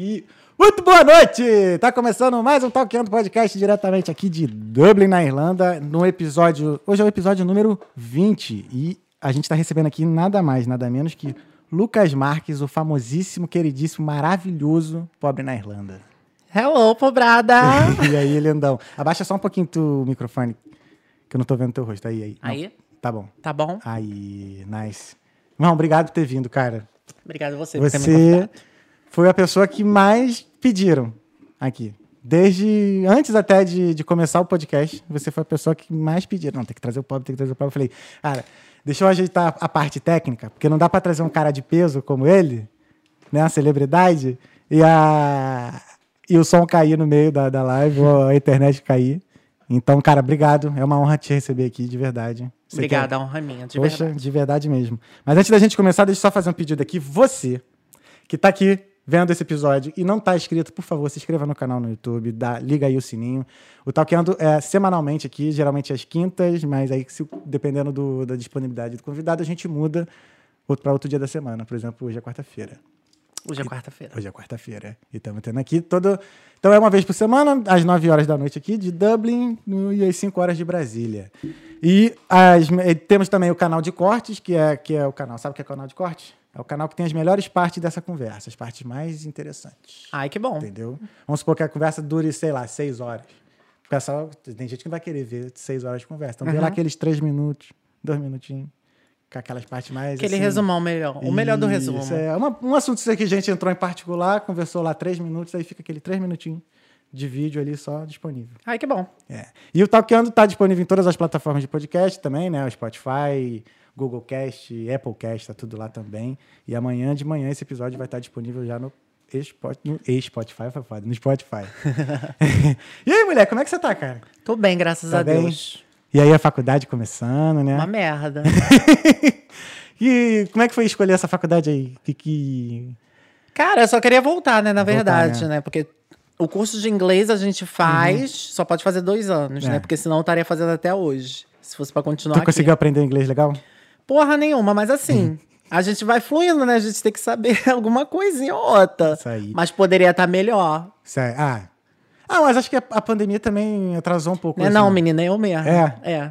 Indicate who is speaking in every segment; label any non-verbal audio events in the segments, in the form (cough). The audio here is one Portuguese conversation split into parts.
Speaker 1: E muito boa noite! Tá começando mais um Talkando Podcast diretamente aqui de Dublin, na Irlanda, no episódio. Hoje é o episódio número 20 e a gente tá recebendo aqui nada mais, nada menos que Lucas Marques, o famosíssimo, queridíssimo, maravilhoso Pobre na Irlanda.
Speaker 2: Hello, pobrada! (laughs)
Speaker 1: e aí, lindão? Abaixa só um pouquinho tu microfone, que eu não tô vendo teu rosto. Aí, aí. Não.
Speaker 2: Aí?
Speaker 1: Tá bom.
Speaker 2: Tá bom?
Speaker 1: Aí, nice. Irmão, obrigado por ter vindo, cara.
Speaker 2: Obrigado a você, por ter me
Speaker 1: Você
Speaker 2: convidado.
Speaker 1: Foi a pessoa que mais pediram aqui. Desde antes até de, de começar o podcast, você foi a pessoa que mais pediram. Não, tem que trazer o pobre, tem que trazer o pobre. Eu falei, cara, deixa eu ajeitar a parte técnica, porque não dá pra trazer um cara de peso como ele, né, uma celebridade, e, a, e o som cair no meio da, da live, ou a internet cair. Então, cara, obrigado. É uma honra te receber aqui, de verdade. Você
Speaker 2: Obrigada, a honra minha, de
Speaker 1: Poxa,
Speaker 2: verdade.
Speaker 1: de verdade mesmo. Mas antes da gente começar, deixa eu só fazer um pedido aqui. Você que tá aqui vendo esse episódio e não tá inscrito, por favor, se inscreva no canal no YouTube, dá, liga aí o sininho. O Talkando é semanalmente aqui, geralmente às quintas, mas aí se- dependendo do- da disponibilidade do convidado, a gente muda para outro dia da semana. Por exemplo, hoje é quarta-feira.
Speaker 2: Hoje é quarta-feira.
Speaker 1: Hoje é quarta-feira. E estamos tendo aqui todo. Então é uma vez por semana, às 9 horas da noite aqui de Dublin e às 5 horas de Brasília. E as- temos também o canal de cortes, que é, que é o canal. Sabe o que é o canal de cortes? É o canal que tem as melhores partes dessa conversa, as partes mais interessantes.
Speaker 2: Ai, que bom.
Speaker 1: Entendeu? Vamos supor que a conversa dure, sei lá, 6 horas. O pessoal, tem gente que não vai querer ver 6 horas de conversa. Então vê lá aqueles 3 minutos, 2 minutinhos, com aquelas partes mais.
Speaker 2: Aquele
Speaker 1: assim,
Speaker 2: resumão melhor. O melhor do resumo.
Speaker 1: é uma- um assunto que a gente entrou em particular, conversou lá três minutos, aí fica aquele três minutinhos de vídeo ali só disponível.
Speaker 2: Ai, que bom.
Speaker 1: É. E o Talkando está disponível em todas as plataformas de podcast também, né? O Spotify, Google Cast, Apple Cast, tá tudo lá também. E amanhã de manhã esse episódio vai estar disponível já no Spot- no Spotify, foi no Spotify. (laughs) e aí, mulher, como é que você tá, cara?
Speaker 2: Tô bem, graças
Speaker 1: Tá
Speaker 2: a
Speaker 1: bem?
Speaker 2: Deus.
Speaker 1: E aí a faculdade começando, né?
Speaker 2: Uma merda. (laughs)
Speaker 1: e como é que foi escolher essa faculdade aí? Que, que...
Speaker 2: Cara, eu só queria voltar, né? Na
Speaker 1: Voltar,
Speaker 2: verdade,
Speaker 1: né?
Speaker 2: né? Porque o curso de inglês a gente faz, só pode fazer dois anos,
Speaker 1: É.
Speaker 2: né? Porque senão eu estaria fazendo até hoje. Se fosse pra continuar
Speaker 1: Tu
Speaker 2: aqui.
Speaker 1: conseguiu aprender inglês legal?
Speaker 2: Porra nenhuma, mas assim, (laughs) a gente vai fluindo, né? A gente tem que saber (laughs) alguma coisinha ou outra.
Speaker 1: Isso aí.
Speaker 2: Mas poderia estar melhor.
Speaker 1: Sério. Ah. ah, mas acho que a, pandemia também atrasou um pouco.
Speaker 2: Né?
Speaker 1: isso,
Speaker 2: Não,
Speaker 1: né?
Speaker 2: menina, eu mesmo.
Speaker 1: É?
Speaker 2: É.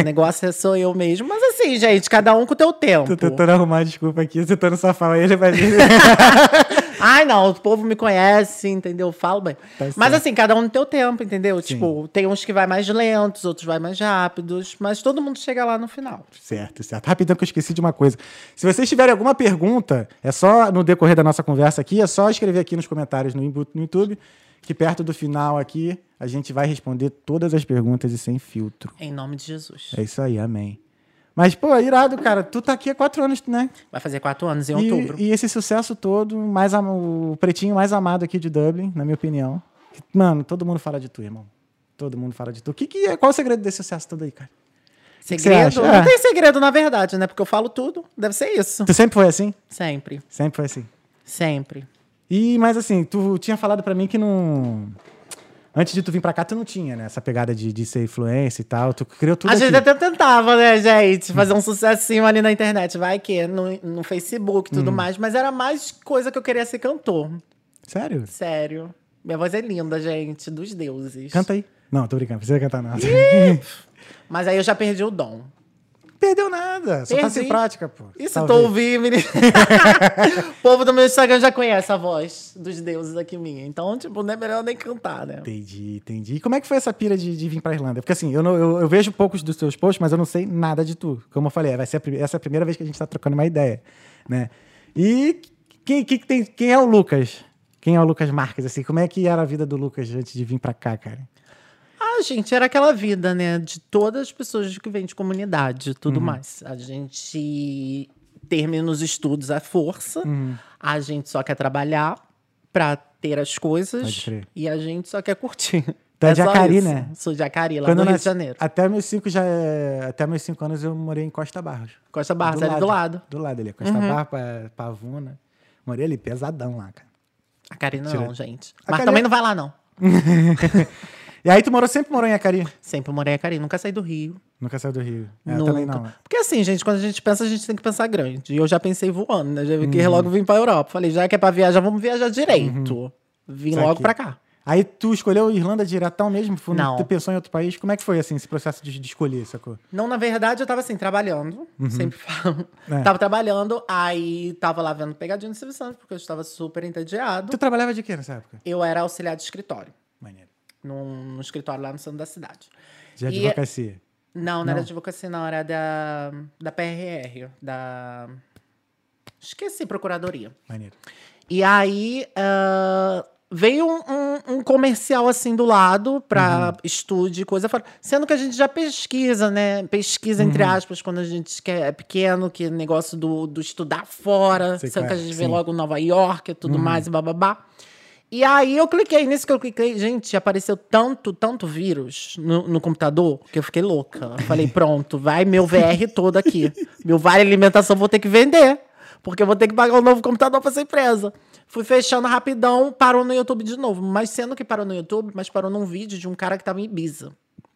Speaker 2: o negócio é sou eu mesmo. Mas assim, gente, cada um com o teu tempo.
Speaker 1: Tô tentando arrumar desculpa aqui, você tá aí ele vai. (laughs)
Speaker 2: Ai, não, o povo me conhece, entendeu? Eu Falo bem.
Speaker 1: Tá
Speaker 2: mas assim, cada um no teu tempo, entendeu?
Speaker 1: Sim.
Speaker 2: Tipo, tem uns que vai mais lentos, outros vai mais rápidos, mas todo mundo chega lá no final.
Speaker 1: certo, certo. Rapidão que eu esqueci de uma coisa. Se vocês tiverem alguma pergunta, é só no decorrer da nossa conversa aqui, é só escrever aqui nos comentários no YouTube, que perto do final aqui a gente vai responder todas as perguntas e sem filtro.
Speaker 2: Em nome de Jesus.
Speaker 1: É isso aí, amém. Mas, pô, irado, cara. Tu tá aqui há quatro anos, né?
Speaker 2: Vai fazer quatro anos em
Speaker 1: E,
Speaker 2: outubro.
Speaker 1: e esse sucesso todo, mais o pretinho mais amado aqui de Dublin, na minha opinião. Mano, todo mundo fala de tu, irmão. Todo mundo fala de tu. Que que é, qual o segredo desse sucesso todo aí, cara?
Speaker 2: Segredo? Não
Speaker 1: É.
Speaker 2: tem segredo, na verdade, né? Porque eu falo tudo. Deve ser isso.
Speaker 1: Tu sempre foi assim?
Speaker 2: Sempre.
Speaker 1: Sempre foi assim.
Speaker 2: Sempre.
Speaker 1: E, mas assim, tu tinha falado pra mim que não. Antes de tu vir pra cá, tu não tinha, né? Essa pegada de, de ser influência e tal. Tu criou tudo
Speaker 2: a
Speaker 1: aqui.
Speaker 2: gente até tentava, né, gente? Fazer um sucessinho ali na internet. Vai que no, no Facebook e tudo
Speaker 1: Hum.
Speaker 2: mais. Mas era mais coisa que eu queria ser cantor.
Speaker 1: Sério?
Speaker 2: Sério. Minha voz é linda, gente. Dos deuses.
Speaker 1: Canta aí. Não, tô brincando. Não precisa cantar nada. (laughs)
Speaker 2: Mas aí eu já perdi o dom.
Speaker 1: Perdeu nada. Só tá
Speaker 2: Perdi.
Speaker 1: sem prática, pô.
Speaker 2: Isso,
Speaker 1: Talvez.
Speaker 2: tô ouvindo, menino. (laughs) o povo do meu Instagram já conhece a voz dos deuses aqui minha. Então, tipo, não é melhor nem cantar, né?
Speaker 1: Entendi, entendi. E como é que foi essa pira de, de vir pra Irlanda? Porque assim, eu, não- eu, eu vejo poucos dos seus posts, mas eu não sei nada de tu. Como eu falei, vai ser a essa é a primeira vez que a gente tá trocando uma ideia, né? E quem, quem, que tem, quem é o Lucas? Quem é o Lucas Marques, assim? Como é que era a vida do Lucas antes de vir pra cá, cara?
Speaker 2: Ah, gente, era aquela vida, né? De todas as pessoas que vêm de comunidade e tudo mais. A gente termina os estudos à força, a gente só quer trabalhar pra ter as coisas e a gente só quer curtir.
Speaker 1: Tu é de
Speaker 2: só
Speaker 1: Acari,
Speaker 2: isso.
Speaker 1: né?
Speaker 2: Sou de Acari, lá
Speaker 1: Quando
Speaker 2: no Rio de Janeiro.
Speaker 1: Até meus cinco já até meus cinco anos eu morei em Costa Barros.
Speaker 2: Costa Barros, ali do lado.
Speaker 1: Do lado ali, Costa Barros, pa- Pavuna. Morei ali, pesadão lá, cara.
Speaker 2: Acari não,
Speaker 1: Tira-
Speaker 2: gente.
Speaker 1: Acari
Speaker 2: Mas também não vai lá, não. (laughs)
Speaker 1: E aí tu morou, sempre morou em Acari?
Speaker 2: Sempre morei em Acari, nunca saí do Rio.
Speaker 1: Nunca saiu do Rio. É,
Speaker 2: nunca.
Speaker 1: também não.
Speaker 2: Porque assim, gente, quando a gente pensa, a gente tem que pensar grande. E eu já pensei voando, né? Já que logo vim pra Europa. Falei, já que é pra viajar, vamos viajar direito. Vim
Speaker 1: Saquei.
Speaker 2: logo pra cá.
Speaker 1: Aí tu escolheu Irlanda diretão mesmo? Foi-
Speaker 2: Não.
Speaker 1: Tu pensou em outro país? Como é que foi, assim, esse processo de, de escolher, sacou?
Speaker 2: Não, na verdade, eu tava assim, trabalhando. Sempre falo.
Speaker 1: É.
Speaker 2: Tava trabalhando, aí tava lá vendo pegadinha no Silvio Santos, porque eu estava super entediado.
Speaker 1: Tu trabalhava de quê nessa época?
Speaker 2: Eu era auxiliar de escritório.
Speaker 1: Maneiro.
Speaker 2: Num, num escritório lá no centro da cidade.
Speaker 1: De
Speaker 2: E-
Speaker 1: advocacia.
Speaker 2: Não, não,
Speaker 1: Não.
Speaker 2: era advocacia, não, era da, da PRR, da. Esqueci, Procuradoria.
Speaker 1: Maneiro.
Speaker 2: E aí ah, veio um, um- um comercial assim do lado pra estúdio e coisa fora. Sendo que a gente já pesquisa, né? Pesquisa, entre aspas, quando a gente quer, é pequeno, que negócio do, do estudar fora.
Speaker 1: Sei
Speaker 2: sendo
Speaker 1: qual
Speaker 2: que a
Speaker 1: é,
Speaker 2: gente
Speaker 1: sim.
Speaker 2: vê logo Nova York e tudo mais, e bababá. E aí eu cliquei, nisso que eu cliquei, gente, apareceu tanto, tanto vírus no, no computador que eu fiquei louca. Eu falei, (laughs) pronto, vai meu VR todo aqui. Meu vale alimentação vou ter que vender. Porque eu vou ter que pagar um novo computador pra essa empresa. Fui fechando rapidão, parou no YouTube de novo. Mas sendo que parou no YouTube, mas parou num vídeo de um cara que tava em Ibiza.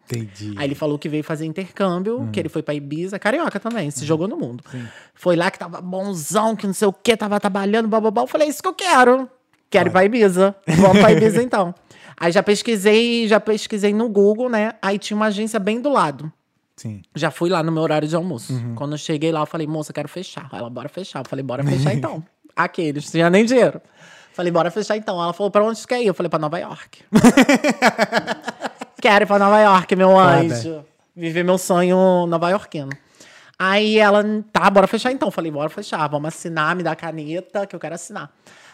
Speaker 1: Entendi.
Speaker 2: Aí ele falou que veio fazer intercâmbio,
Speaker 1: Hum.
Speaker 2: que ele foi pra Ibiza, carioca também, se jogou no mundo. Foi lá que tava bonzão, que não sei o que, tava trabalhando, bababá. Eu falei, é isso que eu quero. Quero ir pra Ibiza. Vamos pra Ibiza (laughs) então. Aí já pesquisei, já pesquisei no Google, né? Aí tinha uma agência bem do lado.
Speaker 1: Sim.
Speaker 2: Já fui lá no meu horário de almoço.
Speaker 1: Uhum.
Speaker 2: Quando eu cheguei lá, eu falei, moça, quero fechar. Ela, bora fechar. Eu falei, bora (laughs) fechar então. Aqueles, não tinha nem dinheiro. Falei, bora fechar então. Ela falou, pra onde você quer ir? Eu falei, pra Nova York. (laughs) quero ir pra Nova York, meu
Speaker 1: Foda.
Speaker 2: anjo. Viver meu sonho nova-iorquino. Aí ela, tá, bora fechar então. Eu falei, bora fechar, vamos assinar, me dá caneta que eu quero assinar.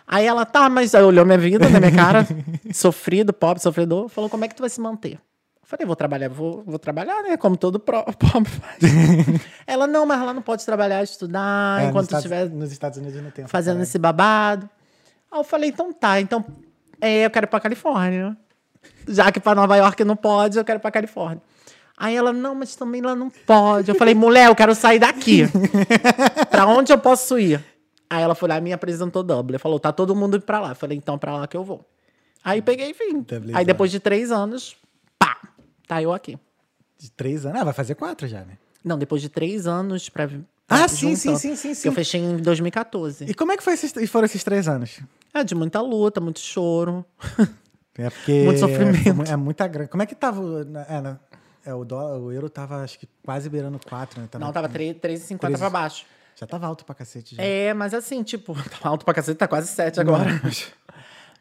Speaker 2: Aí ela, tá, mas aí olhou minha vida, né, minha cara, (laughs) sofrido, pobre, sofredor, falou, como é que tu vai se manter? Eu falei, vou trabalhar, vou, vou trabalhar, né, como todo (laughs) pobre faz. (laughs) ela, não, mas ela não pode trabalhar, estudar,
Speaker 1: É,
Speaker 2: enquanto estiver
Speaker 1: nos Estados Unidos não tem
Speaker 2: fazendo esse babado. Aí eu falei, então tá, então é, eu quero ir pra Califórnia. Já que pra Nova York não pode, eu quero ir pra Califórnia. Aí ela, não, mas também lá não pode. Eu falei, mulher, eu quero sair daqui. pra onde eu posso ir? Aí ela foi lá e me apresentou Dublin. Falou, tá todo mundo indo pra lá. Eu falei, então pra lá que eu vou. Aí peguei e vim.
Speaker 1: Dublin,
Speaker 2: Aí depois de três anos, pá, tá eu aqui.
Speaker 1: De três anos. Ah, vai fazer quatro já, né?
Speaker 2: Não, depois de três anos pra.
Speaker 1: Ah, sim, sim, sim, sim,
Speaker 2: Que
Speaker 1: sim.
Speaker 2: eu fechei em 2014.
Speaker 1: E como é que foi esses, foram esses três anos?
Speaker 2: É, de muita luta, muito choro.
Speaker 1: É porque. (laughs)
Speaker 2: Muito sofrimento.
Speaker 1: É, é muita grana. Como é que tava. É, é, o, dólar, o euro tava, acho que, quase beirando quatro, né?
Speaker 2: Não, tava 3,50
Speaker 1: 13.
Speaker 2: pra baixo.
Speaker 1: Já tava alto pra cacete. Já.
Speaker 2: É, mas assim, tipo, (laughs) tá alto pra cacete, tá quase 7 agora. (laughs)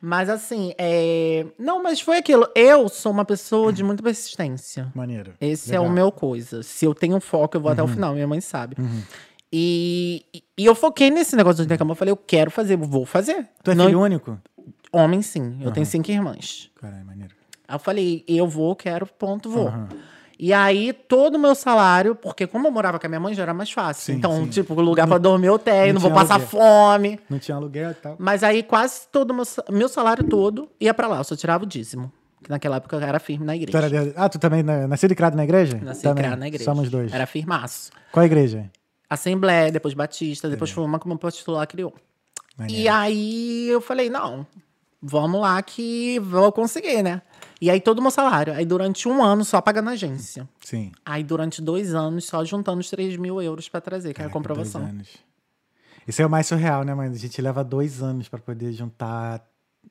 Speaker 2: Mas assim, é... Não, mas foi aquilo. Eu sou uma pessoa de muita persistência.
Speaker 1: Maneiro.
Speaker 2: Esse
Speaker 1: Legal. Uhum.
Speaker 2: é o meu coisa. Se eu tenho foco, eu vou até o final, minha mãe sabe. E, e eu foquei nesse negócio do intercâmbio. Eu falei, eu quero fazer, vou fazer.
Speaker 1: Tu é
Speaker 2: Não-
Speaker 1: filho único?
Speaker 2: Homem, sim. Eu tenho cinco irmãs.
Speaker 1: Caralho, maneiro.
Speaker 2: Aí eu falei, eu vou, quero, ponto, vou. E aí, todo o meu salário, porque como eu morava com a minha mãe, já era mais fácil.
Speaker 1: Sim,
Speaker 2: então,
Speaker 1: sim.
Speaker 2: tipo, lugar pra dormir eu tenho,
Speaker 1: não
Speaker 2: não vou passar
Speaker 1: aluguel.
Speaker 2: fome.
Speaker 1: Não tinha aluguel e tal.
Speaker 2: Mas aí, quase todo o meu, meu salário todo ia pra lá. Eu só tirava o dízimo. Que naquela época eu era firme na
Speaker 1: Tu
Speaker 2: igreja.
Speaker 1: era de- Ah, tu também na- nascido e criado na igreja?
Speaker 2: Nasci
Speaker 1: Também.
Speaker 2: criado na igreja.
Speaker 1: Somos dois.
Speaker 2: Era firmaço.
Speaker 1: Qual igreja?
Speaker 2: Assembleia, depois Batista, depois foi uma que o meu criou.
Speaker 1: Maneiro.
Speaker 2: E aí eu falei, não, vamos lá que vou conseguir, né? E aí todo o meu salário. Aí durante um ano só pagando a agência.
Speaker 1: Sim.
Speaker 2: Aí durante dois anos só juntando os 3 mil euros pra trazer, que era a
Speaker 1: Caraca,
Speaker 2: comprovação.
Speaker 1: dois anos. Isso é o mais surreal, né, mano? A gente leva dois anos pra poder juntar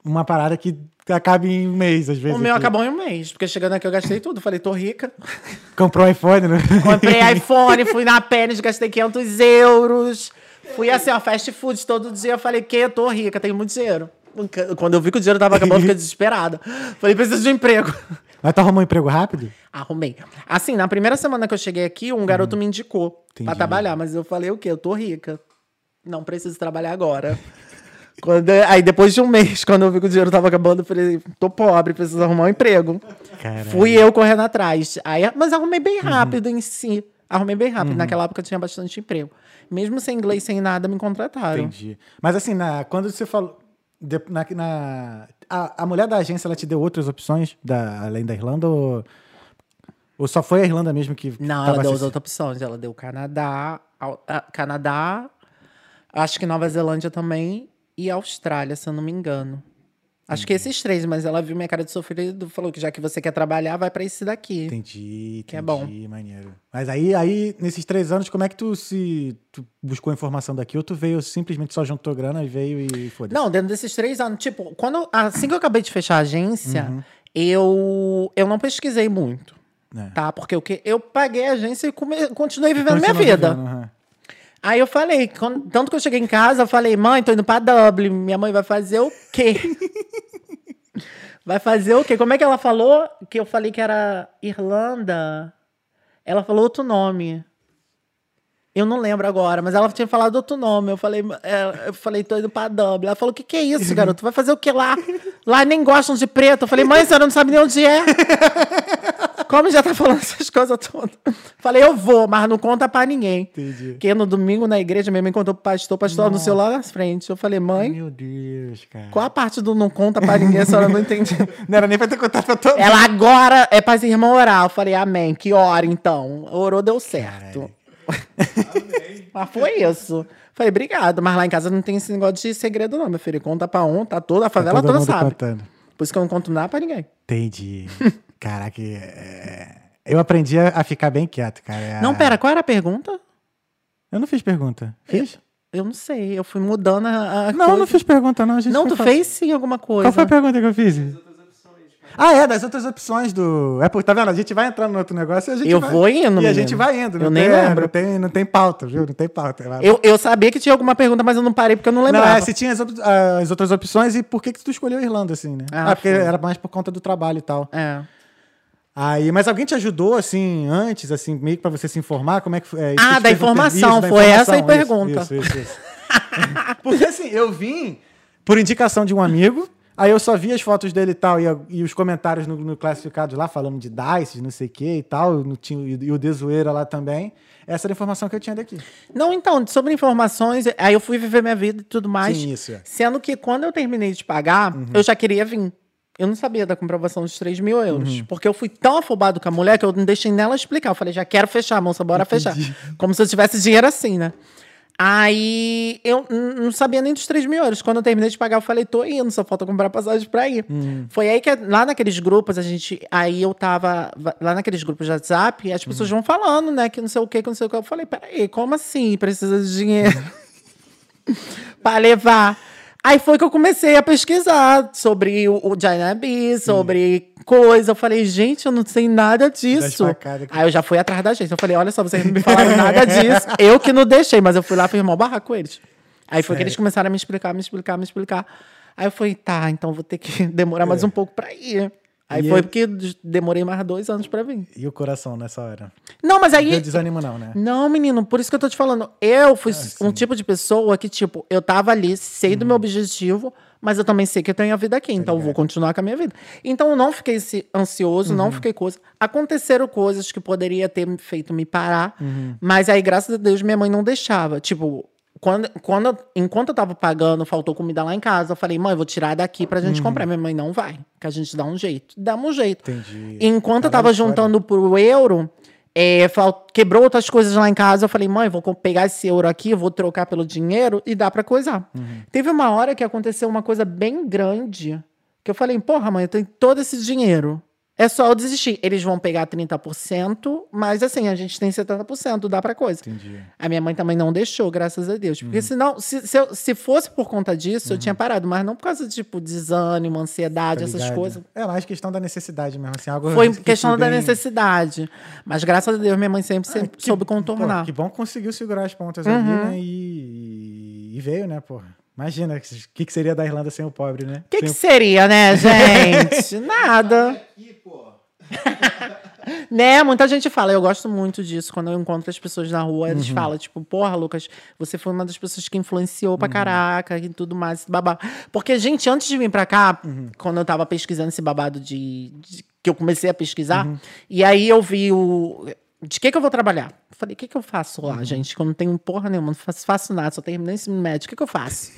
Speaker 1: uma parada que acaba em um mês, às vezes.
Speaker 2: O meu
Speaker 1: aqui.
Speaker 2: acabou em um mês, porque chegando aqui eu gastei tudo. Falei, tô rica.
Speaker 1: Comprou um iPhone, né? (laughs)
Speaker 2: Comprei iPhone, fui na Pênis, gastei 500 euros. Fui assim, ó, fast food todo dia. Eu falei, que eu tô rica, tenho muito dinheiro. Quando eu vi que o dinheiro tava acabando, eu fiquei (laughs) desesperada. Falei, preciso de um emprego.
Speaker 1: Mas tu arrumou um emprego rápido?
Speaker 2: Arrumei. Assim, na primeira semana que eu cheguei aqui, um garoto me indicou pra
Speaker 1: Entendi.
Speaker 2: trabalhar, mas eu falei o quê? Eu tô rica. Não preciso trabalhar agora. (laughs) Quando- aí depois de um mês, (laughs) quando eu vi que o dinheiro tava acabando, eu falei, tô pobre, preciso arrumar um emprego.
Speaker 1: Caralho.
Speaker 2: Fui eu correndo atrás. Aí, mas arrumei bem rápido em si. Arrumei bem rápido. Naquela época eu tinha bastante emprego. Mesmo sem inglês, sem nada, me contrataram.
Speaker 1: Entendi. Mas assim, na, quando você falou. De- na, na- a, a mulher da agência, ela te deu outras opções da, além da Irlanda? Ou, ou só foi a Irlanda mesmo que.
Speaker 2: Não, ela deu as outras opções. Ela deu Canadá, Au- ah, Canadá, acho que Nova Zelândia também e Austrália, se eu não me engano. Acho que esses três, mas ela viu minha cara de sofrido, falou que já que você quer trabalhar, vai pra esse daqui.
Speaker 1: Entendi,
Speaker 2: Que é
Speaker 1: entendi, maneiro. Mas aí, aí, nesses três anos, como é que tu se tu buscou informação daqui ou tu veio simplesmente só juntou grana e veio e foda-se?
Speaker 2: Não, dentro desses três anos, tipo, quando, assim que eu acabei de fechar a agência,
Speaker 1: Uhum.
Speaker 2: eu, eu não pesquisei muito,
Speaker 1: É.
Speaker 2: tá? Porque o que eu paguei a agência e come- continuei vivendo minha vida.
Speaker 1: vivendo, aham.
Speaker 2: Aí eu falei, quando- tanto que eu cheguei em casa, eu falei, mãe, tô indo pra Dublin. Minha mãe vai fazer o quê? (laughs) vai fazer o quê? Como é que ela falou? Que eu falei que era Irlanda. Ela falou outro nome. Eu não lembro agora, mas ela tinha falado outro nome. Eu falei, é, eu falei, tô indo pra Dublin. Ela falou, o que, que é isso, garoto? Vai fazer o que lá? Lá nem gostam de preto. Eu falei, mãe, a senhora não sabe nem onde é. (laughs) Como já tá falando (laughs) essas coisas todas? Falei, eu vou, mas não conta pra ninguém.
Speaker 1: Entendi.
Speaker 2: Porque no domingo na igreja, minha mãe contou pro pastor, o pastor anunciou lá na frente. Eu falei, mãe,
Speaker 1: Meu Deus, cara.
Speaker 2: qual a parte do não conta pra ninguém? A senhora não entendeu. (laughs)
Speaker 1: Não era nem pra ter contado pra todo mundo.
Speaker 2: Ela agora é pras irmãs orar. Eu falei, amém. Que hora então? Orou, deu certo. (laughs) mas foi isso. Falei, obrigado. Mas lá em casa não tem esse negócio de segredo, não, meu filho. Conta pra um, tá toda, a favela
Speaker 1: Todo
Speaker 2: toda sabe.
Speaker 1: contando.
Speaker 2: Por isso que eu não conto nada pra ninguém.
Speaker 1: Entendi. Caraca, é... eu aprendi a a ficar bem quieto, cara. É-
Speaker 2: Não, pera, qual era a pergunta?
Speaker 1: Eu não fiz pergunta. Fiz?
Speaker 2: Eu não sei. Eu fui mudando a. a
Speaker 1: Não,
Speaker 2: coisa.
Speaker 1: não fiz pergunta, não. A gente
Speaker 2: Não, tu fez sim alguma coisa.
Speaker 1: Qual foi a pergunta que eu fiz? Ah, é, das outras opções do. É porque, tá vendo? A gente vai entrando no outro negócio e a gente
Speaker 2: Eu
Speaker 1: vai...
Speaker 2: vou indo,
Speaker 1: E a
Speaker 2: menino.
Speaker 1: gente vai indo. Não
Speaker 2: Eu
Speaker 1: tem,
Speaker 2: nem lembro.
Speaker 1: Não tem, não tem pauta, viu? Não tem pauta.
Speaker 2: Eu, eu sabia que tinha alguma pergunta, mas eu não parei porque eu não
Speaker 1: Não,
Speaker 2: lembrava.
Speaker 1: é, se tinha as, op- as outras opções e por que, que tu escolheu a Irlanda, assim, né?
Speaker 2: Ah,
Speaker 1: Ah, porque era mais por conta do trabalho e tal.
Speaker 2: É.
Speaker 1: Aí, mas alguém te ajudou, assim, antes, assim, meio que pra você se informar? Como é que foi? É, isso
Speaker 2: Ah, da informação,
Speaker 1: da
Speaker 2: foi essa a
Speaker 1: informação,
Speaker 2: pergunta.
Speaker 1: Isso, isso, isso. (laughs) Porque assim, eu vim por indicação de um amigo, aí eu só vi as fotos dele e tal, e, e os comentários no, no classificados lá, falando de DICE, de não sei o que e tal, no, tinha, e, e o de zoeira lá também. Essa era a informação que eu tinha daqui.
Speaker 2: Não, então, sobre informações, aí eu fui viver minha vida e tudo mais.
Speaker 1: Sim, isso, é.
Speaker 2: Sendo que quando eu terminei de pagar, eu já queria vir. Eu não sabia da comprovação dos 3 mil euros. Porque eu fui tão afobado com a mulher que eu não deixei nela explicar. Eu falei, já quero fechar, moça, bora fechar. Como se eu tivesse dinheiro assim, né? Aí eu não sabia nem dos 3 mil euros. Quando eu terminei de pagar, eu falei, tô indo, só falta comprar passagem pra ir. Foi aí que lá naqueles grupos, a gente. Aí eu tava. Lá naqueles grupos de WhatsApp, as pessoas vão falando, né? Que não sei o que, que não sei o que. Eu falei, peraí, como assim? Precisa de dinheiro (laughs) para levar. Aí foi que eu comecei a pesquisar sobre o, o Giant sobre coisa. Eu falei, gente, eu não sei nada disso.
Speaker 1: facadas que-
Speaker 2: Aí eu já fui atrás da gente. Eu falei, olha só, vocês não me falaram nada (laughs) disso. Eu que não deixei, mas eu fui lá firmar o barraco com eles. Aí foi que eles começaram a me explicar, me explicar, me explicar. Aí eu falei, tá, então vou ter que (laughs) demorar mais um pouco pra ir. Aí
Speaker 1: E
Speaker 2: foi
Speaker 1: aí-
Speaker 2: porque demorei mais dois anos pra vir.
Speaker 1: E o coração nessa hora?
Speaker 2: Não, mas aí.
Speaker 1: Não deu desânimo não, né?
Speaker 2: Não, menino, por isso que eu tô te falando. Eu fui um tipo de pessoa que, tipo, eu tava ali, sei do meu objetivo, mas eu também sei que eu tenho a vida aqui, então eu vou continuar com a minha vida. Então eu não fiquei ansioso, não fiquei coisa. Aconteceram coisas que poderia ter feito me parar, mas aí, graças a Deus, minha mãe não deixava. Tipo, quando, quando, eu- enquanto eu tava pagando, faltou comida lá em casa, eu falei, mãe, eu vou tirar daqui pra gente comprar. Minha mãe, não vai, que a gente dá um jeito. Damos um jeito.
Speaker 1: Entendi.
Speaker 2: Enquanto eu
Speaker 1: Caralho,
Speaker 2: tava juntando pro euro, é, quebrou outras coisas lá em casa. Eu falei, mãe, vou pegar esse euro aqui, vou trocar pelo dinheiro e dá pra coisar.
Speaker 1: Uhum.
Speaker 2: Teve uma hora que aconteceu uma coisa bem grande, que eu falei, porra, mãe, eu tenho todo esse dinheiro. É só eu desistir. Eles vão pegar 30%, mas assim, a gente tem 70%, dá pra coisa.
Speaker 1: Entendi.
Speaker 2: A minha mãe também não deixou, graças a Deus.
Speaker 1: Uhum.
Speaker 2: Porque senão, se, se, eu- se fosse por conta disso, eu tinha parado. Mas não por causa de, tipo, desânimo, ansiedade,
Speaker 1: Tá
Speaker 2: essas coisas.
Speaker 1: É mais questão da necessidade mesmo, assim, algo
Speaker 2: Foi
Speaker 1: que
Speaker 2: questão da
Speaker 1: bem-
Speaker 2: necessidade. Mas graças a Deus, minha mãe sempre, sempre
Speaker 1: Que-
Speaker 2: soube
Speaker 1: pô,
Speaker 2: contornar. Uhum.
Speaker 1: que bom que conseguiu segurar as pontas ali, né? E, e veio, né, porra? Imagina, o que, que seria da Irlanda sem o pobre, né?
Speaker 2: O que,
Speaker 1: Sem
Speaker 2: que
Speaker 1: o-
Speaker 2: seria, né, (laughs) gente? Nada. (laughs) Né? Muita gente fala, eu gosto muito disso. Quando eu encontro as pessoas na rua,
Speaker 1: Uhum.
Speaker 2: eles falam, tipo, porra, Lucas, você foi uma das pessoas que influenciou
Speaker 1: Uhum.
Speaker 2: pra caraca e tudo mais, babado. Porque, gente, antes de vir pra cá,
Speaker 1: Uhum.
Speaker 2: quando eu tava pesquisando esse babado de, de- que eu comecei a pesquisar,
Speaker 1: Uhum.
Speaker 2: e aí eu vi o. De que, que eu vou trabalhar? Falei, o que, que eu faço
Speaker 1: Uhum.
Speaker 2: lá, gente? Que eu não tenho porra nenhuma, não faço, faço nada, só terminei esse médio. O que, que eu faço?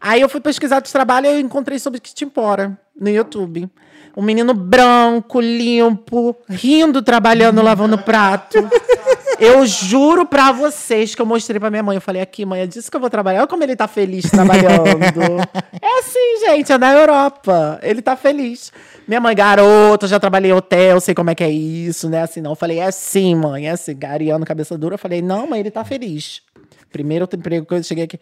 Speaker 2: Aí eu fui pesquisar de trabalho e eu encontrei sobre Kitimpora no YouTube. Um menino branco, limpo, rindo, trabalhando, lavando prato. Eu juro pra vocês que eu mostrei pra minha mãe. Eu falei, aqui, mãe, é disso que eu vou trabalhar. Olha como ele tá feliz trabalhando. é assim, gente, é na Europa. Ele tá feliz. Minha mãe, garota, já trabalhei em hotel, sei como é que é isso, né? Assim, não. Eu falei, é sim, mãe, é assim, gariano, cabeça dura. Eu falei, não, mãe, ele tá feliz. Primeiro emprego que eu cheguei aqui.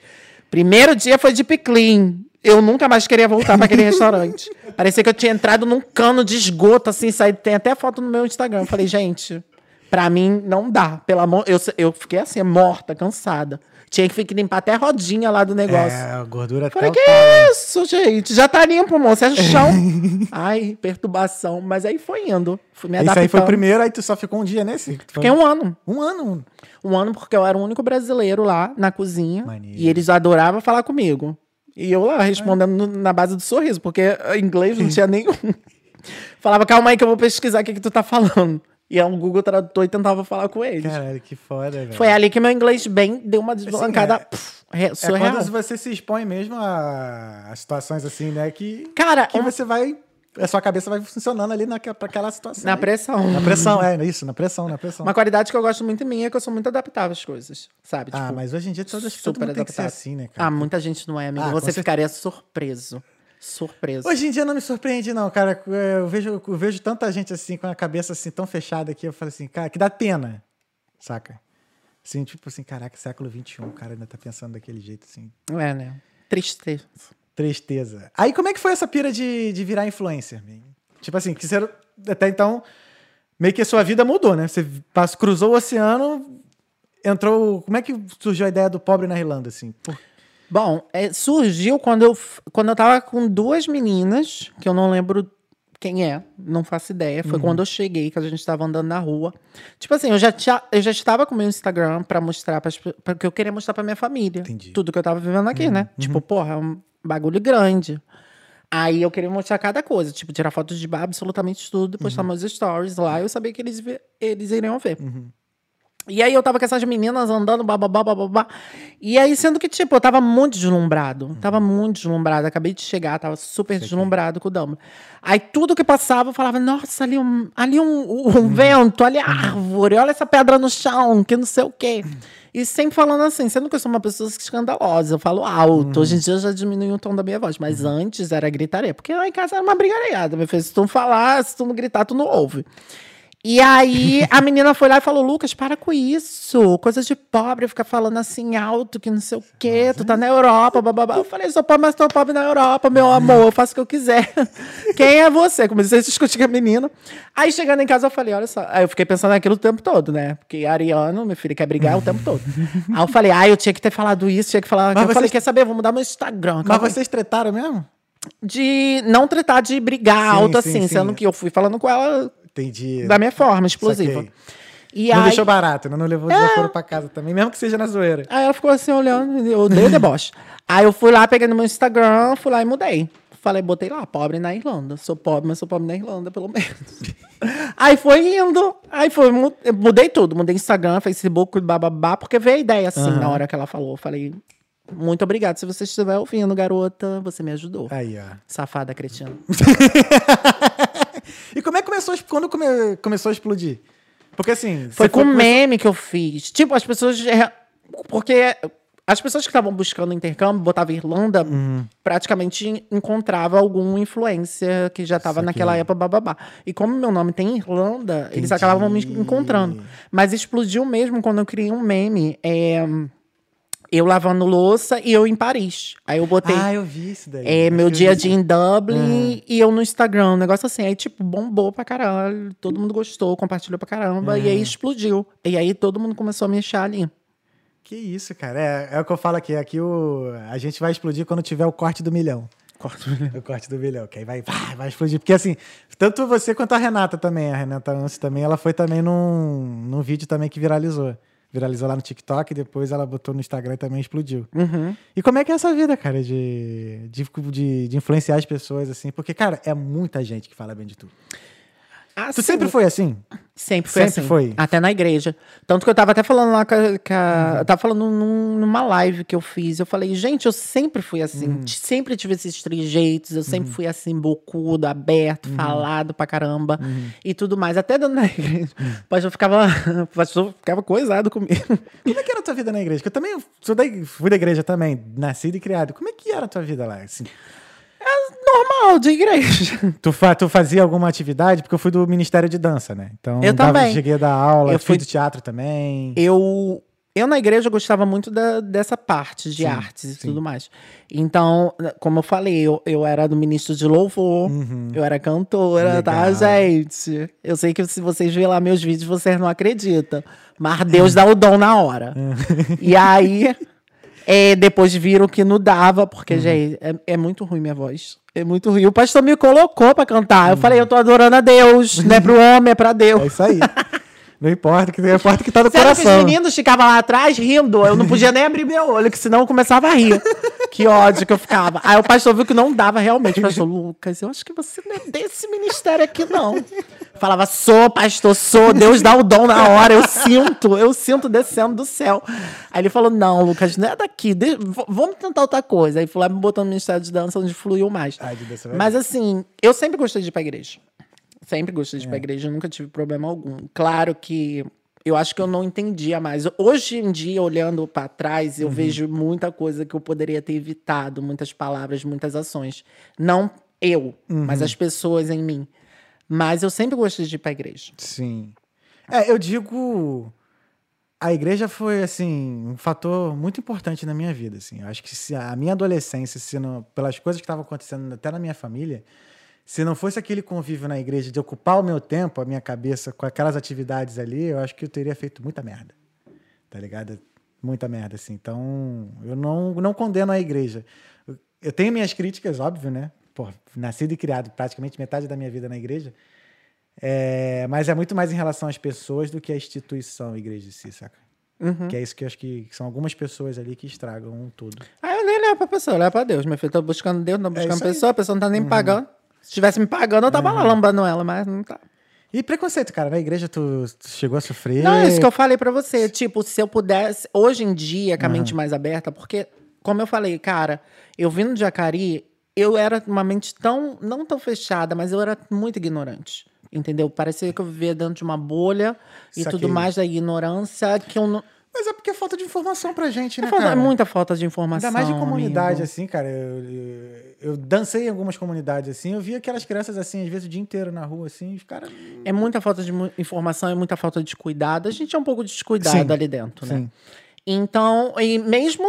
Speaker 2: Primeiro dia foi de piclin. Eu nunca mais queria voltar para aquele restaurante. (laughs) Parecia que eu tinha entrado num cano de esgoto, assim, saí, tem até foto no meu Instagram. Eu falei, gente, pra mim não dá. Pelo amor, eu, eu fiquei assim, morta, cansada. Tinha que ficar limpar até a rodinha lá do negócio.
Speaker 1: É, a gordura
Speaker 2: Falei,
Speaker 1: até
Speaker 2: que
Speaker 1: talo.
Speaker 2: isso, gente? Já tá limpo, moço. É chão. (laughs) Ai, perturbação. Mas aí foi indo. Fui me
Speaker 1: Isso aí foi o
Speaker 2: adaptando.
Speaker 1: primeiro, aí tu só ficou um dia nesse?
Speaker 2: Fiquei um ano.
Speaker 1: Um ano.
Speaker 2: Um ano porque eu era o único brasileiro lá na cozinha.
Speaker 1: Maneiro.
Speaker 2: E eles adoravam falar comigo. E eu lá respondendo na base do sorriso, porque inglês não tinha nenhum. (laughs) Falava, calma aí que eu vou pesquisar o que, que tu tá falando. E aí um Google Tradutor e tentava falar com eles.
Speaker 1: Caralho, que foda, velho.
Speaker 2: Foi ali que meu inglês bem deu uma desbalancada
Speaker 1: é-
Speaker 2: pff, re-
Speaker 1: É
Speaker 2: surreal.
Speaker 1: quando você se expõe mesmo a, a situações assim, né? Que,
Speaker 2: Cara,
Speaker 1: que
Speaker 2: um-
Speaker 1: você vai. A sua cabeça vai funcionando ali naquela, pra aquela situação.
Speaker 2: na
Speaker 1: aí.
Speaker 2: pressão.
Speaker 1: Na pressão, é isso, na pressão, na pressão.
Speaker 2: Uma qualidade que eu gosto muito em mim é que eu sou muito adaptável às coisas, sabe?
Speaker 1: ah,
Speaker 2: Tipo,
Speaker 1: mas hoje em dia todo
Speaker 2: super
Speaker 1: mundo tem que ser assim, né, cara?
Speaker 2: Ah, muita gente não é, amigo.
Speaker 1: Ah,
Speaker 2: Você
Speaker 1: certeza.
Speaker 2: ficaria surpreso. Surpreso.
Speaker 1: Hoje em dia não me surpreende, não, cara. Eu vejo, eu vejo tanta gente assim, com a cabeça assim, tão fechada que eu falo assim, cara, que dá pena, saca? Assim, tipo assim, caraca, século XXI, o cara ainda tá pensando daquele jeito, assim.
Speaker 2: É, né? Tristeza.
Speaker 1: Tristeza. Aí como é que foi essa pira de, de virar influencer? Tipo assim, que você, até então, meio que a sua vida mudou, né? Você passou, cruzou o oceano, entrou... Como é que surgiu a ideia do pobre na Irlanda, assim? Por-
Speaker 2: Bom, é, surgiu quando eu, quando eu tava com duas meninas, que eu não lembro quem é, não faço ideia.
Speaker 1: Uhum.
Speaker 2: Foi quando eu cheguei, que a gente tava andando na rua. Tipo assim, eu já, tinha, eu já estava com o meu Instagram pra mostrar, pras pe- porque eu queria mostrar pra minha família.
Speaker 1: Entendi. Uhum.
Speaker 2: Tudo que eu tava vivendo aqui, né? Tipo, porra, é um bagulho grande. Aí eu queria mostrar cada coisa, tipo, tirar fotos de bar, absolutamente tudo, postar
Speaker 1: Uhum.
Speaker 2: meus stories lá. Eu sabia que eles, eles iriam ver. E aí eu tava com essas meninas andando, bababá, bababá. E aí, sendo que, tipo, eu tava muito deslumbrado. Tava muito deslumbrado. Acabei de chegar, tava super deslumbrado com o Dumbledore. Aí tudo que passava, eu falava, nossa, ali um, ali um, um vento, ali a árvore, olha essa pedra no chão, que não sei o quê. (clears throat) E sempre falando assim, sendo que eu sou uma pessoa escandalosa, eu falo alto. Hoje em dia eu já diminui o tom da minha voz, mas antes era gritaria. Porque lá em casa era uma meu filho. Se tu não falar, se tu não gritar, tu não ouve. E aí a (laughs) menina foi lá e falou: Lucas, para com isso. Coisa de pobre, ficar falando assim alto, que não sei o quê. Tu tá na Europa, bababá. Eu falei, sou pobre, mas tô pobre na Europa, meu amor. Eu faço o que eu quiser. (laughs) Quem é você? Comecei a discutir com a menina. Aí chegando em casa, eu falei, olha só. Aí eu fiquei pensando naquilo o tempo todo, né? Porque Ariano, meu filho, quer brigar o tempo todo. (laughs) Aí eu falei, ah, eu tinha que ter falado isso, tinha que falar.
Speaker 1: Mas
Speaker 2: eu falei,
Speaker 1: vocês-
Speaker 2: quer saber? Vou mudar meu Instagram.
Speaker 1: Mas
Speaker 2: aí
Speaker 1: vocês tretaram mesmo?
Speaker 2: de não tratar de brigar
Speaker 1: Sim,
Speaker 2: alto
Speaker 1: sim,
Speaker 2: assim,
Speaker 1: sim.
Speaker 2: sendo que eu fui falando com ela
Speaker 1: Entendi.
Speaker 2: da minha forma, explosiva.
Speaker 1: Saquei.
Speaker 2: E
Speaker 1: Não
Speaker 2: aí,
Speaker 1: deixou barato, né? não levou desaforo pra casa também, mesmo que seja na zoeira.
Speaker 2: aí ela ficou assim olhando, eu odeio deboche. Aí eu fui lá, peguei no meu Instagram, fui lá e mudei. Falei, botei lá, pobre na Irlanda. Sou pobre, mas sou pobre na Irlanda, pelo menos. (laughs) aí foi indo. Aí foi, mudei tudo. Mudei Instagram, Facebook, bababá, porque veio a ideia assim na hora que ela falou. Falei, muito obrigado. Se você estiver ouvindo, garota, você me ajudou.
Speaker 1: Aí, ó.
Speaker 2: Safada, cretina. (laughs)
Speaker 1: E como é que começou, a- quando come- começou a explodir? Porque assim...
Speaker 2: Foi com meme que eu fiz. Tipo, as pessoas. Porque as pessoas que estavam buscando intercâmbio, botava Irlanda,
Speaker 1: Uhum.
Speaker 2: praticamente encontrava algum influencer que já estava naquela época, bababá. E como meu nome tem Irlanda, eles acabavam me encontrando. Mas explodiu mesmo quando eu criei um meme. é, eu lavando louça e eu em Paris. Aí eu botei.
Speaker 1: Ah, eu vi isso daí.
Speaker 2: É, meu dia a dia em Dublin e eu no Instagram, um negócio assim. Aí, tipo, bombou pra caralho. Todo mundo gostou, compartilhou pra caramba. E aí explodiu. E aí todo mundo começou a me achar ali.
Speaker 1: Que isso, cara. É, é o que eu falo aqui. Aqui o, a gente vai explodir quando tiver o corte do milhão. O corte do milhão, que aí vai, vai, vai explodir. Porque assim, tanto você quanto a Renata também, a Renata Antes também, ela foi também num, num vídeo também que viralizou. Viralizou lá no TikTok, depois ela botou no Instagram e também explodiu.
Speaker 2: Uhum.
Speaker 1: E como é que é essa vida, cara, de, de, de, de influenciar as pessoas, assim? Porque, cara, é muita gente que fala bem de tu. Tu sempre foi assim?
Speaker 2: Sempre foi
Speaker 1: Sempre
Speaker 2: assim.
Speaker 1: foi.
Speaker 2: Até na igreja. Tanto que eu tava até falando lá com a. com a- Eu tava falando num- numa live que eu fiz. Eu falei, gente, eu sempre fui assim. T- Sempre tive esses trejeitos. Eu sempre fui assim, bocudo, aberto, falado pra caramba. E tudo mais. Até dentro da (laughs) igreja. O pastor ficava. O (laughs) pastor ficava coisado comigo.
Speaker 1: Como é que era a tua vida na igreja? Que eu também sou da, fui da igreja também, nascido e criado. Como é que era a tua vida lá? assim?
Speaker 2: Normal, de igreja. (laughs)
Speaker 1: Tu, fa- tu fazia alguma atividade? Porque eu fui do Ministério de Dança, né? Então,
Speaker 2: Eu
Speaker 1: dava-
Speaker 2: também.
Speaker 1: cheguei a dar aula,
Speaker 2: Eu
Speaker 1: fui do teatro também.
Speaker 2: eu eu na igreja gostava muito da- dessa parte de
Speaker 1: Sim,
Speaker 2: artes e
Speaker 1: sim.
Speaker 2: tudo mais. Então, como eu falei, eu, eu era do ministro de louvor, eu era cantora, tá,
Speaker 1: Uhum. Legal.
Speaker 2: gente? Eu sei que se vocês verem lá meus vídeos, vocês não acreditam. Mas (laughs) Deus dá o dom na hora. e aí, é, depois viram que não dava,
Speaker 1: Uhum.
Speaker 2: porque, gente, é, é muito ruim minha voz. É muito ruim. O pastor me colocou pra cantar.
Speaker 1: Uhum.
Speaker 2: Eu falei, eu tô adorando a Deus. Não é pro homem, é pra Deus.
Speaker 1: É isso aí. Não importa, que não importa que tá no
Speaker 2: Sério que os
Speaker 1: coração.
Speaker 2: meninos ficavam lá atrás rindo. Eu não podia nem abrir meu olho, que senão eu começava a rir. Que ódio que eu ficava. Aí o pastor viu que não dava realmente. O pastor, Lucas, eu acho que você não é desse ministério aqui, não. Falava, sou, pastor, sou. Deus dá o dom na hora. Eu sinto, eu sinto descendo do céu. Aí ele falou, não, Lucas, não é daqui. de- vamos tentar outra coisa. Aí foi lá me botou no ministério de dança, onde fluiu mais.
Speaker 1: Ai,
Speaker 2: Mas assim, eu sempre gostei de ir pra igreja. Sempre gostei
Speaker 1: É.
Speaker 2: de ir pra igreja, nunca tive problema algum. Claro que eu acho que eu não entendia mais. Hoje em dia, olhando pra trás,
Speaker 1: Uhum.
Speaker 2: eu vejo muita coisa que eu poderia ter evitado, muitas palavras, muitas ações. Não eu, mas
Speaker 1: Uhum.
Speaker 2: as pessoas em mim. Mas eu sempre gostei de ir pra igreja.
Speaker 1: Sim. É, eu digo. A igreja foi, assim, um fator muito importante na minha vida, assim. Eu acho que se a minha adolescência, se não, pelas coisas que estavam acontecendo até na minha família, se não fosse aquele convívio na igreja de ocupar o meu tempo, a minha cabeça com aquelas atividades ali, eu acho que eu teria feito muita merda. Tá ligado? Muita merda, assim. Então, eu não, não condeno a igreja. Eu- tenho minhas críticas, óbvio, né? Pô, nascido e criado praticamente metade da minha vida na igreja. É, mas é muito mais em relação às pessoas do que a instituição igreja em si, saca? Que é isso que eu acho que são algumas pessoas ali que estragam um todo.
Speaker 2: Aí eu nem olhava pra pessoa, eu olhava pra Deus. Meu filho, tô buscando Deus, não tô buscando
Speaker 1: É isso aí. Uhum.
Speaker 2: pessoa, a pessoa não tá nem me pagando. Se tivesse me pagando, eu tava lá lambando ela, mas não tá.
Speaker 1: E preconceito, cara, na igreja tu, tu chegou a sofrer.
Speaker 2: Não, é isso que eu falei pra você. Tipo, se eu pudesse, hoje em dia, com a mente mais aberta, porque, como eu falei, cara, eu vindo de Jacari, eu era uma mente tão, não tão fechada, mas eu era muito ignorante. Entendeu? Parecia que eu vivia dentro de uma bolha e
Speaker 1: Saquei.
Speaker 2: tudo mais da ignorância que eu não.
Speaker 1: Mas é porque é falta de informação pra gente, né,
Speaker 2: É, falta-
Speaker 1: cara?
Speaker 2: é muita falta de informação.
Speaker 1: Ainda mais de comunidade,
Speaker 2: amigo.
Speaker 1: assim, cara. Eu, eu, eu dancei em algumas comunidades, assim. Eu vi aquelas crianças, assim, às vezes o dia inteiro na rua, assim. Os caras.
Speaker 2: É muita falta de informação, é muita falta de cuidado. A gente é um pouco descuidado
Speaker 1: Sim,
Speaker 2: ali dentro, né?
Speaker 1: Sim.
Speaker 2: Então, e mesmo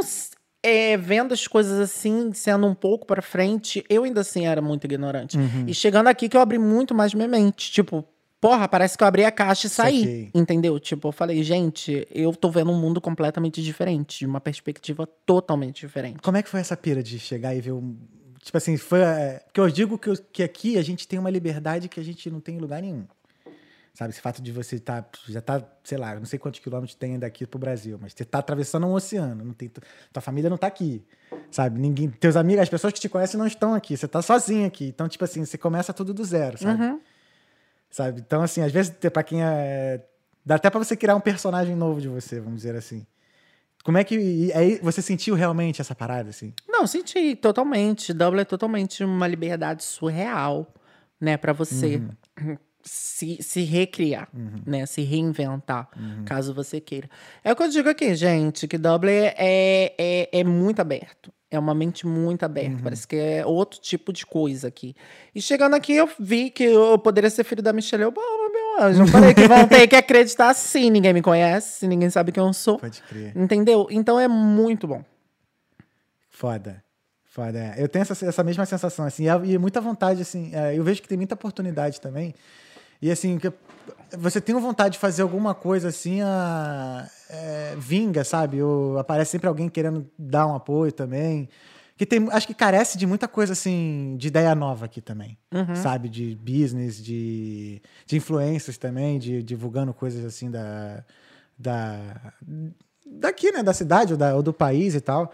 Speaker 2: é, vendo as coisas assim, sendo um pouco pra frente, eu ainda assim era muito ignorante.
Speaker 1: Uhum.
Speaker 2: E chegando aqui que eu abri muito mais minha mente. Tipo, porra, parece que eu abri a caixa e saí.
Speaker 1: Saquei.
Speaker 2: Entendeu? Tipo, eu falei, gente, eu tô vendo um mundo completamente diferente, de uma perspectiva totalmente diferente.
Speaker 1: Como é que foi essa pira de chegar e ver um. Tipo assim, foi. é, Porque eu digo que, eu- que aqui a gente tem uma liberdade que a gente não tem em lugar nenhum. Sabe, esse fato de você tá, já tá, sei lá, não sei quantos quilômetros tem daqui pro Brasil, mas você tá atravessando um oceano, não tem, tua família não tá aqui, sabe? Ninguém, teus amigos, as pessoas que te conhecem não estão aqui, você tá sozinho aqui. Então, tipo assim, você começa tudo do zero, sabe?
Speaker 2: Uhum.
Speaker 1: Sabe? Então, assim, às vezes, para quem é. Dá até pra você criar um personagem novo de você, vamos dizer assim. Como é que. aí você sentiu realmente essa parada, assim?
Speaker 2: Não, senti totalmente. Double é totalmente uma liberdade surreal, né, Pra você se, se recriar, né, se reinventar, caso você queira. É o que eu digo aqui, gente, que Double é, é, é muito aberto. É uma mente muito aberta. Parece que é outro tipo de coisa aqui. E chegando aqui, eu vi que eu poderia ser filho da Michelle Obama, meu anjo. Eu falei que vão ter que acreditar sim. Ninguém me conhece, ninguém sabe quem eu sou.
Speaker 1: Pode crer.
Speaker 2: Entendeu? Então é muito bom.
Speaker 1: Foda. Foda. Eu tenho essa, essa mesma sensação, assim, e e muita vontade, assim. é, Eu vejo que tem muita oportunidade também. E assim, que você tem vontade de fazer alguma coisa assim, a, é, vinga, sabe? Ou aparece sempre alguém querendo dar um apoio também. Que tem, acho que carece de muita coisa assim, de ideia nova aqui também. Sabe? De business, de, de influências também, de divulgando coisas assim da. da daqui, né? Da cidade ou, da, ou do país e tal.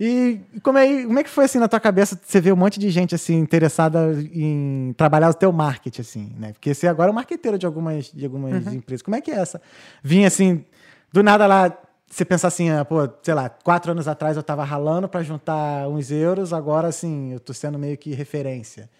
Speaker 1: E como é, como é que foi assim na tua cabeça você ver um monte de gente assim interessada em trabalhar o teu marketing assim, né? Porque você agora é um marqueteiro de algumas de algumas uhum. empresas. Como é que é essa? Vinha assim do nada lá você pensar assim, ah, pô, sei lá, quatro anos atrás eu tava ralando para juntar uns euros, agora assim eu tô sendo meio que referência.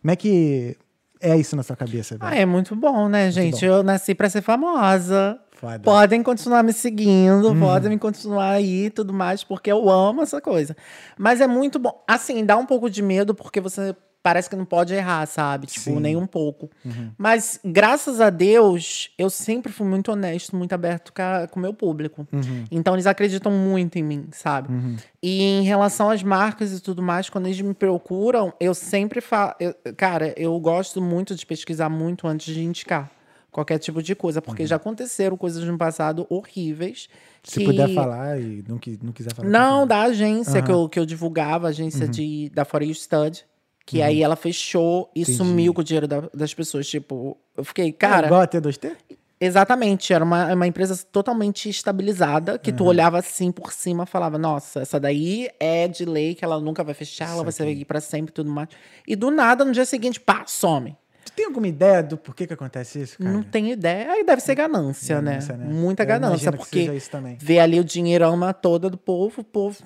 Speaker 1: Como é que é isso na sua cabeça?
Speaker 2: Ah, é muito bom, né, gente? Bom. Eu nasci para ser famosa. Foda. Podem continuar me seguindo, hum. podem me continuar aí e tudo mais, porque eu amo essa coisa. Mas é muito bom. Assim, dá um pouco de medo, porque você parece que não pode errar, sabe? Tipo, Sim. nem um pouco. Uhum. Mas, graças a Deus, eu sempre fui muito honesto, muito aberto com o meu público. Uhum. Então, eles acreditam muito em mim, sabe? Uhum. E em relação às marcas e tudo mais, quando eles me procuram, eu sempre falo. Cara, eu gosto muito de pesquisar muito antes de indicar qualquer tipo de coisa, porque uhum. já aconteceram coisas no passado horríveis.
Speaker 1: Se que... puder falar e não, não quiser falar.
Speaker 2: Não, da agência uhum. que, eu, que eu divulgava, a agência uhum. de, da For You Stud. Que uhum. aí ela fechou e Entendi. sumiu com o dinheiro da, das pessoas. Tipo, eu fiquei, cara. É
Speaker 1: igual a T2T?
Speaker 2: Exatamente, era uma, uma empresa totalmente estabilizada, que uhum. tu olhava assim por cima falava, nossa, essa daí é de lei que ela nunca vai fechar, Isso ela vai ser aqui para sempre e tudo mais. E do nada, no dia seguinte, pá, some.
Speaker 1: Tu tem alguma ideia do porquê que acontece isso, cara?
Speaker 2: Não tenho ideia. Aí deve ser ganância, né? ganância né? né? Muita Eu ganância, porque vê ali o dinheirão toda do povo, o povo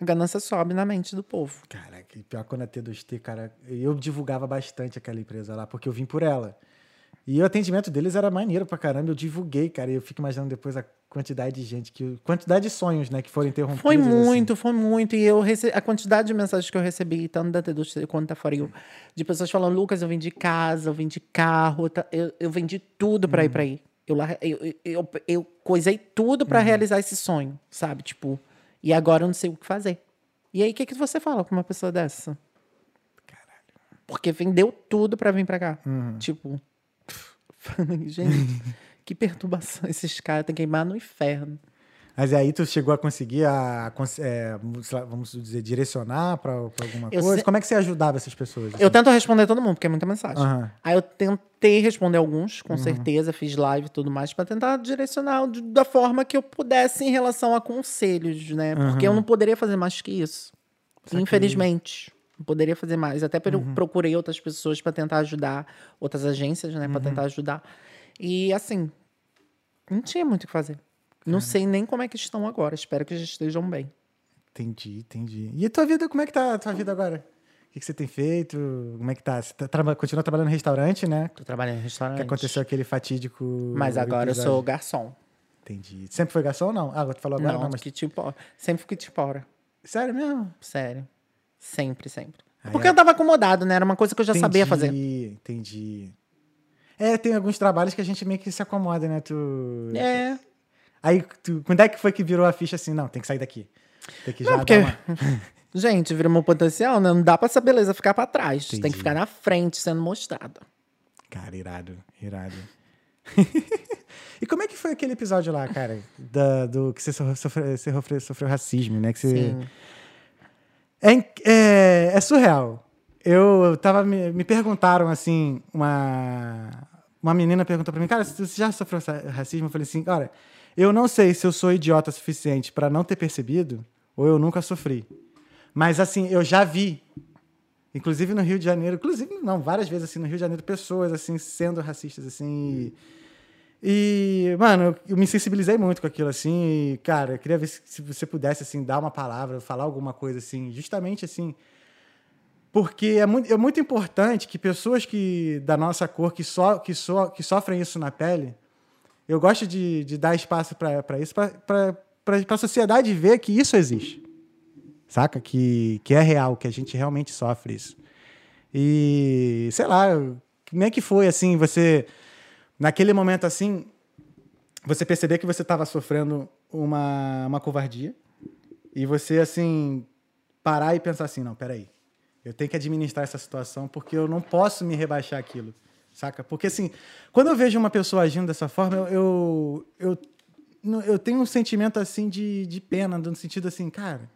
Speaker 2: a ganância sobe na mente do povo.
Speaker 1: Cara, que pior quando a T2T, cara, eu divulgava bastante aquela empresa lá, porque eu vim por ela. E o atendimento deles era maneiro pra caramba, eu divulguei, cara, e eu fico imaginando depois a quantidade de gente, que quantidade de sonhos, né, que foram interrompidos.
Speaker 2: Foi assim. muito, assim. foi muito, e eu a quantidade de mensagens que eu recebi, tanto da T2T quanto da Fario, de pessoas falando, Lucas, eu vendi casa, eu vendi carro, eu, eu vendi tudo pra ir pra aí. Eu, eu, eu, eu, coisei tudo para hum. realizar esse sonho, sabe? Tipo, e agora eu não sei o que fazer. E aí, o que, que você fala com uma pessoa dessa? Caralho. Porque vendeu tudo para vir para cá. Uhum. Tipo, (laughs) gente, que perturbação. Esses caras têm que queimar no inferno.
Speaker 1: Mas aí tu chegou a conseguir a, é, vamos dizer, direcionar para alguma eu coisa? Se... Como é que você ajudava essas pessoas?
Speaker 2: Assim? Eu tento responder todo mundo, porque é muita mensagem. Uhum. Aí eu tentei responder alguns, com uhum. certeza, fiz live e tudo mais, para tentar direcionar da forma que eu pudesse em relação a conselhos, né? Porque uhum. eu não poderia fazer mais que isso. Infelizmente. Poderia fazer mais. Até uhum. procurei outras pessoas para tentar ajudar, outras agências, né, para uhum. tentar ajudar. E assim, não tinha muito o que fazer. Não sei nem como é que estão agora. Espero que já estejam bem.
Speaker 1: Entendi, entendi. E a tua vida, como é que tá a tua vida agora? O que, que você tem feito? Como é que tá? Você tá, tra continua trabalhando em restaurante, né?
Speaker 2: Tô trabalhando em restaurante.
Speaker 1: Que aconteceu aquele fatídico.
Speaker 2: Mas agora episódio. eu sou garçom.
Speaker 1: Entendi. Sempre foi garçom ou não? Ah, tu falou agora
Speaker 2: não, não mas... que tipo, sempre fui tipo hora.
Speaker 1: Sério mesmo?
Speaker 2: Sério. Sempre, sempre. Aí Porque é... eu tava acomodado, né? Era uma coisa que eu já entendi, sabia fazer.
Speaker 1: Entendi. É, tem alguns trabalhos que a gente meio que se acomoda, né? Tu...
Speaker 2: É.
Speaker 1: Aí, tu, quando é que foi que virou a ficha assim? Não, tem que sair daqui. Tem que já
Speaker 2: não, porque... Uma... (laughs) Gente, vira um potencial, né? Não dá pra essa beleza ficar pra trás. Entendi. Tem que ficar na frente, sendo mostrada.
Speaker 1: Cara, irado, irado. (laughs) e como é que foi aquele episódio lá, cara? Da, do que você sofreu, você sofreu, sofreu racismo, né? Que você... Sim. É, é, é surreal. Eu tava. Me, me perguntaram assim, uma, uma menina perguntou pra mim, cara, você já sofreu racismo? Eu falei assim, cara, eu não sei se eu sou idiota suficiente para não ter percebido ou eu nunca sofri. Mas assim, eu já vi, inclusive no Rio de Janeiro, inclusive não, várias vezes assim no Rio de Janeiro, pessoas assim sendo racistas assim. E, e mano, eu, me sensibilizei muito com aquilo assim, e, cara, eu queria ver se, se você pudesse assim dar uma palavra, falar alguma coisa assim, justamente assim, porque é muito, é muito importante que pessoas que da nossa cor que, so, que, so, que sofrem isso na pele eu gosto de, de dar espaço para isso, para a sociedade ver que isso existe. Saca? Que, que é real, que a gente realmente sofre isso. E, sei lá, como é que foi, assim, você, naquele momento assim, você perceber que você estava sofrendo uma, uma covardia e você, assim, parar e pensar assim: não, peraí, eu tenho que administrar essa situação porque eu não posso me rebaixar aquilo saca? Porque, assim, quando eu vejo uma pessoa agindo dessa forma, eu, eu, eu, eu tenho um sentimento, assim, de, de pena, no sentido assim, cara,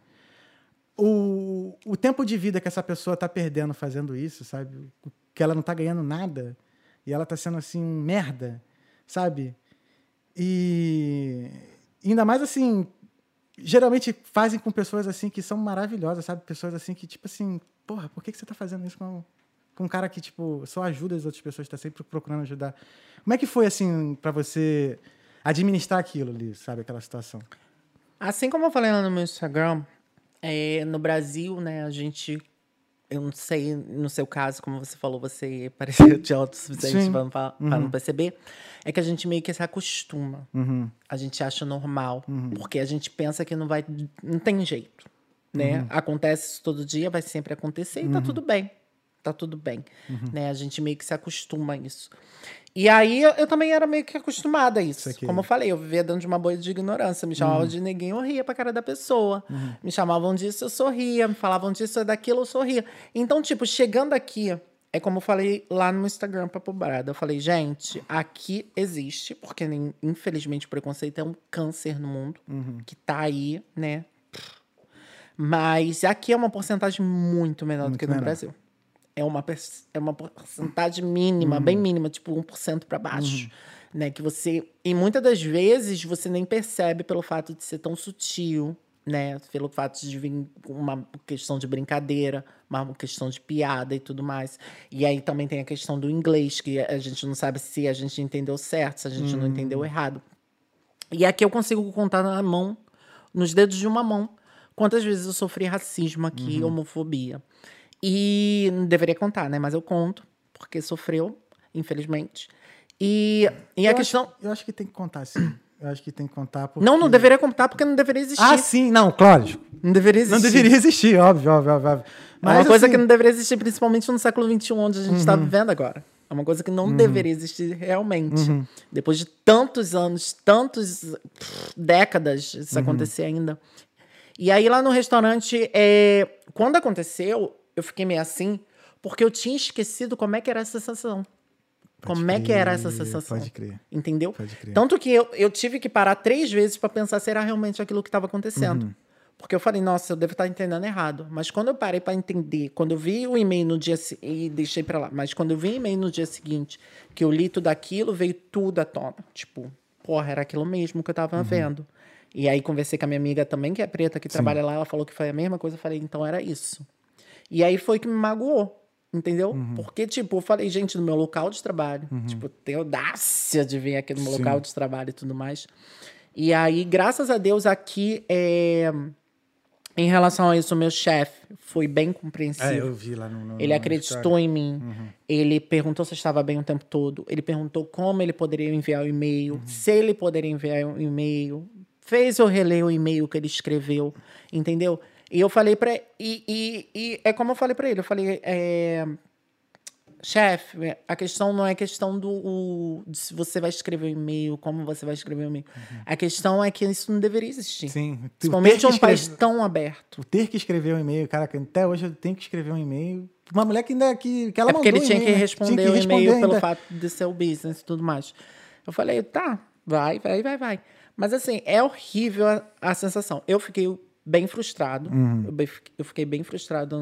Speaker 1: o, o tempo de vida que essa pessoa está perdendo fazendo isso, sabe? Que ela não está ganhando nada e ela está sendo, assim, merda, sabe? E ainda mais, assim, geralmente fazem com pessoas assim que são maravilhosas, sabe? Pessoas assim que, tipo assim, porra, por que, que você tá fazendo isso com, com um cara que, tipo, só ajuda as outras pessoas, tá sempre procurando ajudar? Como é que foi, assim, para você administrar aquilo ali, sabe? Aquela situação?
Speaker 2: Assim como eu falei lá no meu Instagram, é, no Brasil, né, a gente. Eu não sei, no seu caso, como você falou, você parecia de autossuficiente para não, uhum. não perceber. É que a gente meio que se acostuma.
Speaker 1: Uhum.
Speaker 2: A gente acha normal. Uhum. Porque a gente pensa que não vai. Não tem jeito. Né? Uhum. Acontece isso todo dia, vai sempre acontecer e tá uhum. tudo bem. Tá tudo bem. Uhum. Né? A gente meio que se acostuma a isso. E aí eu, eu, também era meio que acostumada a isso. isso Como eu falei, eu vivia dentro de uma bolha de ignorância. Me chamavam uhum. de ninguém, eu ria pra cara da pessoa. Uhum. Me chamavam disso, eu sorria. Me falavam disso ou daquilo, eu sorria. Então, tipo, chegando aqui, é como eu falei lá no Instagram pra Pobrada. Eu falei, gente, aqui existe, porque infelizmente o preconceito é um câncer no mundo,
Speaker 1: uhum.
Speaker 2: que tá aí, né? Mas aqui é uma porcentagem muito menor muito do que no menor. Brasil é uma, é uma porcentagem mínima, uhum. bem mínima, tipo 1% para baixo. Uhum. Né, que você. E muitas das vezes você nem percebe pelo fato de ser tão sutil, né? Pelo fato de vir uma questão de brincadeira, uma questão de piada e tudo mais. E aí também tem a questão do inglês, que a gente não sabe se a gente entendeu certo, se a gente uhum. não entendeu uhum. errado. E aqui eu consigo contar na mão, nos dedos de uma mão, quantas vezes eu sofri racismo aqui, uhum. homofobia. E não deveria contar, né? Mas eu conto, porque sofreu, infelizmente. E, e a
Speaker 1: eu
Speaker 2: questão.
Speaker 1: Acho, eu acho que tem que contar, sim. Eu acho que tem que contar porque...
Speaker 2: Não, não deveria contar porque não deveria existir.
Speaker 1: Ah, sim, não, claro.
Speaker 2: Não deveria existir.
Speaker 1: Não deveria existir, óbvio, óbvio, óbvio.
Speaker 2: Mas, é uma coisa assim... que não deveria existir, principalmente no século XXI, onde a gente está uhum. vivendo agora. É uma coisa que não uhum. deveria existir realmente. Uhum. Depois de tantos anos, tantas décadas, isso uhum. acontecer ainda. E aí, lá no restaurante, é... quando aconteceu, eu fiquei meio assim, porque eu tinha esquecido como é que era essa sensação. Pode como crer, é que era essa sensação.
Speaker 1: Pode crer.
Speaker 2: Entendeu?
Speaker 1: Pode crer.
Speaker 2: Tanto que eu, eu tive que parar três vezes para pensar se era realmente aquilo que estava acontecendo. Uhum. Porque eu falei, nossa, eu devo estar entendendo errado. Mas quando eu parei para entender, quando eu vi o e-mail no dia e deixei para lá, mas quando eu vi o e-mail no dia seguinte, que eu li tudo aquilo, veio tudo à tona. Tipo, porra, era aquilo mesmo que eu estava uhum. vendo. E aí conversei com a minha amiga também, que é preta, que Sim. trabalha lá, ela falou que foi a mesma coisa. Eu falei, então era isso. E aí foi que me magoou. Entendeu? Uhum. Porque, tipo, eu falei, gente, no meu local de trabalho. Uhum. Tipo, tem audácia de vir aqui no meu Sim. local de trabalho e tudo mais. E aí, graças a Deus, aqui, é... em relação a isso, o meu chefe foi bem compreensivo. É,
Speaker 1: eu vi lá no. no
Speaker 2: ele acreditou em mim. Uhum. Ele perguntou se eu estava bem o tempo todo. Ele perguntou como ele poderia enviar o e-mail, uhum. se ele poderia enviar o e-mail. Fez eu reler o e-mail que ele escreveu, entendeu? E eu falei para e, e, e, é como eu falei para ele, eu falei, é, chefe, a questão não é questão do o, de se você vai escrever um e-mail, como você vai escrever um e-mail. Uhum. A questão é que isso não deveria existir.
Speaker 1: Sim.
Speaker 2: Principalmente um escrever, país tão aberto.
Speaker 1: O ter que escrever um e-mail, cara, até hoje eu tenho que escrever um e-mail. Uma mulher que ainda que, que ela
Speaker 2: é porque
Speaker 1: mandou
Speaker 2: ele tinha, que responder tinha que responder o e-mail pelo fato de ser o business e tudo mais. Eu falei, tá, vai, vai, vai, vai. Mas assim, é horrível a, a sensação. Eu fiquei bem frustrado.
Speaker 1: Uhum.
Speaker 2: Eu, fiquei bem frustrado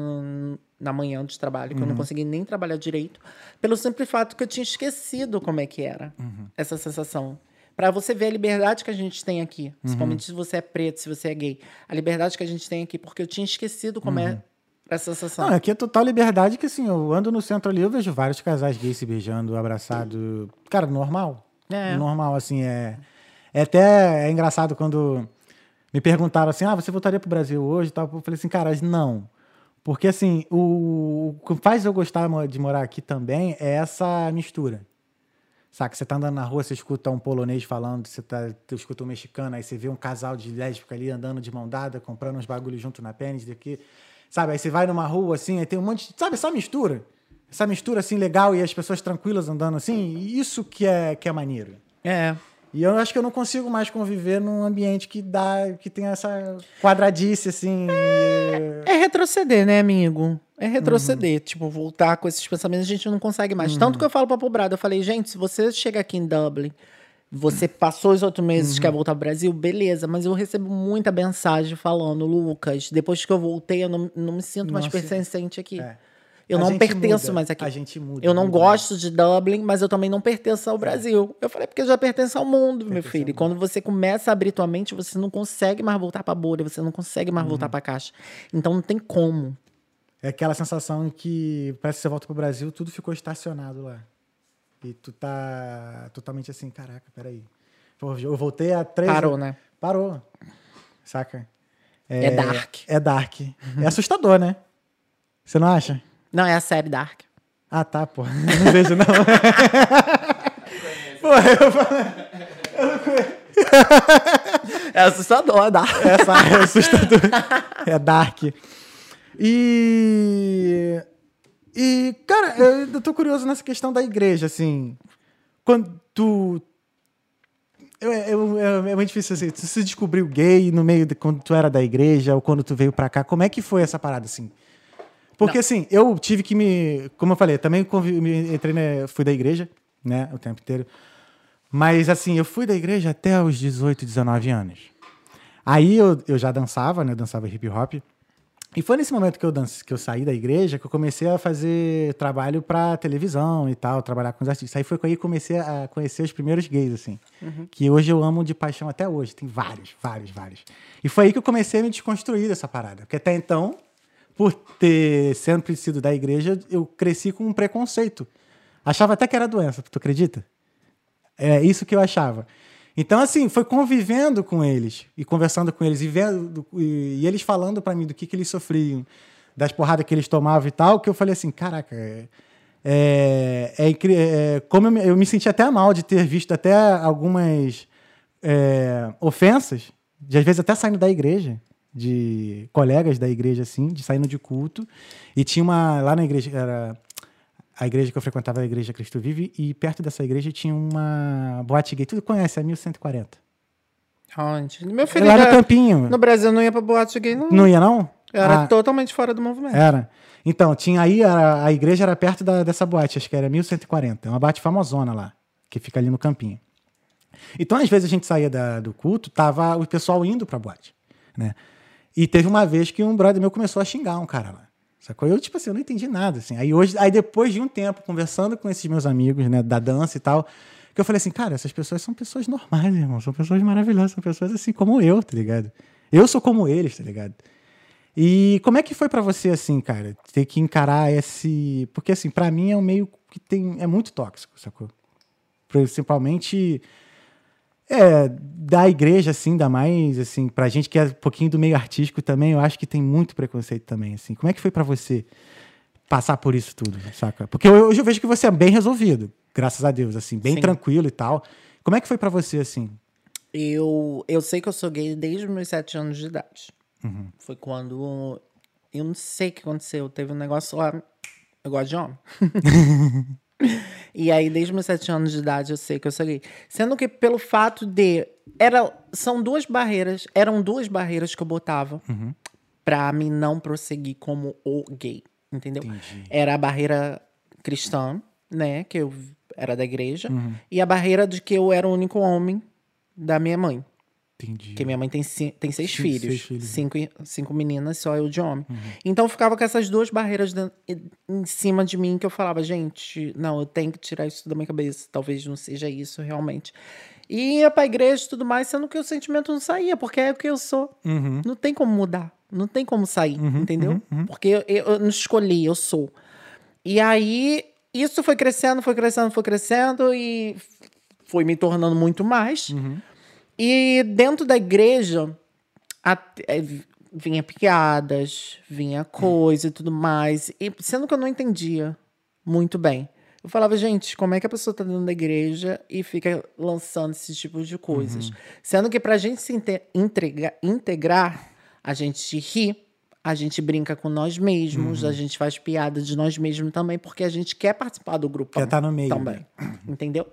Speaker 2: na manhã de trabalho, que uhum. eu não uhum. consegui nem trabalhar direito, pelo simples fato que eu tinha esquecido como é que era
Speaker 1: uhum.
Speaker 2: essa sensação. Para você ver a liberdade que a gente tem aqui, uhum. principalmente se você é preto, se você é gay, a liberdade que a gente tem aqui, porque eu tinha esquecido como é uhum. essa sensação.
Speaker 1: Não, aqui é total liberdade que assim, eu ando no centro ali, eu vejo vários casais gays se beijando, abraçado. Cara, normal.
Speaker 2: É.
Speaker 1: Normal, assim, é. É até é engraçado quando me perguntaram assim: ah, você voltaria pro Brasil hoje tal? Eu falei assim, cara, não. Porque assim, o, o que faz eu gostar de morar aqui também é essa mistura. Saca? Você tá andando na rua, você escuta um polonês falando, você, tá, você escuta um mexicano, aí você vê um casal de lésbica ali andando de mão dada, comprando uns bagulhos junto na pênis daqui. Sabe? Aí você vai numa rua assim, aí tem um monte de. Sabe essa mistura? Essa mistura assim legal e as pessoas tranquilas andando assim, isso que é, que é maneiro.
Speaker 2: É.
Speaker 1: E eu acho que eu não consigo mais conviver num ambiente que dá, que tem essa quadradice, assim.
Speaker 2: É, é retroceder, né, amigo? É retroceder, uhum. tipo, voltar com esses pensamentos, a gente não consegue mais. Uhum. Tanto que eu falo pra pobrada, eu falei, gente, se você chega aqui em Dublin, você passou os oito meses, uhum. quer voltar pro Brasil, beleza, mas eu recebo muita mensagem falando, Lucas, depois que eu voltei, eu não, não me sinto Nossa. mais pertencente aqui. É. Eu
Speaker 1: A
Speaker 2: não pertenço
Speaker 1: muda,
Speaker 2: mais aqui.
Speaker 1: A gente muda.
Speaker 2: Eu não
Speaker 1: muda.
Speaker 2: gosto de Dublin, mas eu também não pertenço ao Brasil. Eu falei, porque eu já pertenço ao mundo, meu filho. E quando você começa a abrir tua mente, você não consegue mais voltar pra bolha, você não consegue mais
Speaker 1: Uhum.
Speaker 2: voltar pra caixa. Então não tem como.
Speaker 1: É aquela sensação que parece que você volta pro Brasil, tudo ficou estacionado lá. E tu tá totalmente assim, caraca, peraí. Eu voltei a três.
Speaker 2: Parou, né?
Speaker 1: Parou. Saca?
Speaker 2: É dark.
Speaker 1: É dark. É assustador, né? Você não acha?
Speaker 2: Não, é a série Dark.
Speaker 1: Ah, tá, pô. (laughs) Não vejo, não. pô, eu falo, (laughs)
Speaker 2: É assustador, é Dark.
Speaker 1: essa é assustador. É dark. E. E, cara, eu tô curioso nessa questão da igreja, assim. Quando tu. eu- eu- eu- é muito difícil assim. Tu se descobriu gay no meio de quando tu era da igreja ou quando tu veio pra cá. Como é que foi essa parada, assim? Porque, assim, eu tive que me. Como eu falei, também me entrei, né, fui da igreja, né, o tempo inteiro. Mas, assim, eu fui da igreja até os 18, 19 anos. Aí eu, eu já dançava, né? Eu dançava hip hop. E foi nesse momento que eu, dance, que eu saí da igreja que eu comecei a fazer trabalho pra televisão e tal, trabalhar com os artistas. Aí foi aí que eu comecei a conhecer os primeiros gays, assim. Que hoje eu amo de paixão até hoje. Tem vários, vários, vários. E foi aí que eu comecei a me desconstruir dessa parada. Porque até então, por ter sempre sido da igreja, eu cresci com um preconceito. Achava até que era doença, tu acredita? É isso que eu achava. Então, assim, foi convivendo com eles e conversando com eles e vendo e, e eles falando pra mim do que, que eles sofriam, das porradas que eles tomavam e tal, que eu falei assim, caraca, é, é, é é, como eu eu me senti até mal de ter visto até algumas é, ofensas, de às vezes até saindo da igreja, de colegas da igreja, assim, de saindo de culto, e tinha uma, lá na igreja, era a igreja que eu frequentava era a igreja Cristo Vive, e perto dessa igreja tinha uma boate gay. Tu conhece, é 1140.
Speaker 2: Onde? Meu filho,
Speaker 1: Lá no Campinho.
Speaker 2: no Brasil não ia pra boate gay, não.
Speaker 1: Não ia, não?
Speaker 2: Era
Speaker 1: Ah,
Speaker 2: totalmente fora do movimento.
Speaker 1: Era. Então, tinha aí, a, a igreja era perto da- dessa boate, acho que era 1140. É uma boate famosona lá, que fica ali no Campinho. Então, às vezes a gente saía da- do culto, tava o pessoal indo pra boate, né? E teve uma vez que um brother meu começou a xingar um cara lá. Sacou? Eu, tipo assim, eu não entendi nada, assim. Aí hoje, aí depois de um tempo, conversando com esses meus amigos, né, da dança e tal, que eu falei assim, cara, essas pessoas são pessoas normais, irmão. São pessoas maravilhosas, são pessoas assim como eu, tá ligado? Eu sou como eles, tá ligado? E como é que foi pra você, assim, cara, ter que encarar esse. Porque, assim, pra mim é um meio que tem. É muito tóxico, sacou? Principalmente. É, da igreja, assim, ainda mais, assim, pra gente que é um pouquinho do meio artístico também, eu acho que tem muito preconceito também, assim. Como é que foi pra você passar por isso tudo, saca? Porque hoje eu vejo que você é bem resolvido, graças a Deus, assim, bem
Speaker 2: Sim.
Speaker 1: tranquilo e tal. Como é que foi pra você, assim?
Speaker 2: Eu, eu sei que eu sou gay desde meus sete anos de idade.
Speaker 1: Uhum.
Speaker 2: Foi quando. Eu não sei o que aconteceu. Teve um negócio lá. Eu gosto de homem. (laughs) (laughs) e aí, desde meus sete anos de idade, eu sei que eu sou gay. Sendo que pelo fato de. Era, são duas barreiras. Eram duas barreiras que eu botava
Speaker 1: Uhum.
Speaker 2: pra mim não prosseguir como o gay. Entendeu?
Speaker 1: Entendi.
Speaker 2: Era a barreira cristã, né? Que eu era da igreja.
Speaker 1: Uhum.
Speaker 2: E a barreira de que eu era o único homem da minha mãe.
Speaker 1: Entendi.
Speaker 2: Porque minha mãe tem, tem seis,
Speaker 1: Cinco-
Speaker 2: filhos,
Speaker 1: seis filhos.
Speaker 2: Cinco, cinco meninas, só eu de homem.
Speaker 1: Uhum.
Speaker 2: Então eu ficava com essas duas barreiras em cima de mim que eu falava, gente, não, eu tenho que tirar isso da minha cabeça. Talvez não seja isso realmente. E ia pra igreja e tudo mais, sendo que o sentimento não saía, porque é o que eu sou.
Speaker 1: Uhum.
Speaker 2: Não tem como mudar. Não tem como sair, entendeu? Porque eu, eu- eu não escolhi, eu sou. E aí, isso foi crescendo, foi crescendo, foi crescendo e foi me tornando muito mais. E dentro da igreja, até- eh, vinha piadas, vinha coisa e tudo mais. E sendo que eu não entendia muito bem. Eu falava, gente, como é que a pessoa tá dentro da igreja e fica lançando esse tipo de coisas? Sendo que pra gente se inte- entrega- integrar, a gente ri, a gente brinca com nós mesmos, a gente faz piada de nós mesmos também, porque a gente quer participar do grupo.
Speaker 1: Quer tá no meio,
Speaker 2: Também. Entendeu?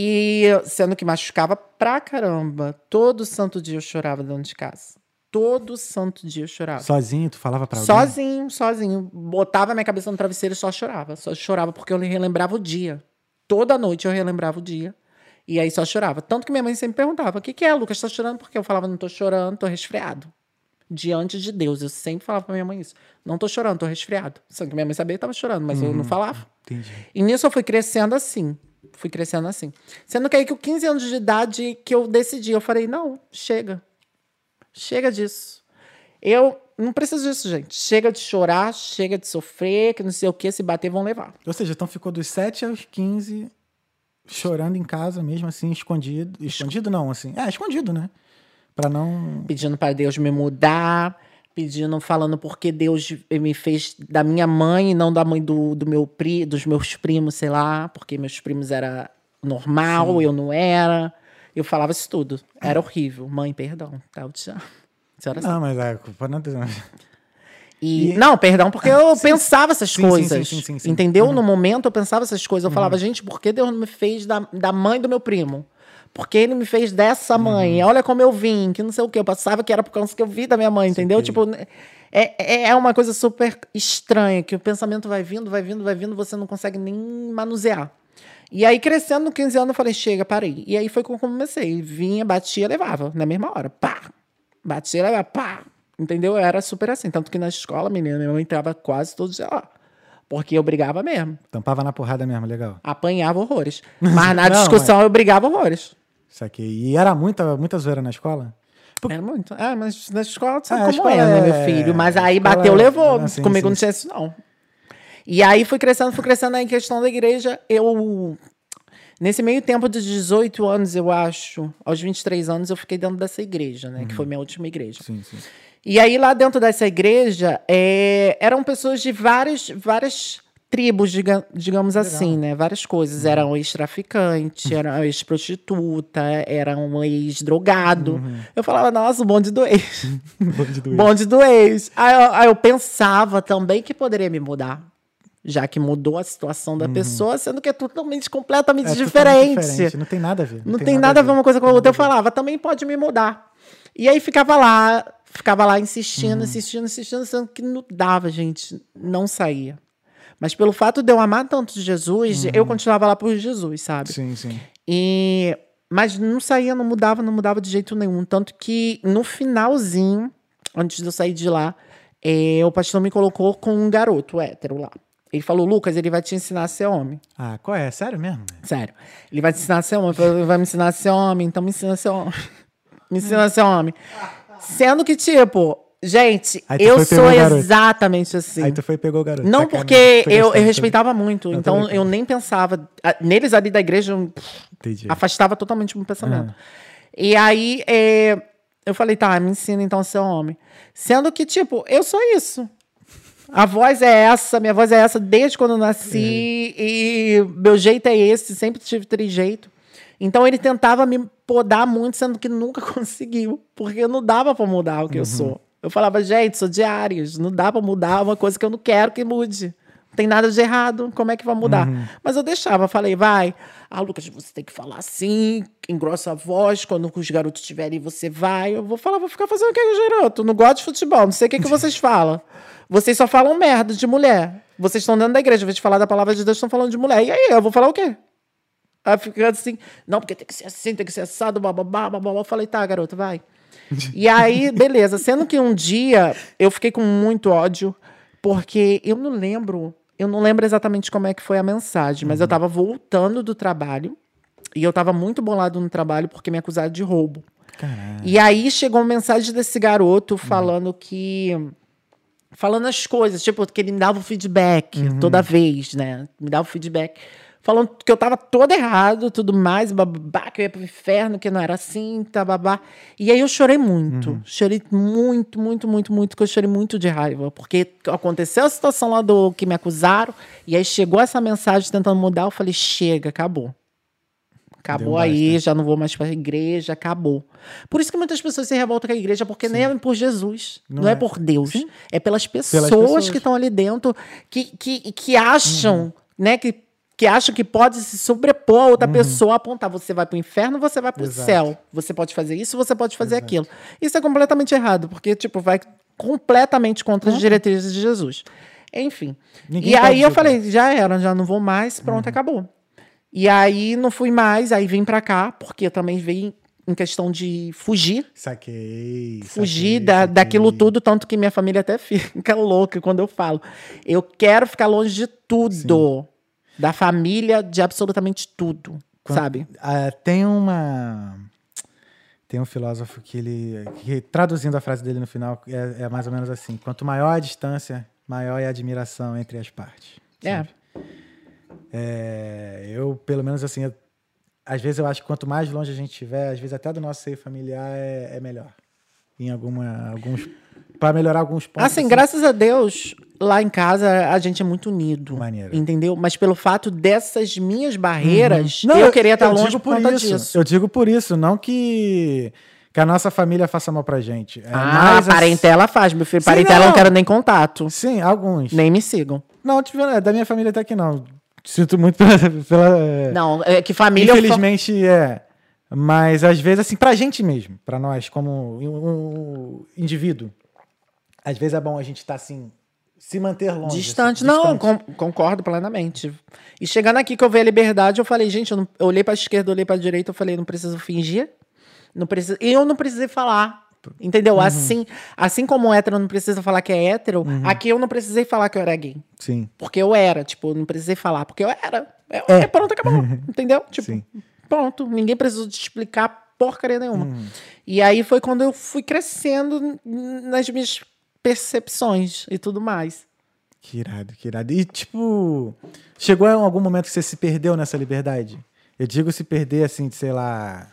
Speaker 2: E sendo que machucava pra caramba. Todo santo dia eu chorava dentro de casa. Todo santo dia eu chorava.
Speaker 1: Sozinho, tu falava pra alguém?
Speaker 2: Sozinho, sozinho. Botava minha cabeça no travesseiro e só chorava. Só chorava porque eu relembrava o dia. Toda noite eu relembrava o dia. E aí só chorava. Tanto que minha mãe sempre perguntava: o que, que é, Lucas? Tá chorando? Porque eu falava: não tô chorando, tô resfriado. diante de Deus. Eu sempre falava pra minha mãe isso. Não tô chorando, tô resfriado. Só que minha mãe sabia que tava chorando, mas eu não falava.
Speaker 1: Entendi.
Speaker 2: E nisso eu fui crescendo assim. Fui crescendo assim. Sendo que aí, com 15 anos de idade, que eu decidi, eu falei, não, chega. Chega disso. Eu não preciso disso, gente. Chega de chorar, chega de sofrer, que não sei o que, se bater, vão levar.
Speaker 1: Ou seja, então ficou dos 7 aos 15 chorando em casa mesmo, assim, escondido. Escondido não, assim. É, escondido, né? Pra não.
Speaker 2: Pedindo para Deus me mudar, pedindo, falando porque Deus me fez da minha mãe e não da mãe do, do meu pri, dos meus primos, sei lá, porque meus primos era normal, eu não era. Eu falava isso tudo. Era horrível. Mãe, perdão, tá? Eu te amo.
Speaker 1: Não, mas a culpa não é.
Speaker 2: E,
Speaker 1: E-
Speaker 2: Não, perdão, porque eu (laughs)
Speaker 1: Sim,
Speaker 2: pensava essas
Speaker 1: sim, sim,
Speaker 2: coisas.
Speaker 1: sim, sim, sim, sim.
Speaker 2: Entendeu? No momento eu pensava essas coisas. Eu falava, gente, por que Deus não me fez da, da mãe do meu primo? Porque ele me fez dessa mãe. Olha como eu vim, que não sei o quê. Eu passava que era por causa que eu vi da minha mãe, entendeu? Tipo, é, é- é uma coisa super estranha, que o pensamento vai vindo, vai vindo, vai vindo, você não consegue nem manusear. E aí, crescendo, no 15 anos, eu falei, chega, parei. E aí foi eu comecei. Vinha, batia, levava, na mesma hora. Pá! Batia, levava, pá! Entendeu? Eu era super assim. Tanto que na escola, menina, minha mãe entrava quase todo dia lá. Porque eu brigava mesmo.
Speaker 1: Tampava na porrada mesmo, legal.
Speaker 2: Apanhava horrores. (laughs) Mas na
Speaker 1: Não,
Speaker 2: discussão eu brigava horrores.
Speaker 1: Isso aqui. E era muita, muita zoeira na escola?
Speaker 2: Era muito. Ah, mas na escola sabe
Speaker 1: Ah, a
Speaker 2: como é, né, meu
Speaker 1: é-
Speaker 2: filho? Mas aí bateu,
Speaker 1: é-
Speaker 2: levou.
Speaker 1: Ah,
Speaker 2: Comigo
Speaker 1: sim,
Speaker 2: não tinha isso, não. E aí fui crescendo, fui crescendo aí em questão da igreja. Eu. Nesse meio tempo de 18 anos, eu acho, aos 23 anos, eu fiquei dentro dessa igreja, né? Que foi minha última igreja.
Speaker 1: Sim, sim.
Speaker 2: E aí, lá dentro dessa igreja, é, eram pessoas de várias, várias tribos, diga- digamos assim, né? Várias coisas. Eram ex-traficante, eram ex-prostituta, eram ex-drogado. Eu falava, nossa, o bonde do ex. (laughs)
Speaker 1: Bonde do
Speaker 2: bonde do ex. Aí, eu- aí eu pensava também que poderia me mudar. Já que mudou a situação da pessoa, sendo que é totalmente, completamente
Speaker 1: É
Speaker 2: diferente.
Speaker 1: totalmente diferente, Não tem nada a ver.
Speaker 2: Não, tem, nada a ver uma coisa com a outra. Eu falava, também pode me mudar. E aí ficava lá, ficava lá insistindo, insistindo, insistindo, sendo que não dava, gente. Não saía. Mas pelo fato de eu amar tanto Jesus, eu continuava lá por Jesus, sabe?
Speaker 1: Sim, sim.
Speaker 2: E mas não saía, não mudava, não mudava de jeito nenhum. Tanto que no finalzinho, antes de eu sair de lá, eh, o pastor me colocou com um garoto hétero lá. Ele falou, Lucas, ele vai te ensinar a ser homem.
Speaker 1: Ah, qual é? Sério mesmo?
Speaker 2: Sério. Ele vai te ensinar a ser homem. Ele vai me ensinar a ser homem, então me ensina a ser homem. me ensina a ser homem. Sendo que, tipo, gente, eu sou exatamente assim.
Speaker 1: Aí tu foi e pegou o garoto.
Speaker 2: Não,
Speaker 1: Sacanagem.
Speaker 2: porque eu, eu
Speaker 1: tô-
Speaker 2: respeitava muito.
Speaker 1: Não,
Speaker 2: então eu nem pensava. Neles ali da igreja, eu
Speaker 1: Entendi.
Speaker 2: afastava totalmente o meu pensamento.
Speaker 1: Ah.
Speaker 2: E aí é, eu falei, tá, me ensina então a ser homem. Sendo que, tipo, eu sou isso. A voz é essa, minha voz é essa desde quando eu nasci, e meu jeito é esse, sempre tive trejeito. Então ele tentava me podar muito, sendo que nunca (laughs) conseguiu, porque não dava pra mudar o que eu sou. Eu falava, gente, sou de não dá pra mudar uma coisa que eu não quero que mude. Não tem nada de errado, como é que vai mudar? Mas eu deixava, falei, vai. Ah, Lucas, você tem que falar assim, engrossa a voz, quando os garotos estiverem, você vai. Eu vou falar, vou ficar fazendo o que com os garotos? Não gosto de futebol, não sei o que, que vocês (laughs) falam. Vocês só falam merda de mulher. Vocês estão dentro da igreja, ao invés de falar da palavra de Deus, estão falando de mulher. E aí, eu vou falar o quê? Aí fica assim, não, porque tem que ser assim, tem que ser assado, bababá, bababá. Eu falei, tá, garota, vai. E aí, beleza. Sendo que um dia eu fiquei com muito ódio, porque eu não lembro, eu não lembro exatamente como é que foi a mensagem, mas eu tava voltando do trabalho e eu tava muito bolado no trabalho porque me acusaram de roubo. E aí chegou uma mensagem desse garoto falando que. Falando as coisas, tipo, que ele me dava o feedback toda vez, né? Me dava o feedback. Falando que eu tava todo errado, tudo mais, babá, que eu ia pro inferno, que não era assim, tá, babá. E aí eu chorei muito. Chorei muito, muito, muito, muito, que eu chorei muito de raiva. Porque aconteceu a situação lá do que me acusaram, e aí chegou essa mensagem tentando mudar, eu falei, chega, acabou. Acabou
Speaker 1: Deu
Speaker 2: aí,
Speaker 1: basta.
Speaker 2: já não vou mais para a igreja, acabou. Por isso que muitas pessoas se revoltam com a igreja, porque nem é por Jesus, não,
Speaker 1: Não
Speaker 2: é.
Speaker 1: é.
Speaker 2: por Deus,
Speaker 1: Sim.
Speaker 2: é pelas pessoas,
Speaker 1: Pelas pessoas.
Speaker 2: que estão ali dentro, que, que, que acham, né, que, que acham que pode se sobrepor a outra pessoa, apontar, você vai para o inferno, você vai para o
Speaker 1: Exato.
Speaker 2: céu, você pode fazer isso, você pode fazer aquilo. Isso é completamente errado, porque, tipo, vai completamente contra as diretrizes de Jesus. Enfim.
Speaker 1: Ninguém
Speaker 2: e aí eu falei, já era, já não vou mais, pronto, acabou. E aí não fui mais, aí vim pra cá, porque também vim em questão de fugir.
Speaker 1: Saquei.
Speaker 2: Fugir
Speaker 1: saquei,
Speaker 2: da,
Speaker 1: saquei.
Speaker 2: daquilo tudo, tanto que minha família até (laughs) fica louca quando eu falo. Eu quero ficar longe de tudo. Da família, de absolutamente tudo.
Speaker 1: Quando-
Speaker 2: Sabe?
Speaker 1: Ah, tem uma. Tem um filósofo que ele. Que, traduzindo a frase dele no final, é, é mais ou menos assim: quanto maior a distância, maior é a admiração entre as partes.
Speaker 2: É.
Speaker 1: É, eu, pelo menos assim, eu- às vezes eu acho que quanto mais longe a gente estiver, às vezes até do nosso seio familiar é, é melhor. Em alguma. alguns. Para melhorar alguns pontos.
Speaker 2: Assim, graças a Deus, lá em casa a gente é muito unido.
Speaker 1: Maneiro.
Speaker 2: Entendeu? Mas pelo fato dessas minhas barreiras,
Speaker 1: Não,
Speaker 2: eu queria estar
Speaker 1: eu
Speaker 2: longe por conta
Speaker 1: isso.
Speaker 2: disso.
Speaker 1: Eu digo por isso, não que, que a nossa família faça mal pra gente. É
Speaker 2: ah,
Speaker 1: mais as-
Speaker 2: parentela faz, meu filho.
Speaker 1: Sim,
Speaker 2: Parentela eu
Speaker 1: não.
Speaker 2: não quero nem contato.
Speaker 1: Sim, alguns.
Speaker 2: Nem me sigam.
Speaker 1: Não, tipo, é, da minha família até que não. Sinto muito pela. pela-
Speaker 2: Não, é que família. eu fa-
Speaker 1: Infelizmente é. Mas às vezes, assim, pra gente mesmo, pra nós, como um, um indivíduo, às vezes é bom a gente estar assim, se manter longe.
Speaker 2: Distante.
Speaker 1: assim,
Speaker 2: Não,
Speaker 1: distante.
Speaker 2: con- concordo plenamente. E chegando aqui que eu vi a liberdade, eu falei, gente, eu, não- eu olhei pra esquerda, eu olhei pra direita, eu falei, não preciso fingir. Não preciso, e eu não precisei falar. Entendeu?
Speaker 1: Uhum.
Speaker 2: Assim, assim como o hétero não precisa falar que é hétero,
Speaker 1: Uhum.
Speaker 2: aqui eu não precisei falar que eu era gay.
Speaker 1: Sim.
Speaker 2: Porque eu era, tipo, não precisei falar, porque eu era. Eu,
Speaker 1: É.
Speaker 2: é. Pronto, acabou. (laughs) Entendeu? Tipo,
Speaker 1: Sim.
Speaker 2: pronto. Ninguém precisou te explicar porcaria nenhuma.
Speaker 1: Uhum.
Speaker 2: E aí foi quando eu fui crescendo nas minhas percepções e tudo mais.
Speaker 1: Que irado, que irado. E, tipo, chegou em algum momento que você se perdeu nessa liberdade? Eu digo se perder, assim, de, sei lá...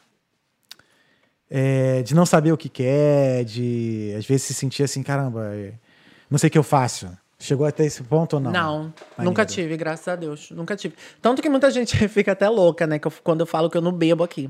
Speaker 1: é, de não saber o que quer, de, às vezes, se sentir assim, caramba, é, não sei o que eu faço. Chegou até esse ponto ou não?
Speaker 2: Não, nunca tive, graças a Deus. Nunca tive. Tanto que muita gente (laughs) fica até louca, né? que eu- quando eu falo que eu não bebo aqui.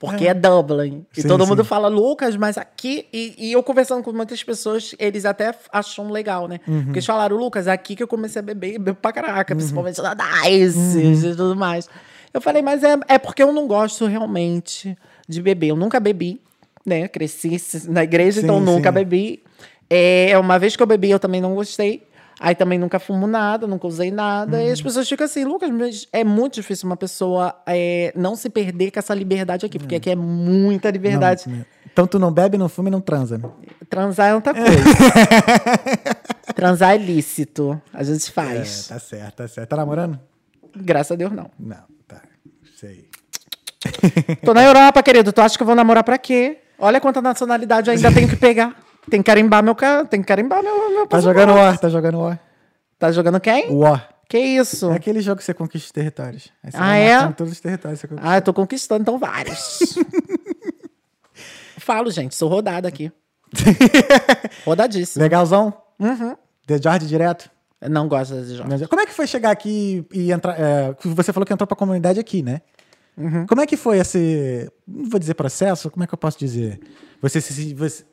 Speaker 2: Porque é, Dublin. E
Speaker 1: Sim,
Speaker 2: todo mundo
Speaker 1: sim.
Speaker 2: fala, Lucas, mas aqui. E, e eu conversando com muitas pessoas, eles até acham legal, né?
Speaker 1: Uhum.
Speaker 2: Porque eles falaram, Lucas, aqui que eu comecei a beber, e bebo pra caraca, principalmente na Dice
Speaker 1: Uhum.
Speaker 2: e tudo mais. Eu falei, mas é, é porque eu não gosto realmente de beber. Eu nunca bebi, né? Cresci na igreja,
Speaker 1: Sim,
Speaker 2: então nunca bebi. É, uma vez que eu bebi, eu também não gostei. Aí também nunca fumo nada, nunca usei nada. E
Speaker 1: Uhum.
Speaker 2: as pessoas ficam assim, Lucas, mas é muito difícil uma pessoa é, não se perder com essa liberdade aqui, porque aqui é muita liberdade.
Speaker 1: Não? Então tu não bebe, não fuma e não transa, né?
Speaker 2: Transar é outra coisa. (laughs) Transar é lícito. A gente
Speaker 1: É,
Speaker 2: faz.
Speaker 1: tá certo, tá certo. Tá namorando?
Speaker 2: Graças a Deus, não.
Speaker 1: Não, tá. Sei.
Speaker 2: Tô na Europa, querido. Tu acha que eu vou namorar pra quê? Olha quanta nacionalidade eu ainda (laughs) tenho que pegar. Tem que carimbar meu ca... Tem que carimbar meu, meu
Speaker 1: Tá jogando War, tá jogando War.
Speaker 2: Tá jogando quem?
Speaker 1: War.
Speaker 2: Que isso?
Speaker 1: É aquele jogo que você conquista os territórios. Aí você
Speaker 2: Ah,
Speaker 1: vai
Speaker 2: é?
Speaker 1: todos os territórios.
Speaker 2: Ah, eu tô conquistando, então vários. (laughs) Falo, gente, sou rodada aqui. (laughs) Rodadíssima.
Speaker 1: Legalzão?
Speaker 2: Uhum.
Speaker 1: The George direto?
Speaker 2: Não gosto de jogos.
Speaker 1: Como é que foi chegar aqui e entrar. é, você falou que entrou pra comunidade aqui, né?
Speaker 2: Uhum.
Speaker 1: Como é que foi esse. Não vou dizer processo, como é que eu posso dizer? Você se. Você,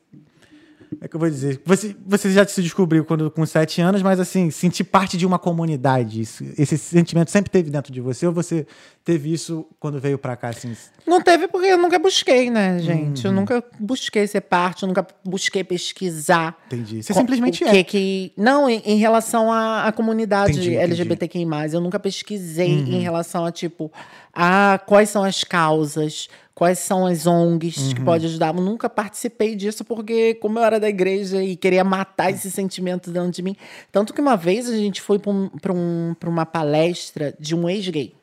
Speaker 1: é que eu vou dizer? Você, você já se descobriu quando, com sete anos, mas assim, sentir parte de uma comunidade. isso- esse sentimento sempre teve dentro de você ou você teve isso quando veio pra cá, assim?
Speaker 2: Não teve porque eu nunca busquei, né, gente?
Speaker 1: Uhum.
Speaker 2: Eu nunca busquei ser parte, eu nunca busquei pesquisar.
Speaker 1: Entendi. Você simplesmente
Speaker 2: o que
Speaker 1: é.
Speaker 2: que Não, em, em relação à, à comunidade
Speaker 1: Entendi.
Speaker 2: LGBTQI+, eu nunca pesquisei em relação a, tipo, a quais são as causas, quais são as ONGs que pode ajudar. Eu nunca participei disso porque, como eu era da igreja e queria matar esse sentimento dentro de mim. Tanto que uma vez a gente foi para um, um, uma palestra de um ex-gay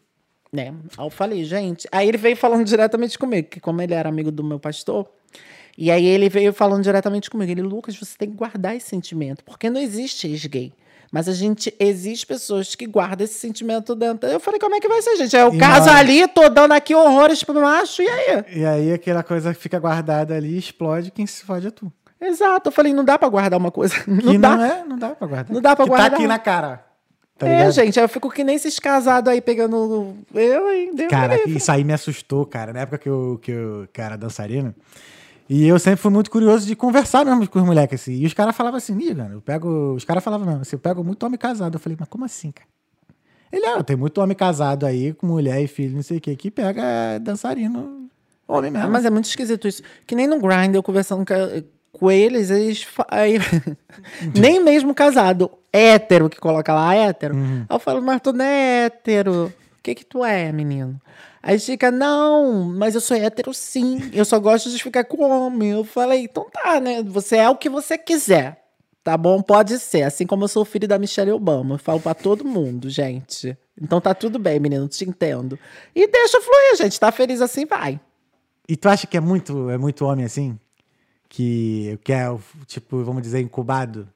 Speaker 2: né? Aí eu falei, gente. Aí ele veio falando diretamente comigo, que como ele era amigo do meu pastor, e aí ele veio falando diretamente comigo. Ele, Lucas, você tem que guardar esse sentimento, porque não existe ex-gay. Mas a gente, existe pessoas que guardam esse sentimento dentro. Eu falei, como é que vai ser, gente? É o
Speaker 1: E
Speaker 2: caso ali, tô dando aqui horrores pro macho, e aí?
Speaker 1: E aí aquela coisa fica guardada ali, explode, quem se fode é tu.
Speaker 2: Exato. Eu falei, não dá pra guardar uma coisa. (laughs) Não
Speaker 1: que
Speaker 2: dá.
Speaker 1: não é, não dá pra guardar.
Speaker 2: Não dá pra
Speaker 1: que
Speaker 2: guardar.
Speaker 1: Tá aqui na cara. Tá
Speaker 2: é, gente, eu fico que nem esses casados aí pegando. Eu, hein? Deus
Speaker 1: Cara, isso aí me assustou, cara. Na época que eu, que eu era dançarino. E eu sempre fui muito curioso de conversar mesmo com os moleques, assim. E os caras falavam assim, "Ih, cara, eu pego. Os caras falavam mesmo assim, eu pego muito homem casado. Eu falei, mas como assim, cara? Ele, ah, tem muito homem casado aí, com mulher e filho, não sei o que, que pega dançarino homem mesmo.
Speaker 2: Ah, mas é muito esquisito isso. Que nem no Grind, eu conversando com, com eles, eles. Aí, (laughs) nem mesmo casado, hétero, que coloca lá hétero.
Speaker 1: Uhum.
Speaker 2: Aí eu falo, mas tu não é hétero. que que tu é, menino? Aí fica, não, mas eu sou hétero sim. Eu só gosto de ficar com homem. Eu falei, então tá, né? Você é o que você quiser. Tá bom? Pode ser. Assim como eu sou filho da Michelle Obama. Eu falo pra todo mundo, gente. Então tá tudo bem, menino, te entendo. E deixa fluir, gente. Tá feliz assim, vai.
Speaker 1: E tu acha que é muito, é muito homem assim? Que, que é, tipo, vamos dizer, incubado?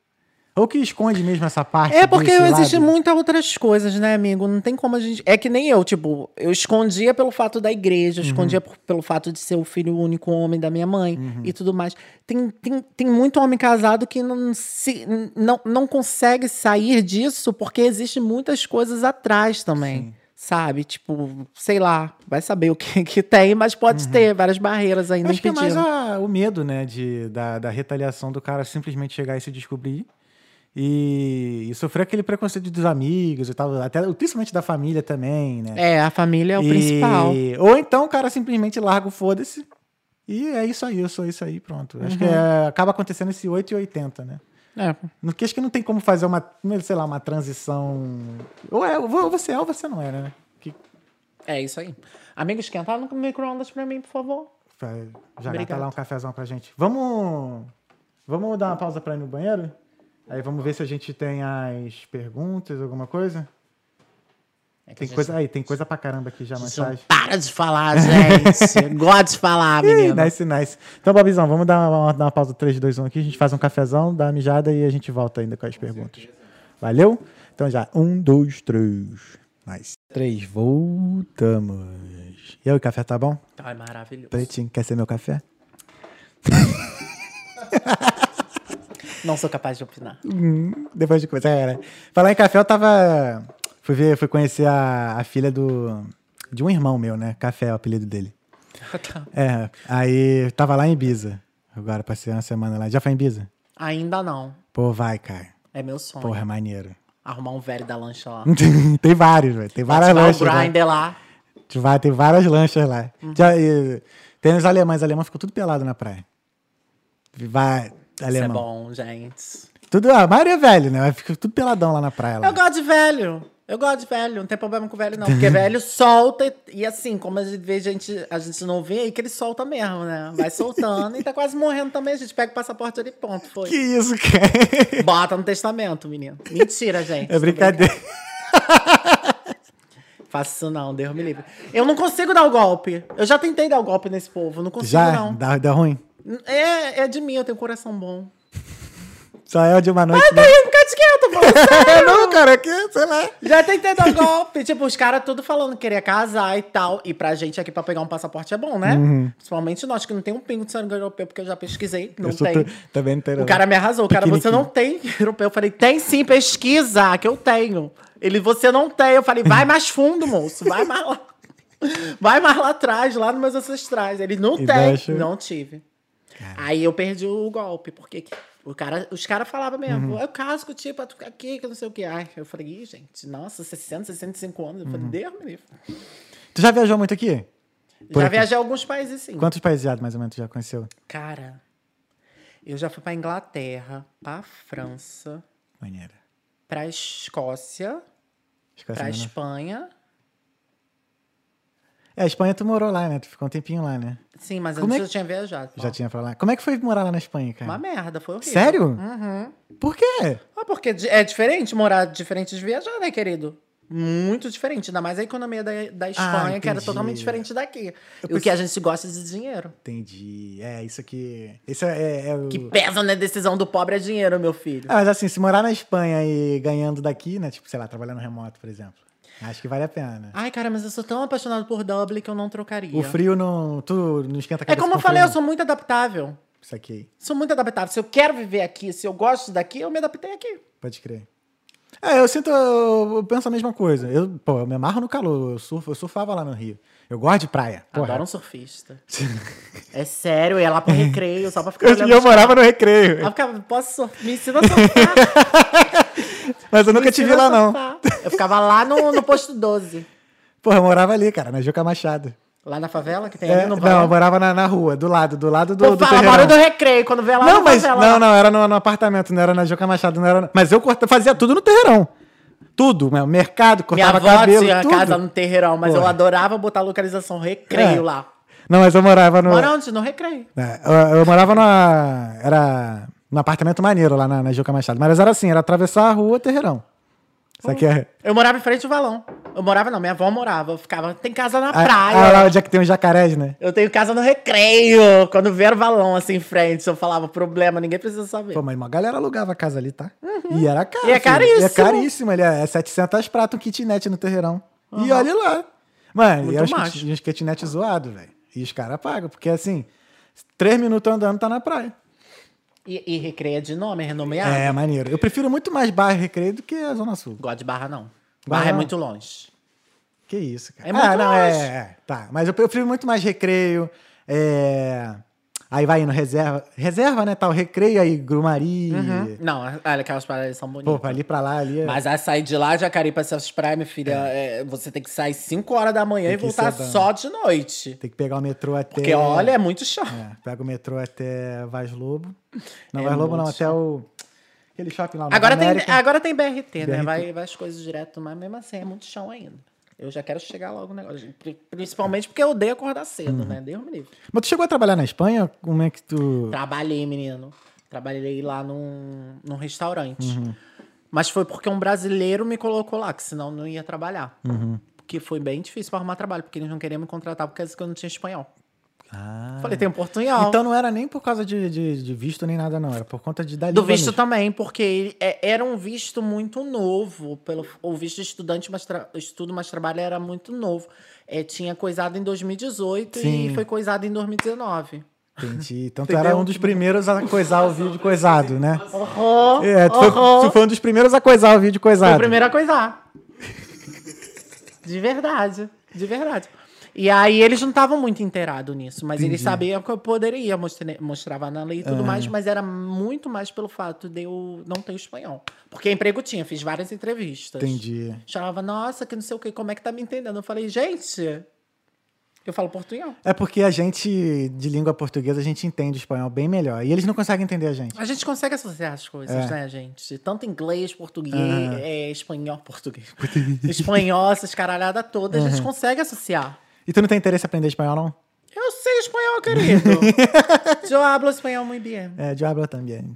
Speaker 1: Ou que esconde mesmo essa parte?
Speaker 2: É porque
Speaker 1: lado?
Speaker 2: muitas outras coisas, né, amigo? Não tem como a gente. É que nem eu, tipo, eu escondia pelo fato da igreja, eu
Speaker 1: Uhum.
Speaker 2: escondia por- pelo fato de ser o filho único homem da minha mãe
Speaker 1: Uhum.
Speaker 2: e tudo mais. Tem, tem, tem muito homem casado que não, se, não, não consegue sair disso porque existem muitas coisas atrás também. Sabe? Tipo, sei lá, vai saber o que, (laughs) que tem, mas pode ter várias barreiras ainda
Speaker 1: Uhum. Acho que é mais
Speaker 2: impedindo.
Speaker 1: a- o medo, né, de, da, da retaliação do cara simplesmente chegar e se descobrir. E, e sofrer aquele preconceito dos amigos e tal, até principalmente da família também, né?
Speaker 2: É, a família é o
Speaker 1: E-
Speaker 2: principal.
Speaker 1: Ou então o cara simplesmente larga o foda-se e é isso aí, eu sou isso aí, pronto. Acho que
Speaker 2: Uhum.
Speaker 1: é- acaba acontecendo esse 8 e 80, né?
Speaker 2: É.
Speaker 1: No que acho que não tem como fazer uma, sei lá, uma transição. Ou, é, ou você é ou você não é, né? Que,
Speaker 2: É isso aí. Amigo, esquenta no micro-ondas pra mim, por favor.
Speaker 1: fa- já tá lá um cafezão pra gente. Vamos, vamos dar uma pausa pra ir no banheiro? Aí vamos ver se a gente tem as perguntas, alguma coisa.
Speaker 2: É
Speaker 1: Tem coisa aí, tem coisa pra caramba aqui já
Speaker 2: não
Speaker 1: mensagem.
Speaker 2: para de falar, gente. (laughs) Gosto de falar, menino.
Speaker 1: Nice, nice. Então, Bobizão, vamos dar uma, dar uma pausa 3, 2, 1 aqui. A gente faz um cafezão, dá uma mijada e a gente volta ainda com as perguntas. Valeu? Então já, um, dois, três. Nice. Três, voltamos. E aí, o café tá bom?
Speaker 2: Ai, maravilhoso.
Speaker 1: Pretinho, quer ser meu café? (laughs)
Speaker 2: Não sou capaz de opinar.
Speaker 1: Depois de coisa. É, né? Falar em café, eu tava. Fui, ver, fui conhecer a, a filha do. De um irmão meu, né? Café é o apelido dele. (laughs) É, aí tava lá em Ibiza. Agora passei uma semana lá. Já foi em Ibiza?
Speaker 2: Ainda não.
Speaker 1: Pô, vai, cara.
Speaker 2: É meu sonho.
Speaker 1: Porra, é maneiro.
Speaker 2: Arrumar um velho da lancha lá. (laughs)
Speaker 1: tem vários, velho. Tem várias lanchas.
Speaker 2: o
Speaker 1: lá.
Speaker 2: grinder lá.
Speaker 1: Vai, tem várias lanchas lá.
Speaker 2: Uhum.
Speaker 1: Já, e, tem os alemães, alemão ficou tudo pelado na praia. Vai,
Speaker 2: Isso é
Speaker 1: alemão.
Speaker 2: bom, gente.
Speaker 1: Tudo, a maioria é velho, né? Fica tudo peladão lá na praia. Lá.
Speaker 2: Eu gosto de velho. Eu gosto de velho. Não tem problema com velho, não. Porque (laughs) velho solta e, e assim, como a gente vê gente, a gente não vê, aí que ele solta mesmo, né? Vai soltando e tá quase morrendo também. A gente pega o passaporte ali, ponto. Foi.
Speaker 1: Que isso, cara?
Speaker 2: Bota no testamento, menino. Mentira, gente.
Speaker 1: É brincadeira. (laughs)
Speaker 2: Faço isso não, Deus me livre. Eu não consigo dar o golpe. Eu já tentei dar o golpe nesse povo, não consigo
Speaker 1: Já?
Speaker 2: não.
Speaker 1: Dá, dá ruim?
Speaker 2: É, é de mim, eu tenho coração bom.
Speaker 1: Só é o de uma noite.
Speaker 2: Tá aí, fica quieto, pô. (laughs)
Speaker 1: É, não, cara, aqui, sei lá.
Speaker 2: Já tentei dar golpe. tipo, os caras tudo falando que queria casar e tal. E pra gente aqui, pra pegar um passaporte é bom, né? Principalmente nós que não tem um pingo de sangue europeu, porque eu já pesquisei. Não
Speaker 1: Eu
Speaker 2: tem.
Speaker 1: também não tem.
Speaker 2: O cara me arrasou. O cara, você não tem (laughs) europeu. Eu falei, tem sim, pesquisa, que eu tenho. Ele, você não tem. Eu falei, vai mais fundo, moço. Vai mais lá. Vai mais lá atrás, lá nos meus ancestrais. Ele não
Speaker 1: E
Speaker 2: tem.
Speaker 1: deixa-
Speaker 2: Não tive. Aí eu perdi o golpe, porque o cara, os caras falavam mesmo,
Speaker 1: Uhum.
Speaker 2: eu caso com o tipo, tu fica aqui, que não sei o que. Ai, eu falei, Ih, gente, nossa, 60, 65 anos. Eu falei,
Speaker 1: Uhum.
Speaker 2: Deus me livre.
Speaker 1: Tu já viajou muito aqui? Por
Speaker 2: Já
Speaker 1: aqui.
Speaker 2: viajei a alguns países, sim.
Speaker 1: Quantos países já, mais ou menos, tu já conheceu?
Speaker 2: Cara, eu já fui pra Inglaterra, pra França,
Speaker 1: Maneira.
Speaker 2: pra Escócia,
Speaker 1: Esquece
Speaker 2: pra
Speaker 1: né?
Speaker 2: Espanha.
Speaker 1: É, a Espanha tu morou lá, né? Tu ficou um tempinho lá, né?
Speaker 2: Sim, mas
Speaker 1: Como
Speaker 2: antes
Speaker 1: é
Speaker 2: eu tinha viajado.
Speaker 1: Já tinha pra lá. Como é que foi morar lá na Espanha, cara?
Speaker 2: Uma merda, foi horrível.
Speaker 1: Sério?
Speaker 2: Uhum.
Speaker 1: Por quê?
Speaker 2: Ah, porque é diferente morar diferente de viajar, né, querido? Muito diferente. Ainda mais a economia da, da Espanha, que era totalmente diferente daqui. E o que a gente gosta de dinheiro.
Speaker 1: Entendi. É, isso aqui. Isso é, é, é o.
Speaker 2: Que pesa na decisão do pobre é dinheiro, meu filho.
Speaker 1: Ah, mas assim, se morar na Espanha e ganhando daqui, né? Tipo, sei lá, trabalhando remoto, por exemplo. Acho que vale a pena.
Speaker 2: Ai, cara, mas eu sou tão apaixonado por Dublin que eu não trocaria.
Speaker 1: O frio não. Tu não esquenta a
Speaker 2: É
Speaker 1: cabeça
Speaker 2: como eu falei,
Speaker 1: frio,
Speaker 2: eu sou muito adaptável.
Speaker 1: Isso aqui.
Speaker 2: Sou muito adaptável. Se eu quero viver aqui, se eu gosto daqui, eu me adaptei aqui.
Speaker 1: Pode crer. É, eu sinto, eu, eu penso a mesma coisa. Eu, pô, eu me amarro no calor, eu, surfo, eu surfava lá no Rio. Eu gosto de praia. Porra.
Speaker 2: Adoro um surfista. (laughs) é sério, eu ia lá pro recreio só pra ficar
Speaker 1: Eu, eu morava no recreio,
Speaker 2: Ela ficava, posso surfar? Me ensina a surfar. (laughs)
Speaker 1: mas eu nunca te vi lá, não.
Speaker 2: Eu ficava lá no, no posto 12.
Speaker 1: Porra, eu morava ali, cara, na Juca Machado.
Speaker 2: Lá na favela que tem
Speaker 1: É,
Speaker 2: ali no
Speaker 1: não, eu morava na, na rua, do lado, do lado do,
Speaker 2: Pô,
Speaker 1: do
Speaker 2: fala, do recreio, quando vê lá
Speaker 1: Não,
Speaker 2: na
Speaker 1: mas
Speaker 2: favela.
Speaker 1: não,
Speaker 2: lá.
Speaker 1: não, era no, no apartamento, não era na Juca Machado, não era. Mas eu corta, fazia tudo no terreirão. Tudo, meu, mercado,
Speaker 2: Minha
Speaker 1: cortava
Speaker 2: avó
Speaker 1: cabelo,
Speaker 2: tinha
Speaker 1: tudo.
Speaker 2: casa no terreirão, mas eu
Speaker 1: Porra.
Speaker 2: adorava botar localização recreio
Speaker 1: É.
Speaker 2: lá.
Speaker 1: Não, mas eu morava no...
Speaker 2: Mora onde? No recreio.
Speaker 1: É, eu, eu morava numa... Era num apartamento maneiro lá na, na Juca Machado. Mas era assim, era atravessar a rua, terreirão. Isso aqui é...
Speaker 2: Eu morava em frente ao valão. Eu morava, não, minha avó morava. Eu ficava, tem casa na
Speaker 1: Ah,
Speaker 2: praia.
Speaker 1: ah, lá onde é que tem os jacarés, né?
Speaker 2: Eu tenho casa no recreio. Quando vier o valão assim em frente, eu falava, problema, ninguém precisa saber.
Speaker 1: Pô, mas uma galera alugava a casa ali, tá? E era caro.
Speaker 2: Uhum. E é caríssimo.
Speaker 1: E é caríssimo. Ele é 700 prato um kitnet no terreirão. E olha lá. Mano,
Speaker 2: Muito
Speaker 1: e é
Speaker 2: macho.
Speaker 1: uns kitnet zoado, velho. E os caras pagam, porque assim, três minutos andando tá na praia.
Speaker 2: E, e recreio é de nome, é renomeado.
Speaker 1: É, maneiro. Eu prefiro muito mais bairro recreio do que a Zona Sul.
Speaker 2: Gosto de barra, não.
Speaker 1: Barra
Speaker 2: Barra é muito longe.
Speaker 1: Que isso, cara.
Speaker 2: É muito
Speaker 1: ah, não,
Speaker 2: longe.
Speaker 1: é, é. Tá. Mas eu prefiro muito mais recreio. É... Aí vai indo reserva. Reserva, né? Tal, recreio aí, Grumari.
Speaker 2: Não, olha, aquelas praias são bonitas.
Speaker 1: Pô, ali pra lá ali. é-
Speaker 2: Mas a sair de lá, Jacareí pra essas praias, minha filha, é, você tem que sair 5 horas da manhã e voltar só de noite.
Speaker 1: Tem que pegar o metrô até.
Speaker 2: Porque, olha, é muito chão.
Speaker 1: É, pega o metrô até Vaz Lobo. Não,
Speaker 2: É
Speaker 1: Vaz Lobo não, até o. Aquele shopping lá. Nova
Speaker 2: Agora tem,
Speaker 1: América.
Speaker 2: agora tem BRT, né?
Speaker 1: BRT.
Speaker 2: Vai, vai as coisas direto, mas mesmo assim é muito chão ainda. Eu já quero chegar logo no negócio. Pri- Principalmente porque eu odeio acordar cedo,
Speaker 1: Uhum.
Speaker 2: né? Deus me livre.
Speaker 1: Mas tu chegou a trabalhar na Espanha? Como é que tu.
Speaker 2: Trabalhei, menino. Trabalhei lá num, num restaurante.
Speaker 1: Uhum.
Speaker 2: Mas foi porque um brasileiro me colocou lá, que senão não ia trabalhar.
Speaker 1: Uhum.
Speaker 2: Porque foi bem difícil pra arrumar trabalho, porque eles não queriam me contratar porque eu não tinha espanhol.
Speaker 1: Ah.
Speaker 2: Falei, tem um portunhol.
Speaker 1: Então não era nem por causa de, de, de visto nem nada, não. Era por conta de da
Speaker 2: Do visto
Speaker 1: mesmo.
Speaker 2: também, porque ele- é- era um visto muito novo. Pelo, o visto de estudante, mas tra- estudo mais trabalho era muito novo. É, tinha coisado em 2018
Speaker 1: Sim.
Speaker 2: e foi coisado em 2019.
Speaker 1: Entendi. Então tu era um dos primeiros a coisar o vídeo coisado, né?
Speaker 2: Uhum,
Speaker 1: É, tu foi,
Speaker 2: uhum.
Speaker 1: tu foi um dos primeiros a coisar o vídeo
Speaker 2: Foi
Speaker 1: coisado.
Speaker 2: o primeiro a coisar. De verdade. De verdade. E aí eles não estavam muito inteirados nisso, mas eles
Speaker 1: Entendi.
Speaker 2: sabiam que eu poderia, mostra- mostrava na lei e tudo mais, mas era muito mais pelo fato de eu não ter espanhol. Porque emprego tinha, fiz várias entrevistas.
Speaker 1: Entendi.
Speaker 2: Chamava, nossa, que não sei o que, como é que tá me entendendo? Eu falei, gente, eu falo portunhol.
Speaker 1: É porque a gente, de língua portuguesa, a gente entende o espanhol bem melhor. E eles não conseguem entender a gente.
Speaker 2: A gente consegue associar as coisas,
Speaker 1: É.
Speaker 2: né, gente? Tanto inglês, português, é, espanhol, português. espanhol, essas caralhadas todas, a gente consegue associar.
Speaker 1: E tu não tem interesse em aprender espanhol, não?
Speaker 2: Eu sei espanhol, querido. (laughs) eu hablo espanhol muito bem.
Speaker 1: É, eu hablo também.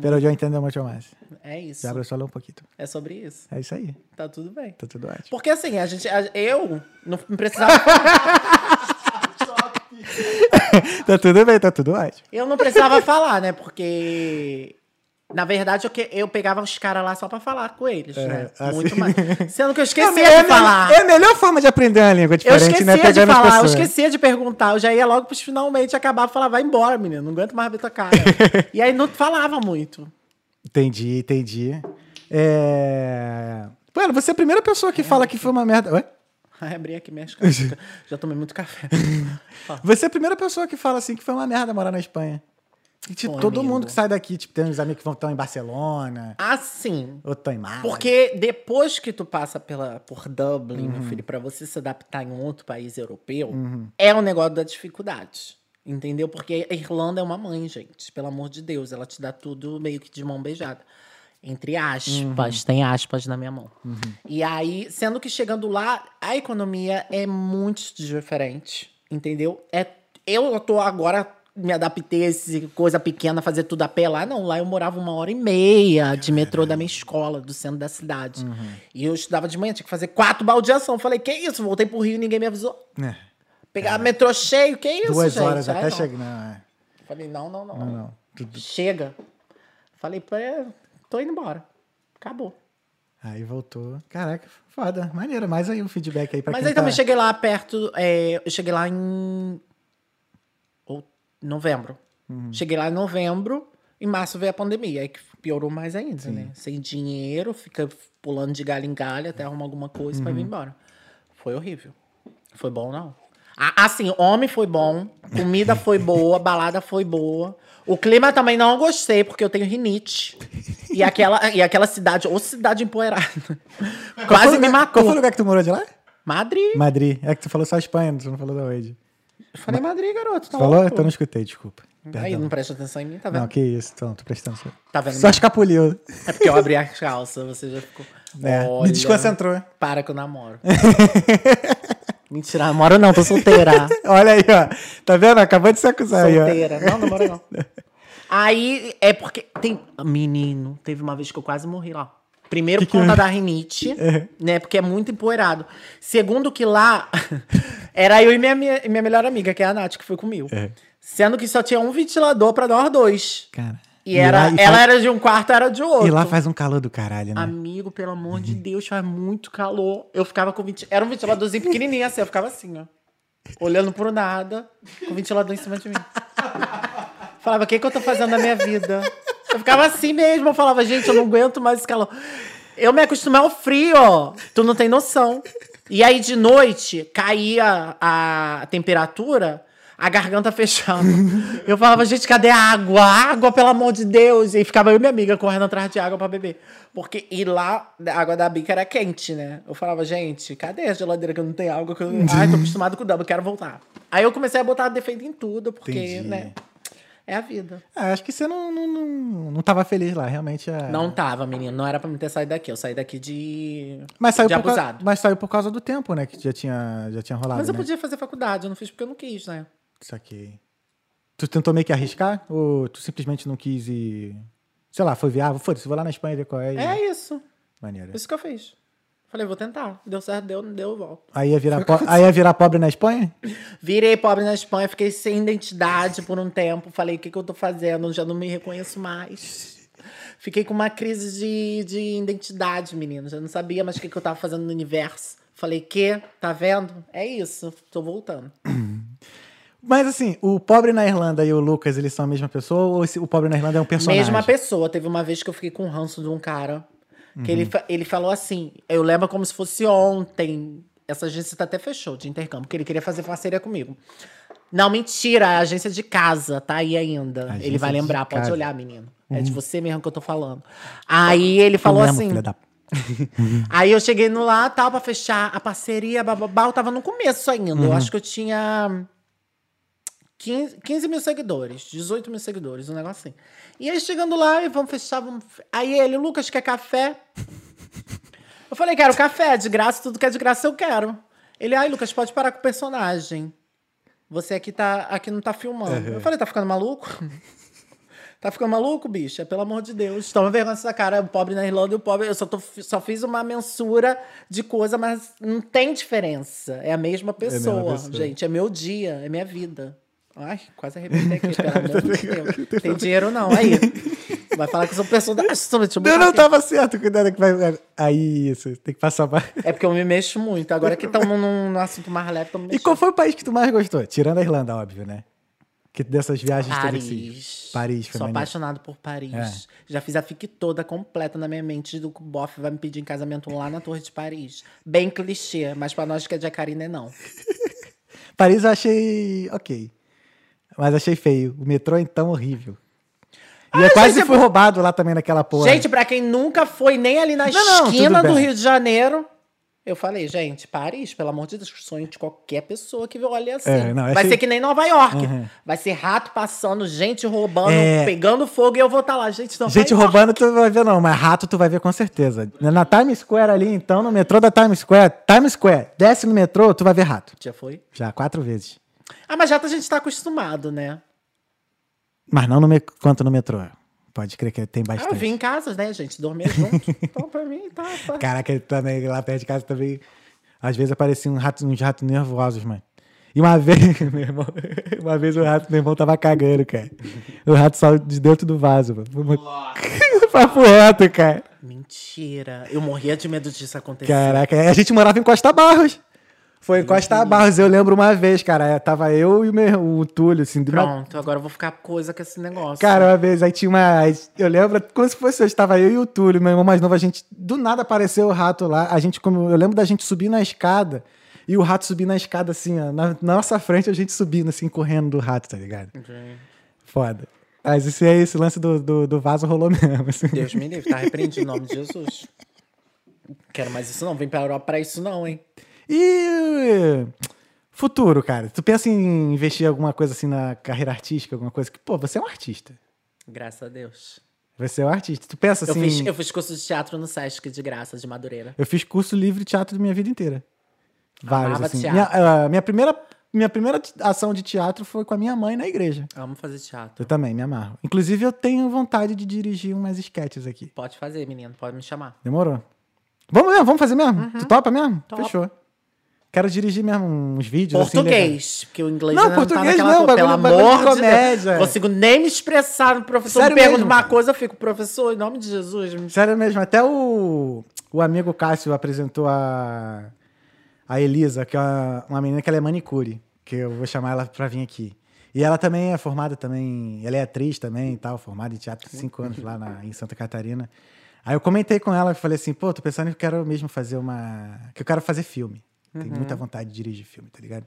Speaker 1: Pero eu entendo muito mais.
Speaker 2: É isso.
Speaker 1: Eu hablo só um pouquinho.
Speaker 2: É sobre isso.
Speaker 1: É isso aí.
Speaker 2: Tá tudo bem.
Speaker 1: Tá tudo ótimo.
Speaker 2: Porque assim, a gente, a- eu não precisava, (laughs)
Speaker 1: tá tudo bem, tá tudo ótimo.
Speaker 2: eu não precisava falar, né? Porque na verdade eu, que- eu pegava os caras lá só pra falar com eles, né?
Speaker 1: assim.
Speaker 2: Muito mais. Sendo que eu esquecia
Speaker 1: é,
Speaker 2: de falar.
Speaker 1: É a melhor forma de aprender uma língua
Speaker 2: Eu
Speaker 1: diferente,
Speaker 2: esquecia
Speaker 1: né?
Speaker 2: de
Speaker 1: Pegando
Speaker 2: falar, eu esquecia de perguntar. Eu já ia logo pros finalmente acabar e falar, vai embora, menino. Não aguento mais ver tua cara. (laughs) e aí não falava muito.
Speaker 1: Entendi, entendi. É... Mano, você é a primeira pessoa que fala que foi uma merda. Ué? (laughs)
Speaker 2: Ai, abri aqui minhas (laughs) já tomei muito café.
Speaker 1: Você é a primeira pessoa que fala assim que foi uma merda morar na Espanha. E, tipo,
Speaker 2: Pô,
Speaker 1: todo
Speaker 2: amigo.
Speaker 1: mundo que sai daqui, tipo, tem uns amigos que vão estar em Barcelona,
Speaker 2: Assim,
Speaker 1: outros estão em Málaga.
Speaker 2: Porque depois que tu passa pela, por Dublin,
Speaker 1: Uhum.
Speaker 2: meu filho, pra você se adaptar em um outro país europeu, é um negócio da dificuldade. Entendeu? Porque a Irlanda é uma mãe, gente. Pelo amor de Deus. Ela te dá tudo meio que de mão beijada. Entre aspas. Tem aspas na minha mão. E aí, sendo que chegando lá, a economia é muito diferente. Entendeu? É, eu tô agora. Me adaptei a essa coisa pequena, fazer tudo a pé lá. Não, lá eu morava uma hora e meia de metrô da minha escola, do centro da cidade. E eu estudava de manhã, tinha que fazer quatro baldeação. Falei, que isso? Voltei pro Rio e ninguém me avisou.
Speaker 1: É,
Speaker 2: Pegar metrô cheio, que isso,
Speaker 1: duas
Speaker 2: gente?
Speaker 1: horas
Speaker 2: Ai,
Speaker 1: até chegar. Não, é.
Speaker 2: Falei, não, não, não.
Speaker 1: não, não.
Speaker 2: Chega. Falei, pô, tô indo embora. Acabou.
Speaker 1: Aí voltou. Caraca, foda. Maneiro. Mais aí um feedback aí pra
Speaker 2: Mas aí também
Speaker 1: tá...
Speaker 2: cheguei lá perto. é, eu cheguei lá em. Novembro.
Speaker 1: Uhum.
Speaker 2: Cheguei lá em novembro. Em março veio a pandemia. Aí que piorou mais ainda, né? Sem dinheiro, fica pulando de galho em galho até arrumar alguma coisa
Speaker 1: Uhum.
Speaker 2: vir embora. Foi horrível. Foi bom, não. Assim, homem foi bom, comida foi (laughs) boa, balada foi boa. O clima também não gostei, porque eu tenho rinite. E aquela, e aquela cidade, ou cidade empoeirada.
Speaker 1: Qual
Speaker 2: Quase me
Speaker 1: lugar- Qual
Speaker 2: matou.
Speaker 1: foi o lugar que tu morou de lá?
Speaker 2: Madrid.
Speaker 1: Madrid. É que tu falou só Espanha, tu não falou da onde.
Speaker 2: Eu falei Madrid, garoto. Tá
Speaker 1: Falou?
Speaker 2: louco?
Speaker 1: Então não escutei, desculpa.
Speaker 2: Aí
Speaker 1: Perdão.
Speaker 2: não presta atenção em mim, tá vendo?
Speaker 1: Não, que isso, então, tô prestando atenção.
Speaker 2: Tá vendo?
Speaker 1: Só escapuliu.
Speaker 2: É porque eu abri a calça, você já ficou.
Speaker 1: É,
Speaker 2: Olha,
Speaker 1: me desconcentrou.
Speaker 2: Para que eu namoro. (laughs) Mentira, namoro não, tô solteira. (laughs)
Speaker 1: Olha aí, ó. Tá vendo? Acabou de se acusar aí, ó.
Speaker 2: Solteira. Não, namoro não. (laughs) Aí é porque tem. Menino, teve uma vez que eu quase morri lá. Primeiro, por conta da rinite, (laughs) né? Porque é muito empoeirado. Segundo, que lá (laughs) era eu e minha, minha, melhor amiga, que é a Nath, que foi comigo.
Speaker 1: É.
Speaker 2: Sendo que só tinha um ventilador pra nós dois.
Speaker 1: Cara.
Speaker 2: E, era,
Speaker 1: lá- e
Speaker 2: ela
Speaker 1: faz-
Speaker 2: era de um quarto, era de outro.
Speaker 1: E lá faz um calor do caralho, né?
Speaker 2: Amigo, pelo amor de Deus, faz muito calor. Eu ficava com venti... Era um ventiladorzinho pequenininho assim, eu ficava assim, ó. Olhando pro nada, com o ventilador em cima de mim. Falava, o que, que eu tô fazendo na minha vida? Eu ficava assim mesmo, eu falava, gente, eu não aguento mais esse calor. Eu me acostumei ao frio, ó. Tu não tem noção. E aí, de noite, caía a temperatura, a garganta fechava. Eu falava, gente, cadê a água? Água, pelo amor de Deus! E ficava eu e minha amiga correndo atrás de água pra beber. Porque ir lá, a água da bica era quente, né? Eu falava, gente, cadê a geladeira que eu não tenho água? Que eu... Ai, tô acostumado com o double, quero voltar. Aí eu comecei a botar defeito em tudo, porque,
Speaker 1: Entendi.
Speaker 2: né? É a vida.
Speaker 1: Ah, acho que você não, não, não, não tava feliz lá, realmente. É...
Speaker 2: Não tava, menino. Não era pra me ter saído daqui. Eu saí daqui de.
Speaker 1: Mas saiu,
Speaker 2: de
Speaker 1: por causa,
Speaker 2: abusado.
Speaker 1: mas saiu por causa do tempo, né? Que já tinha, já tinha rolado.
Speaker 2: Mas eu
Speaker 1: né?
Speaker 2: podia fazer faculdade, eu não fiz porque eu não quis, né?
Speaker 1: Saquei. Tu tentou meio que arriscar? Ou tu simplesmente não quis ir. Sei lá, foi viável? Foda-se, vou lá na Espanha ver qual é. e-
Speaker 2: É isso.
Speaker 1: Maneiro.
Speaker 2: Isso que eu fiz. Falei, vou tentar. Deu certo, deu, não deu, eu volto.
Speaker 1: Aí ia, virar po- Aí ia virar pobre na Espanha?
Speaker 2: Virei pobre na Espanha, fiquei sem identidade por um tempo. Falei, o que, que eu tô fazendo? Já não me reconheço mais. Fiquei com uma crise de, de identidade, menino. Já não sabia mais o que, que eu tava fazendo no universo. Falei, que? Tá vendo? É isso. Tô voltando. (clears throat)
Speaker 1: Mas assim, o pobre na Irlanda e o Lucas, eles são a mesma pessoa? Ou o pobre na Irlanda é um personagem?
Speaker 2: Mesma pessoa. Teve uma vez que eu fiquei com ranço de um cara. Que ele, ele falou assim. Eu lembro como se fosse ontem. Essa agência tá até fechou de intercâmbio, porque ele queria fazer parceria comigo. Não, mentira, é a agência de casa, tá aí ainda. Ele vai lembrar, pode
Speaker 1: casa.
Speaker 2: olhar, menino. É de você mesmo que eu tô falando. Aí ele falou
Speaker 1: mesmo,
Speaker 2: assim.
Speaker 1: da- (laughs)
Speaker 2: Aí eu cheguei no lá, tal, pra fechar a parceria, bababá. Eu tava no começo ainda.
Speaker 1: Uhum.
Speaker 2: Eu acho que eu tinha 15, 15 mil seguidores, 18 mil seguidores, um negócio assim. E aí chegando lá, e vamos fechar, vamos... Aí ele, Lucas, quer café? Eu falei, quero café, de graça, tudo que é de graça eu quero. Ele, ai, Lucas, pode parar com o personagem. Você aqui, tá, aqui não tá filmando. Eu falei, tá ficando maluco? (laughs) Tá ficando maluco, bicha? Pelo amor de Deus. Toma vergonha dessa cara. O pobre na Irlanda e o pobre. Eu só, tô, só fiz uma mensura de coisa, mas não tem diferença. É a mesma pessoa,
Speaker 1: pessoa.
Speaker 2: gente. É meu dia, é minha vida. Ai, quase arrebentei aqui, pelo amor de (laughs) Deus. Tem dinheiro não, aí. Vai falar que eu sou eu botar
Speaker 1: Não, não
Speaker 2: aqui.
Speaker 1: tava certo. Cuidado que vai. Aí, isso. Tem que passar. pra-
Speaker 2: É porque eu me mexo muito. Agora que estamos num, num assunto mais leve,
Speaker 1: E qual foi o país que tu mais gostou? Tirando a Irlanda, óbvio, né? Que dessas viagens todas assim.
Speaker 2: Paris.
Speaker 1: Paris, foi
Speaker 2: Sou
Speaker 1: maneiro.
Speaker 2: apaixonado por Paris.
Speaker 1: É.
Speaker 2: Já fiz a FIC toda completa na minha mente do que o Boff vai me pedir em casamento lá na Torre de Paris. Bem clichê, mas pra nós que é de Acarina é não. (laughs)
Speaker 1: Paris eu achei ok. Mas achei feio. O metrô, então, horrível. E eu quase
Speaker 2: gente,
Speaker 1: fui roubado lá também naquela porra.
Speaker 2: Gente, pra quem nunca foi nem ali na
Speaker 1: Não, não,
Speaker 2: esquina
Speaker 1: tudo
Speaker 2: do. Rio de Janeiro, eu falei, gente, Paris, pelo amor de Deus, sonho de qualquer pessoa que olha assim.
Speaker 1: É, não,
Speaker 2: vai
Speaker 1: achei-
Speaker 2: ser que nem Nova York.
Speaker 1: Uhum.
Speaker 2: Vai ser rato passando, gente roubando,
Speaker 1: É.
Speaker 2: pegando fogo e eu vou estar lá. Gente, Nova
Speaker 1: Gente
Speaker 2: York.
Speaker 1: roubando tu vai ver não, mas rato tu vai ver com certeza. Na Times Square ali, então, no metrô da Times Square, Times Square, desce no metrô, tu vai ver rato.
Speaker 2: Já foi?
Speaker 1: Já, quatro vezes.
Speaker 2: Ah, mas já a gente tá acostumado, né?
Speaker 1: Mas não no me... quanto no metrô. Pode crer que tem
Speaker 2: Ah,
Speaker 1: bastante.
Speaker 2: eu vim em casa, né, gente? Dormia junto. (laughs) então, pra mim, tá. tá.
Speaker 1: Caraca, ele também, lá perto de casa também. Às vezes apareciam um rato, uns ratos nervosos, mano. E uma (laughs) vez, meu irmão, uma vez o rato, meu irmão, tava cagando, cara. O rato saiu de dentro do vaso, mano. Uma- (laughs) Papo reto, cara.
Speaker 2: Mentira. Eu morria de medo disso acontecer.
Speaker 1: Caraca, a gente morava em Costa Barros. Foi em Costa Barros, eu lembro uma vez, cara. Tava eu e o, meu, o Túlio, assim, uma
Speaker 2: Pronto, agora eu vou ficar coisa com esse negócio.
Speaker 1: Cara, uma vez, aí tinha uma. Eu lembro, como se fosse eu, estava eu e o Túlio, meu irmão mais novo, a gente. Do nada apareceu o rato lá. A gente, como. Eu lembro da gente subir na escada e o rato subir na escada, assim, ó. Na, na nossa frente, a gente subindo, assim, correndo do rato, tá ligado? Foda. Mas esse, aí, esse lance do, do, do vaso rolou (laughs) mesmo. Assim.
Speaker 2: Deus me livre, tá repreendido em nome de Jesus. Quero mais isso não, vem pra Europa pra isso não, hein?
Speaker 1: E. Futuro, cara. Tu pensa em investir alguma coisa assim na carreira artística, alguma coisa que, pô, você é um artista.
Speaker 2: Graças a Deus.
Speaker 1: Você é um artista. Tu pensa
Speaker 2: Eu
Speaker 1: assim.
Speaker 2: fiz, eu fiz curso de teatro no Sesc de graça, de Madureira.
Speaker 1: Eu fiz curso livre de teatro da minha vida inteira. Vários,
Speaker 2: Amava
Speaker 1: assim. Minha, ah, minha primeira, minha primeira ação de teatro foi com a minha mãe na igreja.
Speaker 2: Amo fazer teatro.
Speaker 1: Eu também, me amarro. Inclusive, eu tenho vontade de dirigir umas sketches aqui.
Speaker 2: Pode fazer, menino. Pode me chamar.
Speaker 1: Demorou? Vamos mesmo? Vamos fazer mesmo? Tu topa mesmo?
Speaker 2: Topo.
Speaker 1: Fechou. Quero dirigir mesmo uns vídeos assim.
Speaker 2: Português. porque o inglês
Speaker 1: Não,
Speaker 2: ainda
Speaker 1: português
Speaker 2: tá naquela
Speaker 1: não,
Speaker 2: coisa. Pelo
Speaker 1: bagulho- bagulho de
Speaker 2: amor de
Speaker 1: comédia.
Speaker 2: Deus. Consigo nem me expressar no professor.
Speaker 1: Sério
Speaker 2: me pergunta
Speaker 1: mesmo,
Speaker 2: uma coisa, eu fico, professor, em nome de Jesus. me-
Speaker 1: Sério mesmo, até o, o amigo Cássio apresentou a, a Elisa, que é uma, uma menina que ela é manicure, que eu vou chamar ela pra vir aqui. E ela também é formada também, ela é atriz também e tal, formada em teatro há cinco anos lá na, em Santa Catarina. Aí eu comentei com ela e falei assim, pô, tô pensando que eu quero mesmo fazer uma... que eu quero fazer filme. Tenho muita vontade de dirigir filme, tá ligado?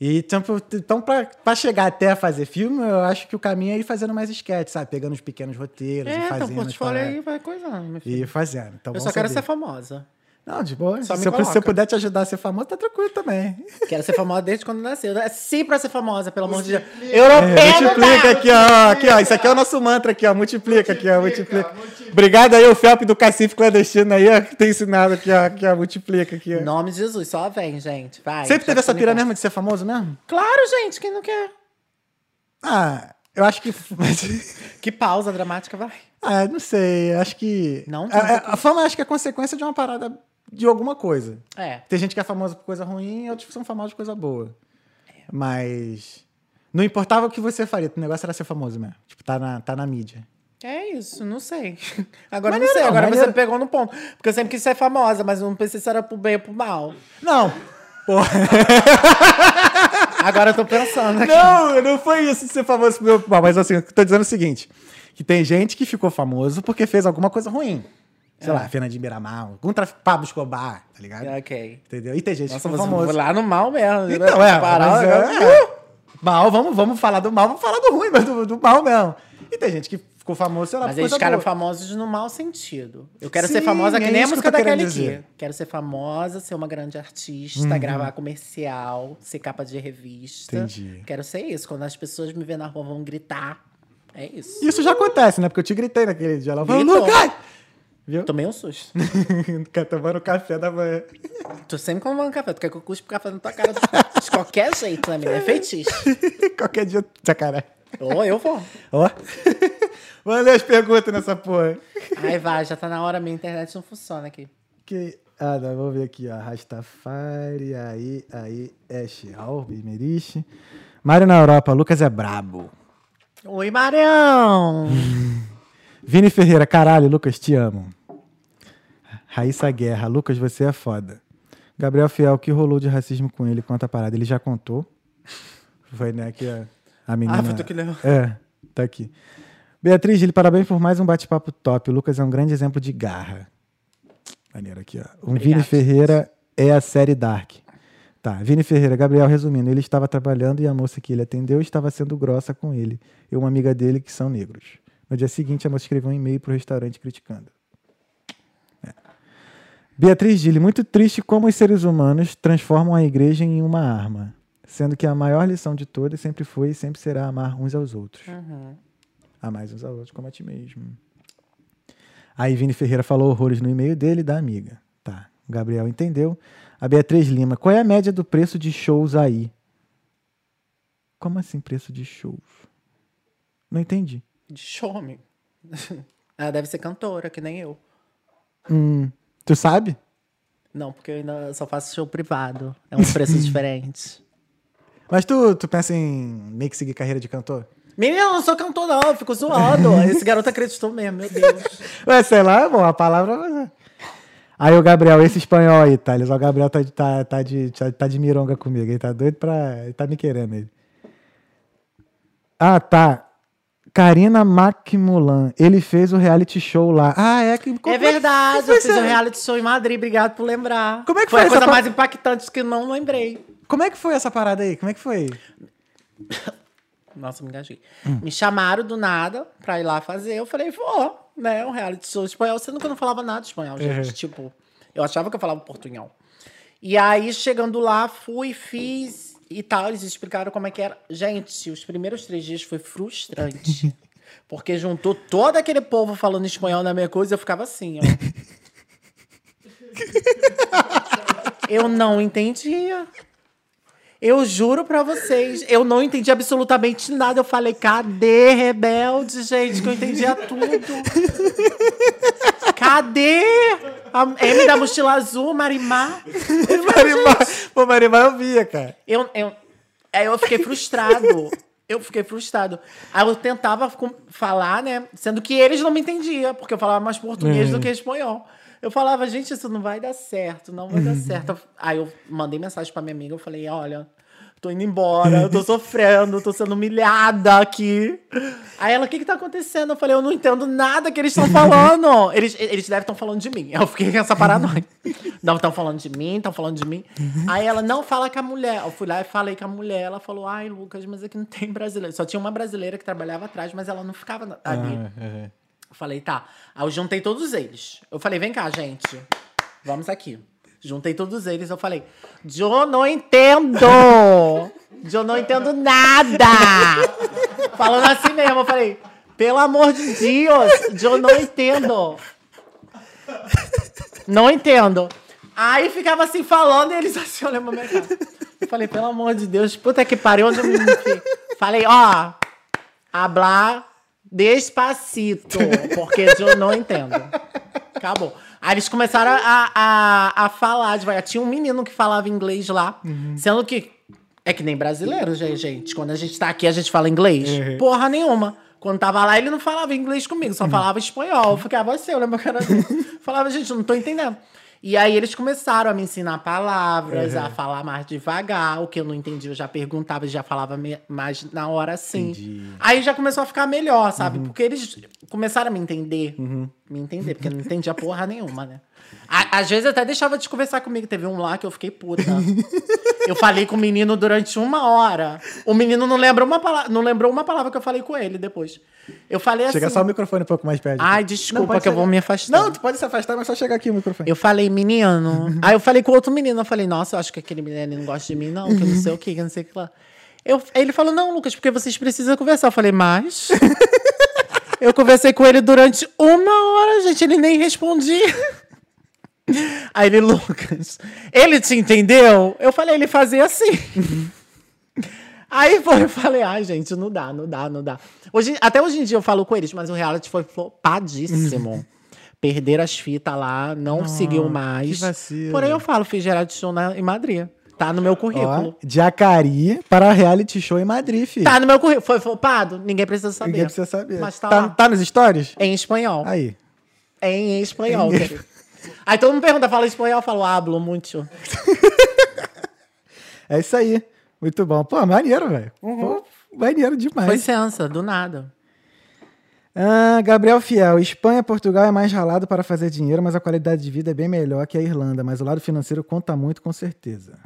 Speaker 1: E tipo, então, pra, pra chegar até a fazer filme, eu acho que o caminho é ir fazendo mais sketches, sabe? Pegando os pequenos roteiros e
Speaker 2: É,
Speaker 1: fazendo.
Speaker 2: então portfólio aí vai coisando.
Speaker 1: E fazendo. Então,
Speaker 2: Eu só quero
Speaker 1: saber.
Speaker 2: ser famosa.
Speaker 1: Não, de boa.
Speaker 2: Só me
Speaker 1: se, eu, se eu puder te ajudar a ser famoso, tá tranquilo também.
Speaker 2: Quero ser famosa desde quando nasceu. Nasci pra ser famosa, pelo amor de Deus.
Speaker 1: É,
Speaker 2: Europeia não
Speaker 1: multiplica
Speaker 2: dá.
Speaker 1: aqui, ó. Aqui, ó. Isso aqui é o nosso mantra aqui, ó. Multiplica aqui, ó. Multiplica. Obrigado aí, o Felp do Cacife Clandestino aí, ó, que tem ensinado aqui, ó. Aqui, ó. Multiplica aqui, ó.
Speaker 2: Em nome de Jesus, só vem, gente. Vai.
Speaker 1: Sempre teve essa pira mesmo de ser famoso mesmo?
Speaker 2: Claro, gente, quem não quer?
Speaker 1: Ah, eu acho que. (laughs)
Speaker 2: Que pausa dramática, vai.
Speaker 1: ah, não sei. Acho que.
Speaker 2: Não,
Speaker 1: a, a- a fama acho que é consequência de uma parada de alguma coisa.
Speaker 2: É.
Speaker 1: Tem gente que é famosa por coisa ruim e outros que são famosos por coisa boa. Mas. Não importava o que você faria, o negócio era ser famoso mesmo. Tipo, tá na, tá na mídia.
Speaker 2: É isso, não sei. (laughs) Agora
Speaker 1: Maneiro,
Speaker 2: não sei, agora
Speaker 1: maneiro.
Speaker 2: você pegou no ponto. Porque eu sempre quis ser famosa, mas não pensei se era pro bem ou pro mal.
Speaker 1: Não! Porra. (laughs)
Speaker 2: Agora eu tô pensando aqui.
Speaker 1: Não, não foi isso de ser famoso por meu mal. Mas assim, eu tô dizendo o seguinte: que tem gente que ficou famoso porque fez alguma coisa ruim. Sei lá, Fernandinho Beiramar, algum traf... Pablo Escobar, tá ligado?
Speaker 2: Ok.
Speaker 1: Entendeu? E tem gente
Speaker 2: Nossa,
Speaker 1: que ficou famoso.
Speaker 2: lá no mal mesmo.
Speaker 1: Então,
Speaker 2: né?
Speaker 1: é,
Speaker 2: Parar, né?
Speaker 1: é, Mal, vamos, vamos falar do mal, vamos falar do ruim, mas do, do mal mesmo. E tem gente que ficou famoso, sei lá,
Speaker 2: Mas eles ficaram famosos no mau sentido. Eu quero
Speaker 1: Sim,
Speaker 2: ser famosa que
Speaker 1: é
Speaker 2: nem a
Speaker 1: que
Speaker 2: música
Speaker 1: tô
Speaker 2: da Kelly.
Speaker 1: Uhum.
Speaker 2: Key. Quero ser famosa, ser uma grande artista, gravar comercial, ser capa de revista.
Speaker 1: Entendi.
Speaker 2: Quero ser isso. Quando as pessoas me verem na rua vão gritar. É isso.
Speaker 1: Isso já acontece, né? Porque eu te gritei naquele dia. Ela falou. Lucas! Viu?
Speaker 2: Tomei um susto.
Speaker 1: Fica (laughs) tomando café da manhã.
Speaker 2: Tô sempre comendo café. Tu quer que eu cuspe café na tua cara de qualquer jeito, né, menina? É feitiço. (laughs)
Speaker 1: Qualquer dia, sacanagem.
Speaker 2: Ou eu vou.
Speaker 1: Ó. Vamos ler as perguntas nessa porra.
Speaker 2: Aí vai, já tá na hora, minha internet não funciona aqui.
Speaker 1: Que... Ah, não, vamos ver aqui, ó. Rastafari, aí, aí, Ash, Albi, Meriche. Mário na Europa, Lucas é brabo.
Speaker 2: Oi, Marião! (laughs)
Speaker 1: Vini Ferreira, caralho, Lucas, te amo. Raíssa Guerra, Lucas, você é foda. Gabriel Fiel, o que rolou de racismo com ele? Conta a parada. Ele já contou. Foi, né, que a, a menina...
Speaker 2: Ah, foi tu que leu.
Speaker 1: É, tá aqui. Beatriz, Gili, parabéns por mais um bate-papo top. O Lucas é um grande exemplo de garra. Maneiro aqui, ó. Um
Speaker 2: Obrigado.
Speaker 1: Vini Ferreira é a série Dark. Tá, Vini Ferreira, Gabriel, resumindo, ele estava trabalhando e a moça que ele atendeu estava sendo grossa com ele e uma amiga dele que são negros. No dia seguinte, a moça escreveu um e-mail pro restaurante criticando. Beatriz Gili, muito triste como os seres humanos transformam a igreja em uma arma, sendo que a maior lição de todas sempre foi e sempre será amar uns aos outros. Amar uns aos outros como a ti mesmo. Aí Vini Ferreira falou horrores no e-mail dele da amiga. Tá, o Gabriel entendeu. A Beatriz Lima, qual é a média do preço de shows aí? Como assim preço de shows? Não entendi.
Speaker 2: De show, amigo. (laughs) Ela deve ser cantora, que nem eu.
Speaker 1: Hum, tu sabe?
Speaker 2: Não, porque eu ainda só faço show privado. É um preço (laughs) diferente.
Speaker 1: Mas tu, tu pensa em meio que seguir carreira de cantor?
Speaker 2: Menina, eu não sou cantor, não. Eu fico zoando. Esse garoto acreditou mesmo, meu Deus. (laughs)
Speaker 1: Ué, sei lá, bom, a palavra. Aí o Gabriel, esse espanhol aí, Thales. O Gabriel tá, de- tá, tá, de, tá, tá de mironga comigo. Ele tá doido pra. Ele tá me querendo ele. Ah, tá. Karina Macmulan. Ele fez o reality show lá. Ah, é que.
Speaker 2: É
Speaker 1: é que-
Speaker 2: verdade,
Speaker 1: como
Speaker 2: eu
Speaker 1: que
Speaker 2: fiz um reality show em Madrid, obrigado por lembrar.
Speaker 1: Como é que
Speaker 2: foi
Speaker 1: foi
Speaker 2: a coisa
Speaker 1: essa pa-
Speaker 2: mais impactante que não lembrei.
Speaker 1: Como é que foi essa parada aí? Como é que foi?
Speaker 2: Nossa, me engasguei. Me chamaram do nada pra ir lá fazer. Eu falei, vou, né? Um reality show espanhol. Sendo que eu não falava nada de espanhol, gente.
Speaker 1: Uhum.
Speaker 2: Tipo, eu achava que eu falava portunhol. E aí, chegando lá, fui, fiz. E tal. Eles explicaram como é que era. Gente, os primeiros três dias foi frustrante. (laughs) porque juntou todo aquele povo falando espanhol na minha coisa e eu ficava assim, ó. (laughs) eu não entendia. Eu juro pra vocês, eu não entendi absolutamente nada. Eu falei, cadê rebelde, gente? Que eu entendia tudo. (laughs) Cadê? A M da mochila azul, Marimar.
Speaker 1: Marimar. Pô, Marimar eu via, cara.
Speaker 2: Eu, eu, aí eu fiquei frustrado. Eu fiquei frustrado. Aí eu tentava falar, né? Sendo que eles não me entendiam, porque eu falava mais português do que espanhol. Eu falava, gente, isso não vai dar certo, não vai dar certo. Aí eu mandei mensagem pra minha amiga, eu falei, olha, tô indo embora, eu tô (laughs) sofrendo, tô sendo humilhada aqui. Aí ela, o que que tá acontecendo? Eu falei, eu não entendo nada que eles estão (laughs) falando. Eles, eles devem estar falando de mim. Eu fiquei com essa paranoia. (laughs) Não, estão falando de mim, estão falando de mim. Aí ela, não, fala com a mulher. Eu fui lá e falei com a mulher. Ela falou, ai, Lucas, mas aqui não tem brasileiro. Só tinha uma brasileira que trabalhava atrás, mas ela não ficava ali.
Speaker 1: Ah,
Speaker 2: Eu falei, tá. Aí eu juntei todos eles. Eu falei, vem cá, gente. Vamos aqui. Juntei todos eles. Eu falei, eu não entendo. Eu não entendo nada. Falando assim mesmo. Eu falei, pelo amor de Deus, eu não entendo. Não entendo. Aí ficava assim falando e eles assim olhando pra minha. Eu falei, pelo amor de Deus, puta que pariu, onde eu me? Falei, ó, hablar despacito, porque eu não entendo. Acabou. Aí eles começaram a, a, a falar devagar. Tinha um menino que falava inglês lá, sendo que é que nem brasileiro, gente. Quando a gente tá aqui, a gente fala inglês. Porra nenhuma. Quando tava lá, ele não falava inglês comigo, só falava espanhol. Eu ficava assim, eu lembro a cara dele. Falava, gente, não tô entendendo. E aí eles começaram a me ensinar palavras, a falar mais devagar. O que eu não entendi, eu já perguntava e já falava mais na hora assim.
Speaker 1: Entendi.
Speaker 2: Aí já começou a ficar melhor, sabe? Porque eles começaram a me entender. Me entender, porque eu não entendia porra nenhuma, né? À- Às vezes até deixava de conversar comigo. Teve um lá que eu fiquei puta. Eu falei com o menino durante uma hora. O menino não lembra uma palavra, não lembrou uma palavra que eu falei com ele depois. Eu falei assim.
Speaker 1: Chega só o microfone um pouco mais perto.
Speaker 2: Ai,
Speaker 1: Não,
Speaker 2: desculpa
Speaker 1: pode
Speaker 2: que eu vou me afastar.
Speaker 1: Não, tu pode se afastar, mas só chegar aqui o microfone.
Speaker 2: Eu falei, menino. Aí eu falei com outro menino. Eu falei, nossa, eu acho que aquele menino não gosta de mim, não, que eu não sei o que, que eu não sei o que lá. Eu, aí ele falou, não, Lucas, porque vocês precisam conversar. Eu falei, mas. (laughs) eu conversei com ele durante uma hora, gente, ele nem respondia. Aí ele, Lucas, ele te entendeu? Eu falei, ele fazia assim. Aí foi, eu falei, ai, gente, não dá, não dá, não dá. Hoje, até hoje em dia eu falo com eles, mas o reality foi flopadíssimo. Perderam as fitas lá, não seguiu mais. Porém, eu falo, fiz reality show na, em Madrid. Tá no meu currículo.
Speaker 1: Ó, de Acari para reality show em Madrid, filho.
Speaker 2: Tá no meu currículo. Foi flopado? Ninguém precisa saber.
Speaker 1: Ninguém precisa saber.
Speaker 2: Mas tá,
Speaker 1: tá,
Speaker 2: lá.
Speaker 1: tá nos stories?
Speaker 2: Em espanhol.
Speaker 1: Aí.
Speaker 2: Em espanhol, querido. Aí todo mundo pergunta, fala espanhol? Eu falo, hablo muito. (laughs)
Speaker 1: É isso aí. Muito bom. Pô, maneiro, velho. Pô, Maneiro demais.
Speaker 2: Foi sensa, do nada.
Speaker 1: Ah, Gabriel Fiel. Espanha, Portugal é mais ralado para fazer dinheiro, mas a qualidade de vida é bem melhor que a Irlanda. Mas o lado financeiro conta muito, com certeza.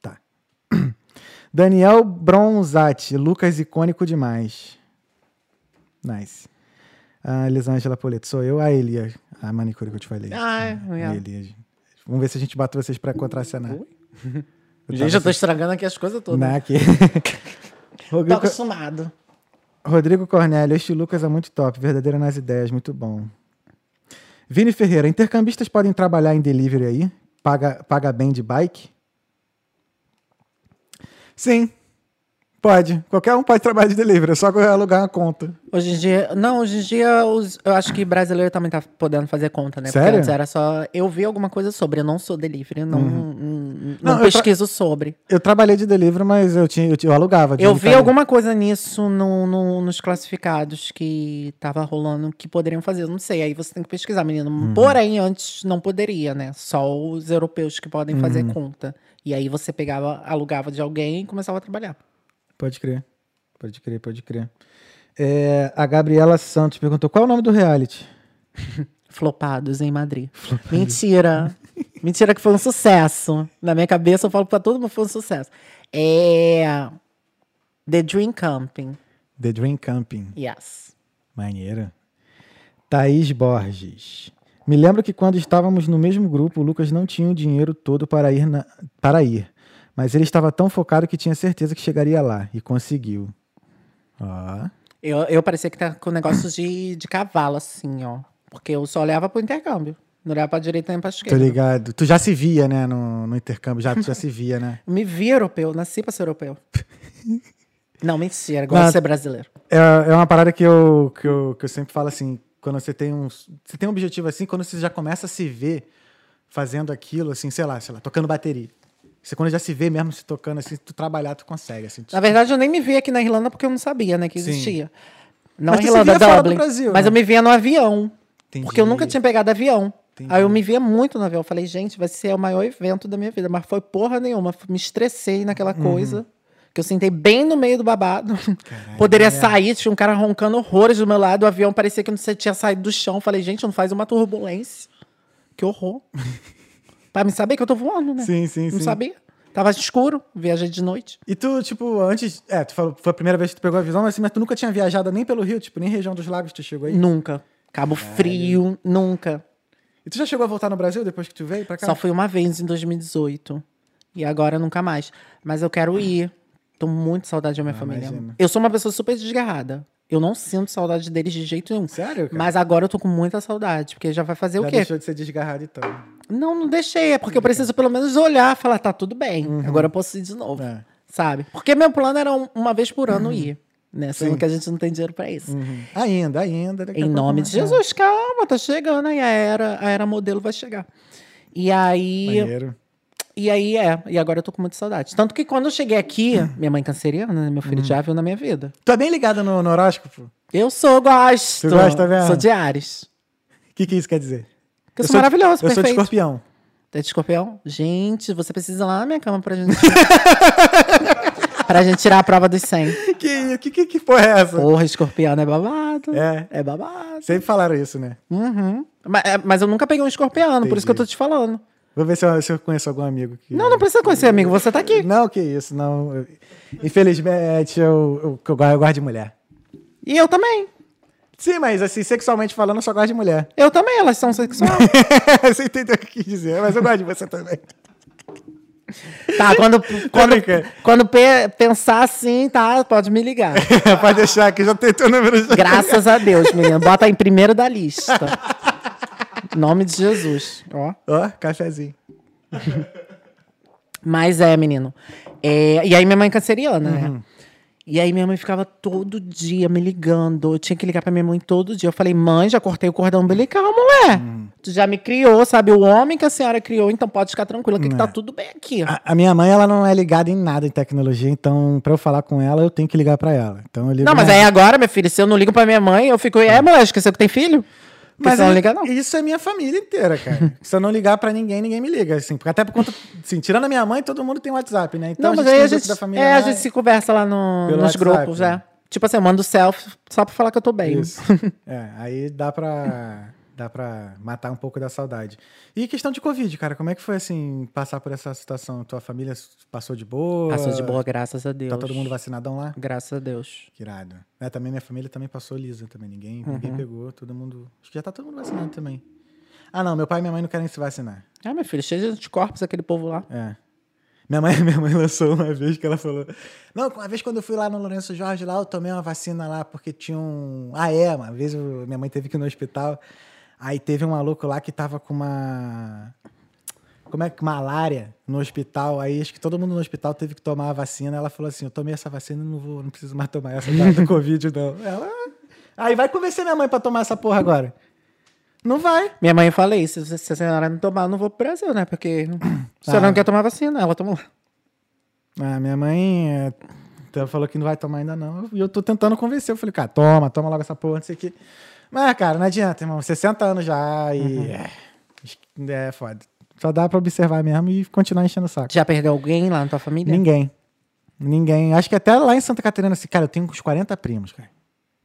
Speaker 1: Tá. (clears throat) Daniel Bronzatti. Lucas icônico demais. Nice. A Elisângela Poleto. Sou eu, a Elia. A manicure que eu te falei.
Speaker 2: Ai,
Speaker 1: A
Speaker 2: é.
Speaker 1: Elia. Vamos ver se a gente bate vocês para contracenar. (laughs)
Speaker 2: Gente, eu tô estragando aqui as coisas todas.
Speaker 1: Não, aqui. (laughs)
Speaker 2: Tô
Speaker 1: Rodrigo,
Speaker 2: acostumado.
Speaker 1: Rodrigo Cornélio, este Lucas é muito top, verdadeiro nas ideias, muito bom. Vini Ferreira, intercambistas podem trabalhar em delivery aí? Paga, paga bem de bike? Sim, pode. Qualquer um pode trabalhar de delivery, é só alugar uma conta.
Speaker 2: Hoje em dia. Não, hoje em dia os- eu acho que brasileiro também tá podendo fazer conta, né?
Speaker 1: Sério?
Speaker 2: Porque antes era só. Eu vi alguma coisa sobre, eu não sou delivery, não, não,
Speaker 1: Uhum. Não,
Speaker 2: não pesquiso sobre.
Speaker 1: Eu trabalhei de delivery, mas eu, tinha, eu, eu alugava. de
Speaker 2: Eu vi alguma coisa nisso no, no- nos classificados que tava rolando que poderiam fazer. eu Não sei, aí você tem que pesquisar, menino.
Speaker 1: Uhum.
Speaker 2: Porém, antes não poderia, né? Só os europeus que podem fazer
Speaker 1: Uhum.
Speaker 2: conta. E aí você pegava, alugava de alguém e começava a trabalhar.
Speaker 1: Pode crer, pode crer, pode crer. É, a Gabriela Santos perguntou, qual é o nome do reality? (laughs)
Speaker 2: Flopados em Madrid. Mentira. Mentira que foi um sucesso. Na minha cabeça eu falo pra todo mundo que foi um sucesso. É. The Dream Camping.
Speaker 1: The Dream Camping.
Speaker 2: Yes.
Speaker 1: Maneiro. Thaís Borges. Me lembro que quando estávamos no mesmo grupo, o Lucas não tinha o dinheiro todo para ir, na- para ir. Mas ele estava tão focado que tinha certeza que chegaria lá. E conseguiu. Ó.
Speaker 2: Eu, eu parecia que tá com negócios de, de cavalo, assim, ó. Porque eu só olhava pro intercâmbio. Não olhava pra direita nem pra
Speaker 1: Tô
Speaker 2: esquerda.
Speaker 1: ligado. Tu já se via, né, no, no intercâmbio. Já, tu já se via, né? (laughs)
Speaker 2: Me vi europeu, nasci pra ser europeu. (laughs) Não, mentira, gosto de ser brasileiro.
Speaker 1: É, é uma parada que eu, que, eu, que eu sempre falo assim, quando você tem um, você tem um objetivo assim, quando você já começa a se ver fazendo aquilo, assim, sei lá, sei lá, tocando bateria. Você quando já se vê mesmo se tocando assim, tu trabalhar, tu consegue, assim. tu-
Speaker 2: Na verdade, eu nem me vi aqui na Irlanda porque eu não sabia, né, que
Speaker 1: Sim.
Speaker 2: existia. Não
Speaker 1: Mas
Speaker 2: Irlanda, Dublin.
Speaker 1: Brasil,
Speaker 2: mas
Speaker 1: né?
Speaker 2: eu me via no avião.
Speaker 1: Entendi.
Speaker 2: Porque eu nunca tinha pegado avião.
Speaker 1: Entendi.
Speaker 2: Aí eu me via muito no avião. Eu falei, gente, vai ser o maior evento da minha vida. Mas foi porra nenhuma. Me estressei naquela
Speaker 1: Uhum.
Speaker 2: coisa. Que eu sentei bem no meio do babado. (laughs) Poderia
Speaker 1: é.
Speaker 2: sair, tinha um cara roncando horrores do meu lado. O avião parecia que não tinha saído do chão. Eu Falei, gente, não faz uma turbulência. Que horror. (laughs) pra me saber que eu tô voando, né?
Speaker 1: Sim, sim,
Speaker 2: Não
Speaker 1: sim.
Speaker 2: sabia. Tava escuro, viajei de noite.
Speaker 1: E tu, tipo, antes, é, tu falou, foi a primeira vez que tu pegou a visão, mas, assim, mas tu nunca tinha viajado nem pelo Rio, tipo, nem região dos lagos tu chegou aí.
Speaker 2: Nunca. Cabo Frio, nunca.
Speaker 1: E tu já chegou a voltar no Brasil depois que tu veio pra cá?
Speaker 2: Só fui uma vez em 2018. E agora nunca mais. Mas eu quero ir. Tô muito saudade da minha família.
Speaker 1: imagino.
Speaker 2: Eu sou uma pessoa super desgarrada. Eu não sinto saudade deles de jeito nenhum.
Speaker 1: Sério, cara?
Speaker 2: Mas agora eu tô com muita saudade, porque já vai fazer
Speaker 1: já
Speaker 2: o quê?
Speaker 1: deixou de ser desgarrado então.
Speaker 2: Não, não deixei. É porque eu preciso pelo menos olhar e falar, tá tudo bem. Agora eu posso ir de novo.
Speaker 1: Uhum. É. Uhum.
Speaker 2: Sabe? Porque meu plano era um- uma vez por ano ir. Né? Sendo
Speaker 1: Sim.
Speaker 2: que a gente não tem dinheiro pra isso.
Speaker 1: Ainda, ainda. daqui a
Speaker 2: Em nome de Jesus, calma, tá chegando aí. A era, a era modelo vai chegar. E aí.
Speaker 1: Maneiro.
Speaker 2: E aí é, e agora eu tô com muita saudade. Tanto que quando eu cheguei aqui, (clears throat) minha mãe canceriana, né, meu filho
Speaker 1: Uhum.
Speaker 2: já viu na minha vida.
Speaker 1: Tu é bem ligado no, no horóscopo? O
Speaker 2: Eu sou, gosto.
Speaker 1: Tu gosta mesmo?
Speaker 2: Sou de Ares.
Speaker 1: que, que isso quer dizer?
Speaker 2: Que eu sou maravilhoso,
Speaker 1: Eu sou de
Speaker 2: perfeito.
Speaker 1: escorpião.
Speaker 2: É de escorpião? Gente, você precisa ir lá na minha cama pra gente. (laughs) pra gente tirar a prova dos 100.
Speaker 1: Que, que, que, que porra é essa?
Speaker 2: Porra, escorpião é babado.
Speaker 1: É.
Speaker 2: É babado.
Speaker 1: Sempre falaram isso, né?
Speaker 2: Uhum. Mas, é, mas eu nunca peguei um escorpiano, por isso que eu tô te falando.
Speaker 1: Vou ver se eu, se eu conheço algum amigo que.
Speaker 2: Não, não precisa conhecer, amigo. Você tá aqui.
Speaker 1: Não, que isso, não. Infelizmente, eu, eu, eu gosto de mulher.
Speaker 2: E eu também.
Speaker 1: Sim, mas assim, sexualmente falando, eu só gosto de mulher.
Speaker 2: Eu também, elas são sexuais. (laughs)
Speaker 1: você entendeu o que eu quis dizer, mas eu gosto de você também.
Speaker 2: Tá, quando, (laughs) quando, quando pe- pensar assim, tá, pode me ligar. (laughs)
Speaker 1: Pode deixar que já tenho teu número. Já.
Speaker 2: Graças a Deus, menina. Bota em primeiro da lista. Nome de Jesus. Ó.
Speaker 1: Ó, cafezinho. (laughs)
Speaker 2: Mas é, menino. É, e aí minha mãe é canceriana,
Speaker 1: Uhum.
Speaker 2: né? E aí minha mãe ficava todo dia me ligando. Eu tinha que ligar pra minha mãe todo dia. Eu falei, mãe, já cortei o cordão umbilical, mulher.
Speaker 1: Uhum.
Speaker 2: Tu já me criou, sabe? O homem que a senhora criou, então pode ficar tranquila que, que
Speaker 1: É.
Speaker 2: tá tudo bem aqui.
Speaker 1: A, a minha mãe, ela não é ligada em nada em tecnologia, então pra eu falar com ela, eu tenho que ligar pra ela. Então
Speaker 2: Não, mas
Speaker 1: na-
Speaker 2: aí agora, minha filha, se eu não ligo pra minha mãe, eu fico, é, mulher, esqueceu que tem filho?
Speaker 1: Mas
Speaker 2: não liga, não.
Speaker 1: isso é minha família inteira, cara. (laughs) Se eu não ligar pra ninguém, ninguém me liga. Assim, porque até por conta. Assim, tirando a minha mãe, todo mundo tem WhatsApp, né? Então
Speaker 2: não, mas
Speaker 1: tem
Speaker 2: aí
Speaker 1: um
Speaker 2: a gente,
Speaker 1: da família
Speaker 2: é, a gente se conversa lá no- nos
Speaker 1: WhatsApp,
Speaker 2: grupos,
Speaker 1: né?
Speaker 2: é. Tipo assim, eu mando selfie só pra falar que eu tô bem.
Speaker 1: Isso. (laughs) é, aí dá pra, dá pra matar um pouco da saudade. E questão de Covid, cara, como é que foi, assim, passar por essa situação? Tua família passou de boa?
Speaker 2: Passou de boa, graças a Deus.
Speaker 1: Tá todo mundo vacinadão lá?
Speaker 2: Graças a Deus.
Speaker 1: Que irado. É, também minha família também passou lisa também. Ninguém,
Speaker 2: Uhum.
Speaker 1: ninguém pegou, todo mundo... Acho que já tá todo mundo vacinado também. Ah, não, meu pai e minha mãe não querem se vacinar.
Speaker 2: Ah, meu filho, cheio de anticorpos aquele povo lá.
Speaker 1: É. Minha mãe, (laughs) minha mãe lançou uma vez que ela falou. Não, uma vez quando eu fui lá no Lourenço Jorge, lá, eu tomei uma vacina lá porque tinha um. Ah, é, uma vez eu- minha mãe teve que ir no hospital. Aí teve um maluco lá que tava com uma. Como é que. Malária no hospital. Aí acho que todo mundo no hospital teve que tomar a vacina. Ela falou assim: Eu tomei essa vacina e não vou, não preciso mais tomar essa da do Covid, não. (laughs) Ela. Aí vai convencer minha mãe pra tomar essa porra agora. Não vai.
Speaker 2: Minha mãe fala isso, se se a senhora não tomar, eu não vou pro Brasil, né? Porque (clears throat) a senhora
Speaker 1: Ah.
Speaker 2: não quer tomar vacina, ela tomou.
Speaker 1: Ah, minha mãe é, ela falou que não vai tomar ainda não. E eu tô tentando convencer. Eu falei, cara, toma, toma logo essa porra, não sei o quê. Mas, cara, não adianta, irmão. 60 anos já e. É, é foda. Só dá pra observar mesmo e continuar enchendo o saco.
Speaker 2: Já perdeu alguém lá na tua família?
Speaker 1: Ninguém. Ninguém. Acho que até lá em Santa Catarina, assim, cara, eu tenho uns 40 primos, cara.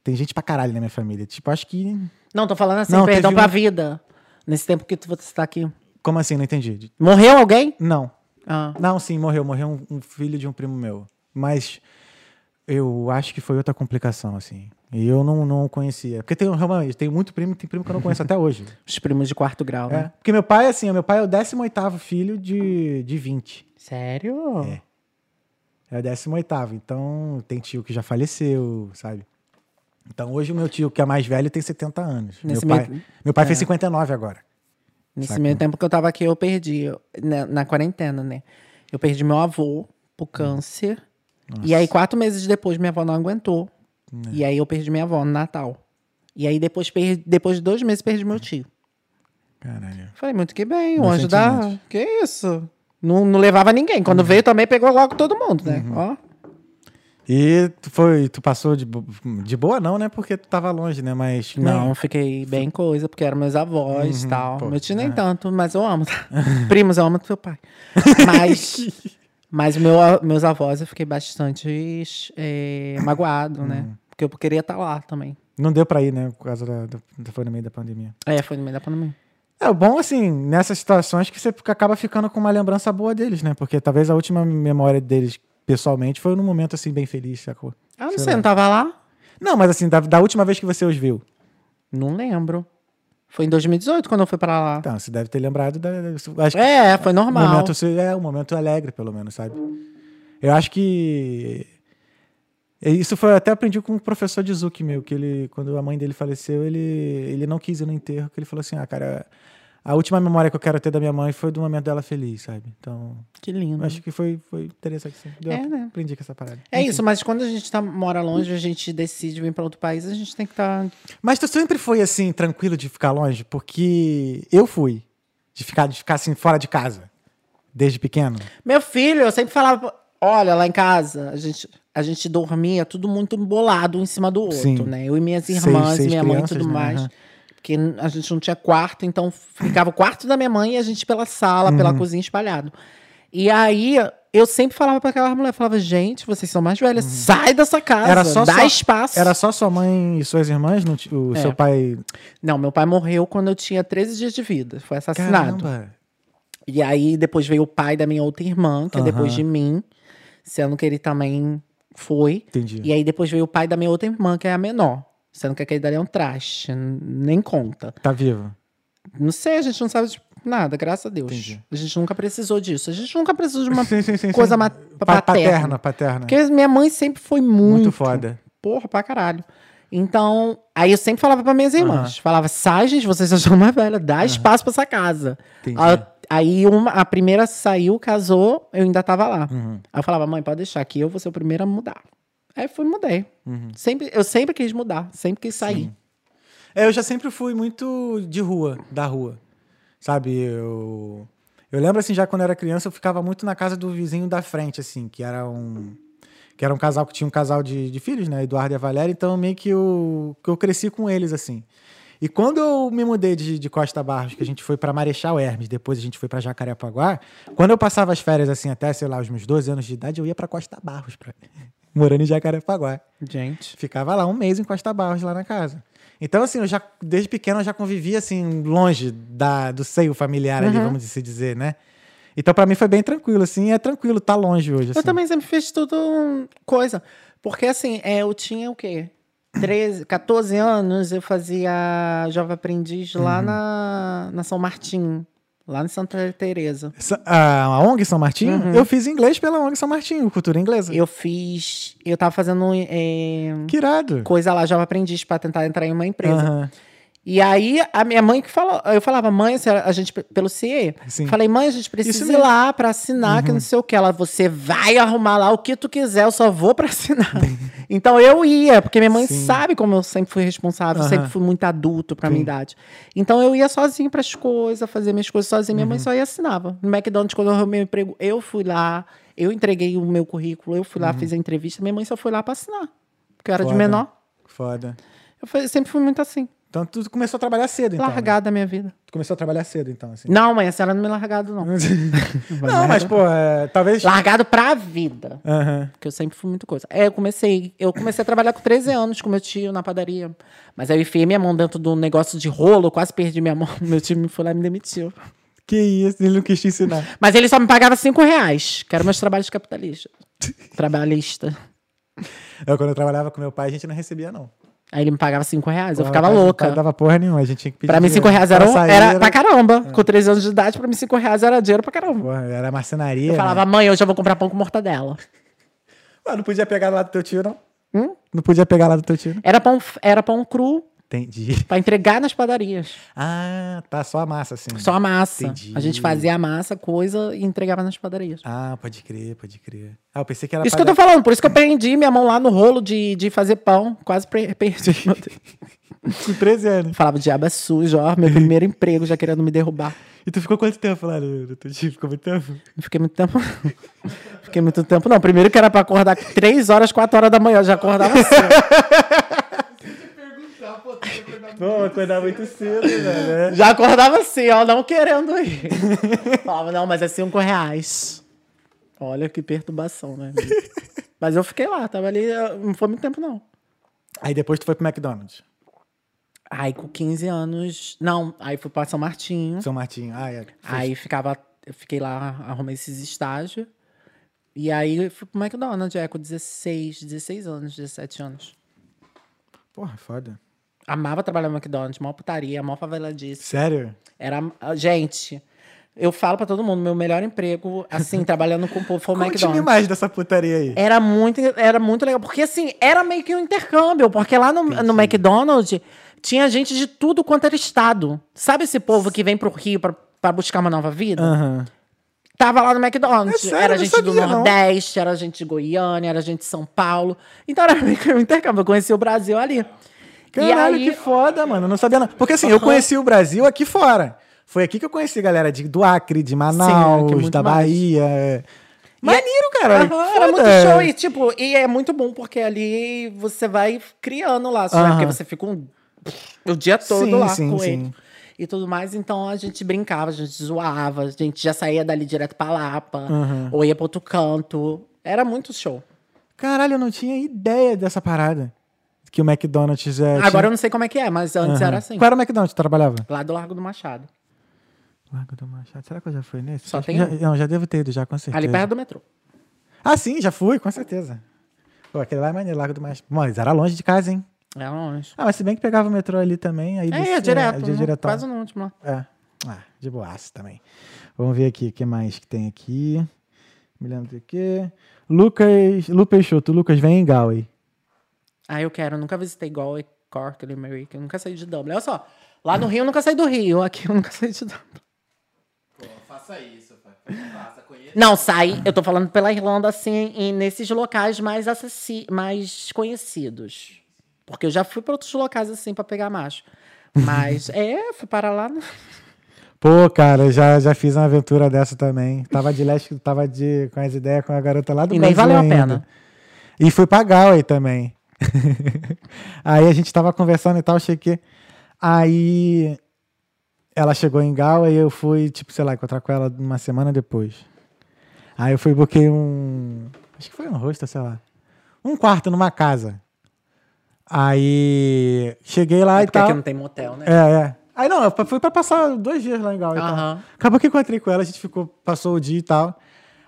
Speaker 1: Tem gente pra caralho na minha família. Tipo, acho que.
Speaker 2: Não, tô falando assim,
Speaker 1: Não,
Speaker 2: perdão
Speaker 1: teve
Speaker 2: pra vida. Nesse tempo que tu- você tá aqui.
Speaker 1: Como assim? Não entendi.
Speaker 2: Morreu alguém?
Speaker 1: Não.
Speaker 2: Ah.
Speaker 1: Não, sim, morreu. Morreu um, um filho de um primo meu. Mas eu acho que foi outra complicação, assim. E eu não, não conhecia. Porque tem, realmente, tem muito primo, tem primo que eu não conheço (laughs) até hoje.
Speaker 2: Os primos de quarto grau,
Speaker 1: É.
Speaker 2: né?
Speaker 1: Porque meu pai, assim, meu pai é o 18 filho de, de 20.
Speaker 2: Sério?
Speaker 1: É. É o 18 Então, tem tio que já faleceu, sabe? Então, hoje o meu tio, que é mais velho, tem 70 anos.
Speaker 2: Nesse
Speaker 1: meu pai,
Speaker 2: meio-
Speaker 1: meu pai fez
Speaker 2: é.
Speaker 1: 59 agora.
Speaker 2: Nesse
Speaker 1: Saca.
Speaker 2: meio tempo que eu tava aqui, eu perdi, na, na quarentena, né? Eu perdi meu avô por câncer. E aí, quatro meses depois, minha avó não aguentou. E aí, eu perdi minha avó no Natal. E aí, depois, per- depois de dois meses, perdi meu tio.
Speaker 1: Caralho.
Speaker 2: Falei, muito que bem, o anjo da... Que isso? Não, não levava ninguém. Quando veio, também pegou logo todo mundo, né? Ó.
Speaker 1: E tu foi, tu passou de, de boa, não, né? Porque tu tava longe, né? Mas.
Speaker 2: Não, fiquei bem coisa, porque eram meus avós e tal.
Speaker 1: pô,
Speaker 2: meu tio nem
Speaker 1: é.
Speaker 2: tanto, mas eu amo. (laughs) Primos, eu amo teu pai. (laughs) Mas, mas meu, meus avós eu fiquei bastante é, magoado, né? Porque eu queria estar lá também.
Speaker 1: Não deu pra ir, né? Por causa da, da, foi no meio da pandemia.
Speaker 2: É, foi no meio da pandemia.
Speaker 1: É bom, assim, nessas situações que você acaba ficando com uma lembrança boa deles, né? Porque talvez a última memória deles, pessoalmente, foi num momento, assim, bem feliz, sacou?
Speaker 2: Ah, não
Speaker 1: Sei
Speaker 2: sei, não tava lá?
Speaker 1: Não, mas assim, da, da última vez que você os viu.
Speaker 2: Não lembro. Foi em 2018 quando eu fui pra lá.
Speaker 1: Então, você deve ter lembrado da. Acho que
Speaker 2: É, foi
Speaker 1: um
Speaker 2: normal.
Speaker 1: momento, é um momento alegre, pelo menos, sabe? Eu acho que. Isso foi, até aprendi com um professor de Zuki meu, que ele, quando a mãe dele faleceu, ele, ele não quis ir no enterro, que ele falou assim, ah, cara, a última memória que eu quero ter da minha mãe foi do momento dela feliz, sabe? Então,
Speaker 2: Que lindo.
Speaker 1: acho que foi, foi interessante. Sim. Eu
Speaker 2: É, né?
Speaker 1: aprendi com essa parada.
Speaker 2: É isso, mas quando a gente tá, mora longe, a gente decide vir pra outro país, a gente tem que estar.
Speaker 1: Mas tu sempre foi assim, tranquilo de ficar longe? Porque eu fui. De ficar, de ficar assim, fora de casa. Desde pequeno.
Speaker 2: Meu filho, eu sempre falava, olha, lá em casa, a gente, a gente dormia tudo muito embolado um em cima do outro,
Speaker 1: Sim.
Speaker 2: né? Eu e minhas
Speaker 1: Seis-
Speaker 2: irmãs,
Speaker 1: seis
Speaker 2: minha mãe e tudo
Speaker 1: né?
Speaker 2: mais.
Speaker 1: Aham.
Speaker 2: Porque a gente não tinha quarto, então ficava o quarto da minha mãe e a gente pela sala, pela
Speaker 1: Uhum.
Speaker 2: cozinha espalhado. E aí, eu sempre falava pra aquela mulher, falava, gente, vocês são mais velhas, sai dessa casa,
Speaker 1: Uhum. Era só
Speaker 2: dá
Speaker 1: só-
Speaker 2: espaço.
Speaker 1: Era só sua mãe e suas irmãs? Não o
Speaker 2: É.
Speaker 1: seu pai.
Speaker 2: Não, meu pai morreu quando eu tinha 13 dias de vida, foi assassinado.
Speaker 1: Caramba.
Speaker 2: E aí depois veio o pai da minha outra irmã, que é depois de mim, sendo que ele também foi.
Speaker 1: Entendi.
Speaker 2: E aí depois veio o pai da minha outra irmã, que é a menor, sendo que aquele dali é um traste, nem conta.
Speaker 1: Tá vivo.
Speaker 2: Não sei, a gente não sabe de nada, graças a Deus.
Speaker 1: Entendi.
Speaker 2: A gente nunca precisou disso. A gente nunca precisou de uma (laughs)
Speaker 1: Sim, sim, sim,
Speaker 2: coisa
Speaker 1: sim.
Speaker 2: ma-
Speaker 1: Pa-
Speaker 2: paterna.
Speaker 1: paterna. Paterna.
Speaker 2: Porque minha mãe sempre foi muito.
Speaker 1: Muito foda.
Speaker 2: Porra, pra caralho. Então, aí eu sempre falava pra minhas irmãs. Falava, sai, gente, vocês são mais velhas, dá espaço pra essa casa.
Speaker 1: Entendi.
Speaker 2: A- aí uma, a primeira saiu, casou, eu ainda tava lá.
Speaker 1: Uhum.
Speaker 2: Aí eu falava, mãe, pode deixar aqui, eu vou ser o primeiro a mudar. Aí fui mudei.
Speaker 1: Uhum.
Speaker 2: Sempre, eu sempre quis mudar, sempre quis sair.
Speaker 1: É, eu já sempre fui muito de rua, da rua. Sabe, eu. Eu lembro assim, já quando eu era criança, eu ficava muito na casa do vizinho da frente, assim, que era um. Que era um casal que tinha um casal de, de filhos, né? Eduardo e a Valéria, então meio que eu, que eu cresci com eles, assim. E quando eu me mudei de, de Costa Barros, que a gente foi para Marechal Hermes, depois a gente foi para Jacarepaguá, quando eu passava as férias, assim, até, sei lá, os meus 12 anos de idade, eu ia para Costa Barros, pra... morando em Jacarepaguá.
Speaker 2: Gente.
Speaker 1: Ficava lá um mês em Costa Barros, lá na casa. Então, assim, eu já, desde pequeno, eu já convivia, assim, longe da, do seio familiar ali, vamos se dizer, né? Então, pra mim, foi bem tranquilo, assim, é tranquilo tá longe hoje, assim.
Speaker 2: Eu também sempre fiz tudo coisa. Porque assim, é, eu tinha o quê? 13, 14 anos, eu fazia Jovem Aprendiz
Speaker 1: Uhum.
Speaker 2: lá na, na São Martim, lá em Santa Teresa.
Speaker 1: Sa- A, ONG São Martinho, eu fiz inglês pela ONG São Martinho, cultura inglesa.
Speaker 2: Eu fiz. Eu tava fazendo é,
Speaker 1: Que irado.
Speaker 2: coisa lá, Jovem Aprendiz, pra tentar entrar em uma empresa.
Speaker 1: Aham.
Speaker 2: E aí, a minha mãe que falou, eu falava, mãe, a gente, pelo CIE,
Speaker 1: Sim.
Speaker 2: falei, mãe, a gente precisa ir.
Speaker 1: Uhum.
Speaker 2: lá pra assinar, que não sei o que. Ela, você vai arrumar lá o que tu quiser, eu só vou pra assinar. (laughs) então eu ia, porque minha mãe
Speaker 1: Sim.
Speaker 2: sabe como eu sempre fui responsável,
Speaker 1: Aham.
Speaker 2: sempre fui muito adulto pra minha idade. Então eu ia sozinho pras coisas, fazer minhas coisas sozinha. Minha
Speaker 1: Uhum.
Speaker 2: mãe só ia assinava. No McDonald's, quando eu arrumei o emprego, eu fui lá, eu entreguei o meu currículo, eu fui lá, fiz a entrevista, minha mãe só foi lá pra assinar. Porque eu era de
Speaker 1: Uhum. Foda.
Speaker 2: menor.
Speaker 1: Foda.
Speaker 2: Eu sempre fui muito assim.
Speaker 1: Então, tu começou a trabalhar cedo, então. né?
Speaker 2: largada da minha vida.
Speaker 1: Tu começou a trabalhar cedo, então, assim.
Speaker 2: Não, mãe, a senhora não me largado, não. (laughs)
Speaker 1: Não, mas, pô, é, talvez...
Speaker 2: Largado pra vida.
Speaker 1: Aham.
Speaker 2: Porque eu sempre fui muito coisa. É, eu comecei. Eu comecei a trabalhar com 13 anos com meu tio na padaria. Mas aí eu enfiei minha mão dentro do negócio de rolo, quase perdi minha mão. (laughs) Meu tio me foi lá e me demitiu.
Speaker 1: Que isso, ele não quis te ensinar.
Speaker 2: Mas ele só me pagava 5 reais, que eram meus trabalhos capitalistas. Trabalhista.
Speaker 1: Eu, (laughs) quando eu trabalhava com meu pai, a gente não recebia, não.
Speaker 2: Aí ele me pagava 5 reais. eu
Speaker 1: Porra,
Speaker 2: ficava louca.
Speaker 1: pai dava porra nenhuma, a gente tinha que pedir
Speaker 2: Pra mim, 5
Speaker 1: dinheiro.
Speaker 2: reais era,
Speaker 1: Pra
Speaker 2: um-
Speaker 1: sair,
Speaker 2: era pra caramba. Com 13 anos de idade, pra mim, 5 reais era dinheiro pra caramba.
Speaker 1: Porra, era marcenaria.
Speaker 2: Eu
Speaker 1: né?
Speaker 2: falava, mãe, hoje eu vou comprar pão com mortadela.
Speaker 1: Ah, não podia pegar lá do teu tio, não?
Speaker 2: Hum?
Speaker 1: Não podia pegar lá do teu tio. não?
Speaker 2: Era pão, era pão cru
Speaker 1: Entendi.
Speaker 2: pra entregar nas padarias.
Speaker 1: Ah, tá, só a massa, assim.
Speaker 2: Só a massa.
Speaker 1: Entendi.
Speaker 2: A gente fazia a massa, coisa e entregava nas padarias.
Speaker 1: Ah, pode crer, pode crer. Ah, eu pensei que era
Speaker 2: Isso que eu tô falando, por isso que eu prendi minha mão lá no rolo de, de fazer pão. Quase perdi.
Speaker 1: com 13 anos.
Speaker 2: Falava, diabo é sujo, ó, meu primeiro emprego já querendo me derrubar.
Speaker 1: E tu ficou quanto tempo lá tio? Ficou muito tempo?
Speaker 2: Não fiquei muito tempo. fiquei muito tempo, não. Primeiro que era pra acordar 3 horas, 4 horas da manhã. Eu já acordava assim. (laughs) (laughs)
Speaker 1: Pô, acordar muito cedo, né?
Speaker 2: já acordava assim, ó, não querendo ir. (laughs) Falava, não, mas é 5 reais. Olha que perturbação, né? amigo? (laughs) Mas eu fiquei lá, tava ali, não foi muito tempo, não.
Speaker 1: Aí depois tu foi pro McDonald's,
Speaker 2: Aí com 15 anos. Não, aí fui pra São Martinho.
Speaker 1: São Martinho. Ah, é.
Speaker 2: Aí ficava, eu fiquei lá, arrumei esses estágios. E aí fui pro McDonald's, é, com 16, 16 anos, 17 anos.
Speaker 1: Porra, foda.
Speaker 2: Amava trabalhar no McDonald's, mó putaria, mó faveladice.
Speaker 1: Sério?
Speaker 2: Era, gente, eu falo pra todo mundo, meu melhor emprego, assim, trabalhando com o povo foi o McDonald's.
Speaker 1: mais dessa putaria aí.
Speaker 2: Era muito, era muito legal, porque assim, era meio que um intercâmbio, porque lá no, no McDonald's tinha gente de tudo quanto era estado. Sabe esse povo que vem pro Rio pra, pra buscar uma nova vida?
Speaker 1: Aham.
Speaker 2: Tava lá no McDonald's.
Speaker 1: É sério?
Speaker 2: era
Speaker 1: não
Speaker 2: gente do
Speaker 1: sabia, não.
Speaker 2: Nordeste, era gente de Goiânia, era gente de São Paulo. Então era meio que um intercâmbio. Eu conheci o Brasil ali.
Speaker 1: Caralho,
Speaker 2: aí,
Speaker 1: que foda, mano. Eu não sabia não. Porque assim, eu
Speaker 2: Aham.
Speaker 1: conheci o Brasil aqui fora. Foi aqui que eu conheci galera de, do Acre, de Manaus,
Speaker 2: que é
Speaker 1: da
Speaker 2: mais.
Speaker 1: Bahia. Maneiro, cara.
Speaker 2: Aham, era muito show. E, tipo, e é muito bom, porque ali você vai criando lá, né?
Speaker 1: Aham.
Speaker 2: porque você fica um- o dia todo
Speaker 1: Sim,
Speaker 2: lá
Speaker 1: sim,
Speaker 2: com
Speaker 1: sim.
Speaker 2: ele. E tudo mais, então a gente brincava, a gente zoava, a gente já saía dali direto pra Lapa,
Speaker 1: Aham.
Speaker 2: ou ia pro outro canto. Era muito show.
Speaker 1: Caralho, eu não tinha ideia dessa parada. Que o McDonald's é.
Speaker 2: Agora eu
Speaker 1: tinha...
Speaker 2: não sei como é que é, mas antes
Speaker 1: Aham.
Speaker 2: era assim.
Speaker 1: Qual era o McDonald's que trabalhava?
Speaker 2: Lá do Largo do Machado.
Speaker 1: Largo do Machado. Será que eu já fui nesse?
Speaker 2: Só
Speaker 1: Acho
Speaker 2: tem
Speaker 1: já. Não, já devo ter ido, já, com certeza.
Speaker 2: Ali perto do metrô.
Speaker 1: Ah, sim, já fui, com certeza. Pô, aquele lá é maneiro, Largo do Machado. Mas era longe de casa, hein?
Speaker 2: É longe.
Speaker 1: Ah, mas se bem que pegava o metrô ali também, aí
Speaker 2: É,
Speaker 1: descia,
Speaker 2: é direto.
Speaker 1: de diretão.
Speaker 2: quase no último. lá.
Speaker 1: É. Ah, de boaço também. Vamos ver aqui o que mais que tem aqui. Me lembro do quê? Lucas. Lu Peixoto, Lucas vem em Galway.
Speaker 2: Ah, eu quero. Nunca visitei Galway, Cork, Limerick. Eu nunca saí de Dublin. Olha só. Lá no Rio eu nunca saí do Rio. Aqui eu nunca (laughs) saí de Dublin.
Speaker 3: Faça isso, faça, conheça.
Speaker 2: Não, saí. Eu tô falando pela Irlanda, assim, nesses locais mais, acessi mais conhecidos. Porque eu já fui pra outros locais, assim, pra pegar macho. Mas, (laughs) é, fui para lá. No...
Speaker 1: Pô, cara, eu já, já fiz uma aventura dessa também. Tava de leste, tava de, com as ideias com a garota lá do
Speaker 2: E nem
Speaker 1: Brasil
Speaker 2: valeu a
Speaker 1: ainda.
Speaker 2: pena.
Speaker 1: E fui pra Galway também. (laughs) aí a gente tava conversando e tal, cheguei. Aí ela chegou em Galway e eu fui, tipo, sei lá, encontrar com ela uma semana depois. Aí eu fui buquei um. Acho que foi um rosto, sei lá. Um quarto numa casa. Aí cheguei lá
Speaker 2: É
Speaker 1: e
Speaker 2: porque
Speaker 1: tal.
Speaker 2: aqui não tem motel, né?
Speaker 1: É, é. Aí não, eu fui pra passar dois dias lá em tal.
Speaker 2: Aham.
Speaker 1: Acabou que encontrei com ela, a gente ficou, passou o dia e tal.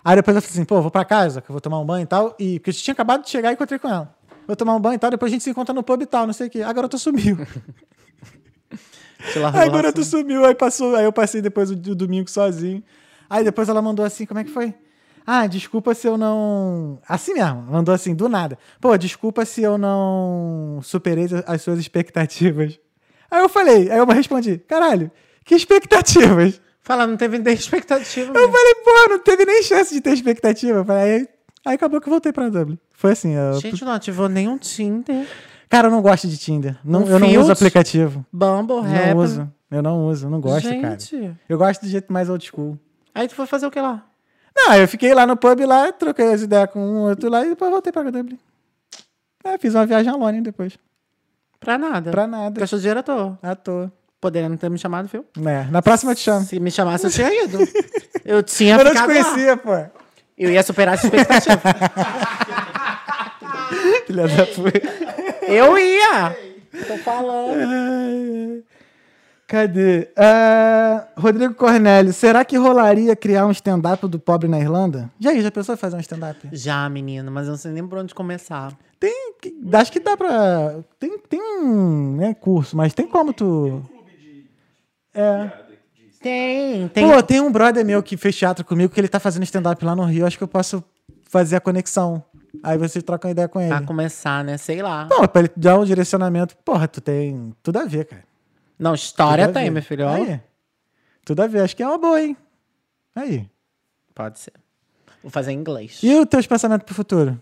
Speaker 1: Aí depois eu falei assim, pô, vou pra casa, que eu vou tomar um banho e tal. E porque gente tinha acabado de chegar e encontrei com ela. Vou tomar um banho e tal, depois a gente se encontra no pub e tal, não sei o quê. A garota sumiu. (laughs)
Speaker 2: Largou
Speaker 1: Aí a
Speaker 2: lá,
Speaker 1: garota
Speaker 2: assim.
Speaker 1: sumiu, aí passou, aí eu passei depois o, o domingo sozinho. Aí depois ela mandou assim, como é que foi? Ah, desculpa se eu não. Assim mesmo, mandou assim, do nada. Pô, desculpa se eu não superei as- as suas expectativas. Aí eu falei, aí eu respondi, caralho, que expectativas?
Speaker 2: Fala, não teve nem expectativa.
Speaker 1: Eu
Speaker 2: mesmo.
Speaker 1: falei, pô, não teve nem chance de ter expectativa. Aí, aí acabou que eu voltei pra Dublin. Foi assim, eu-
Speaker 2: Gente, não ativou nenhum Tinder.
Speaker 1: cara, eu não gosto de Tinder. Não,
Speaker 2: Um
Speaker 1: eu não
Speaker 2: Field?
Speaker 1: uso aplicativo.
Speaker 2: Bumble.
Speaker 1: Não uso. Eu não uso, não gosto, cara.
Speaker 2: Gente.
Speaker 1: Eu gosto do jeito mais old school.
Speaker 2: Aí tu foi fazer o que lá?
Speaker 1: Não, eu fiquei lá no pub lá, troquei as ideias com um outro lá e depois voltei pra Dublin. É, fiz uma viagem alone depois.
Speaker 2: Pra nada.
Speaker 1: Pra nada.
Speaker 2: Gastou dinheiro à toa.
Speaker 1: À toa.
Speaker 2: Poderia não ter me chamado, viu?
Speaker 1: É, na próxima eu te chamo.
Speaker 2: Se me chamasse, eu tinha ido. (laughs) Eu tinha
Speaker 1: Eu não te
Speaker 2: ficado lá.
Speaker 1: conhecia, pô.
Speaker 2: Eu ia superar essa expectativa. (laughs)
Speaker 1: Filha da puta.
Speaker 2: eu ia! Tô falando.
Speaker 1: Cadê? Ah, Rodrigo Cornélio, será que rolaria criar um stand-up do pobre na Irlanda? Já aí, já pensou em fazer um stand-up?
Speaker 2: Já, menino, mas eu não sei nem por onde começar.
Speaker 1: Tem, acho que dá pra. Tem, tem um né, curso, mas tem como tu. É.
Speaker 2: Tem, tem.
Speaker 1: Pô, tem um brother meu que fez teatro comigo que ele tá fazendo stand-up lá no Rio. Acho que eu posso fazer a conexão. Aí você troca uma ideia com ele.
Speaker 2: A começar, né? Sei lá.
Speaker 1: Pô, pra ele dar um direcionamento. Porra, tu tem tudo a ver, cara.
Speaker 2: Não, história
Speaker 1: Tudo
Speaker 2: tem, meu filho.
Speaker 1: Aí. Tudo a ver. Acho que é uma boa, hein? Aí.
Speaker 2: Pode ser. Vou fazer em inglês.
Speaker 1: E os teus pensamentos pro futuro?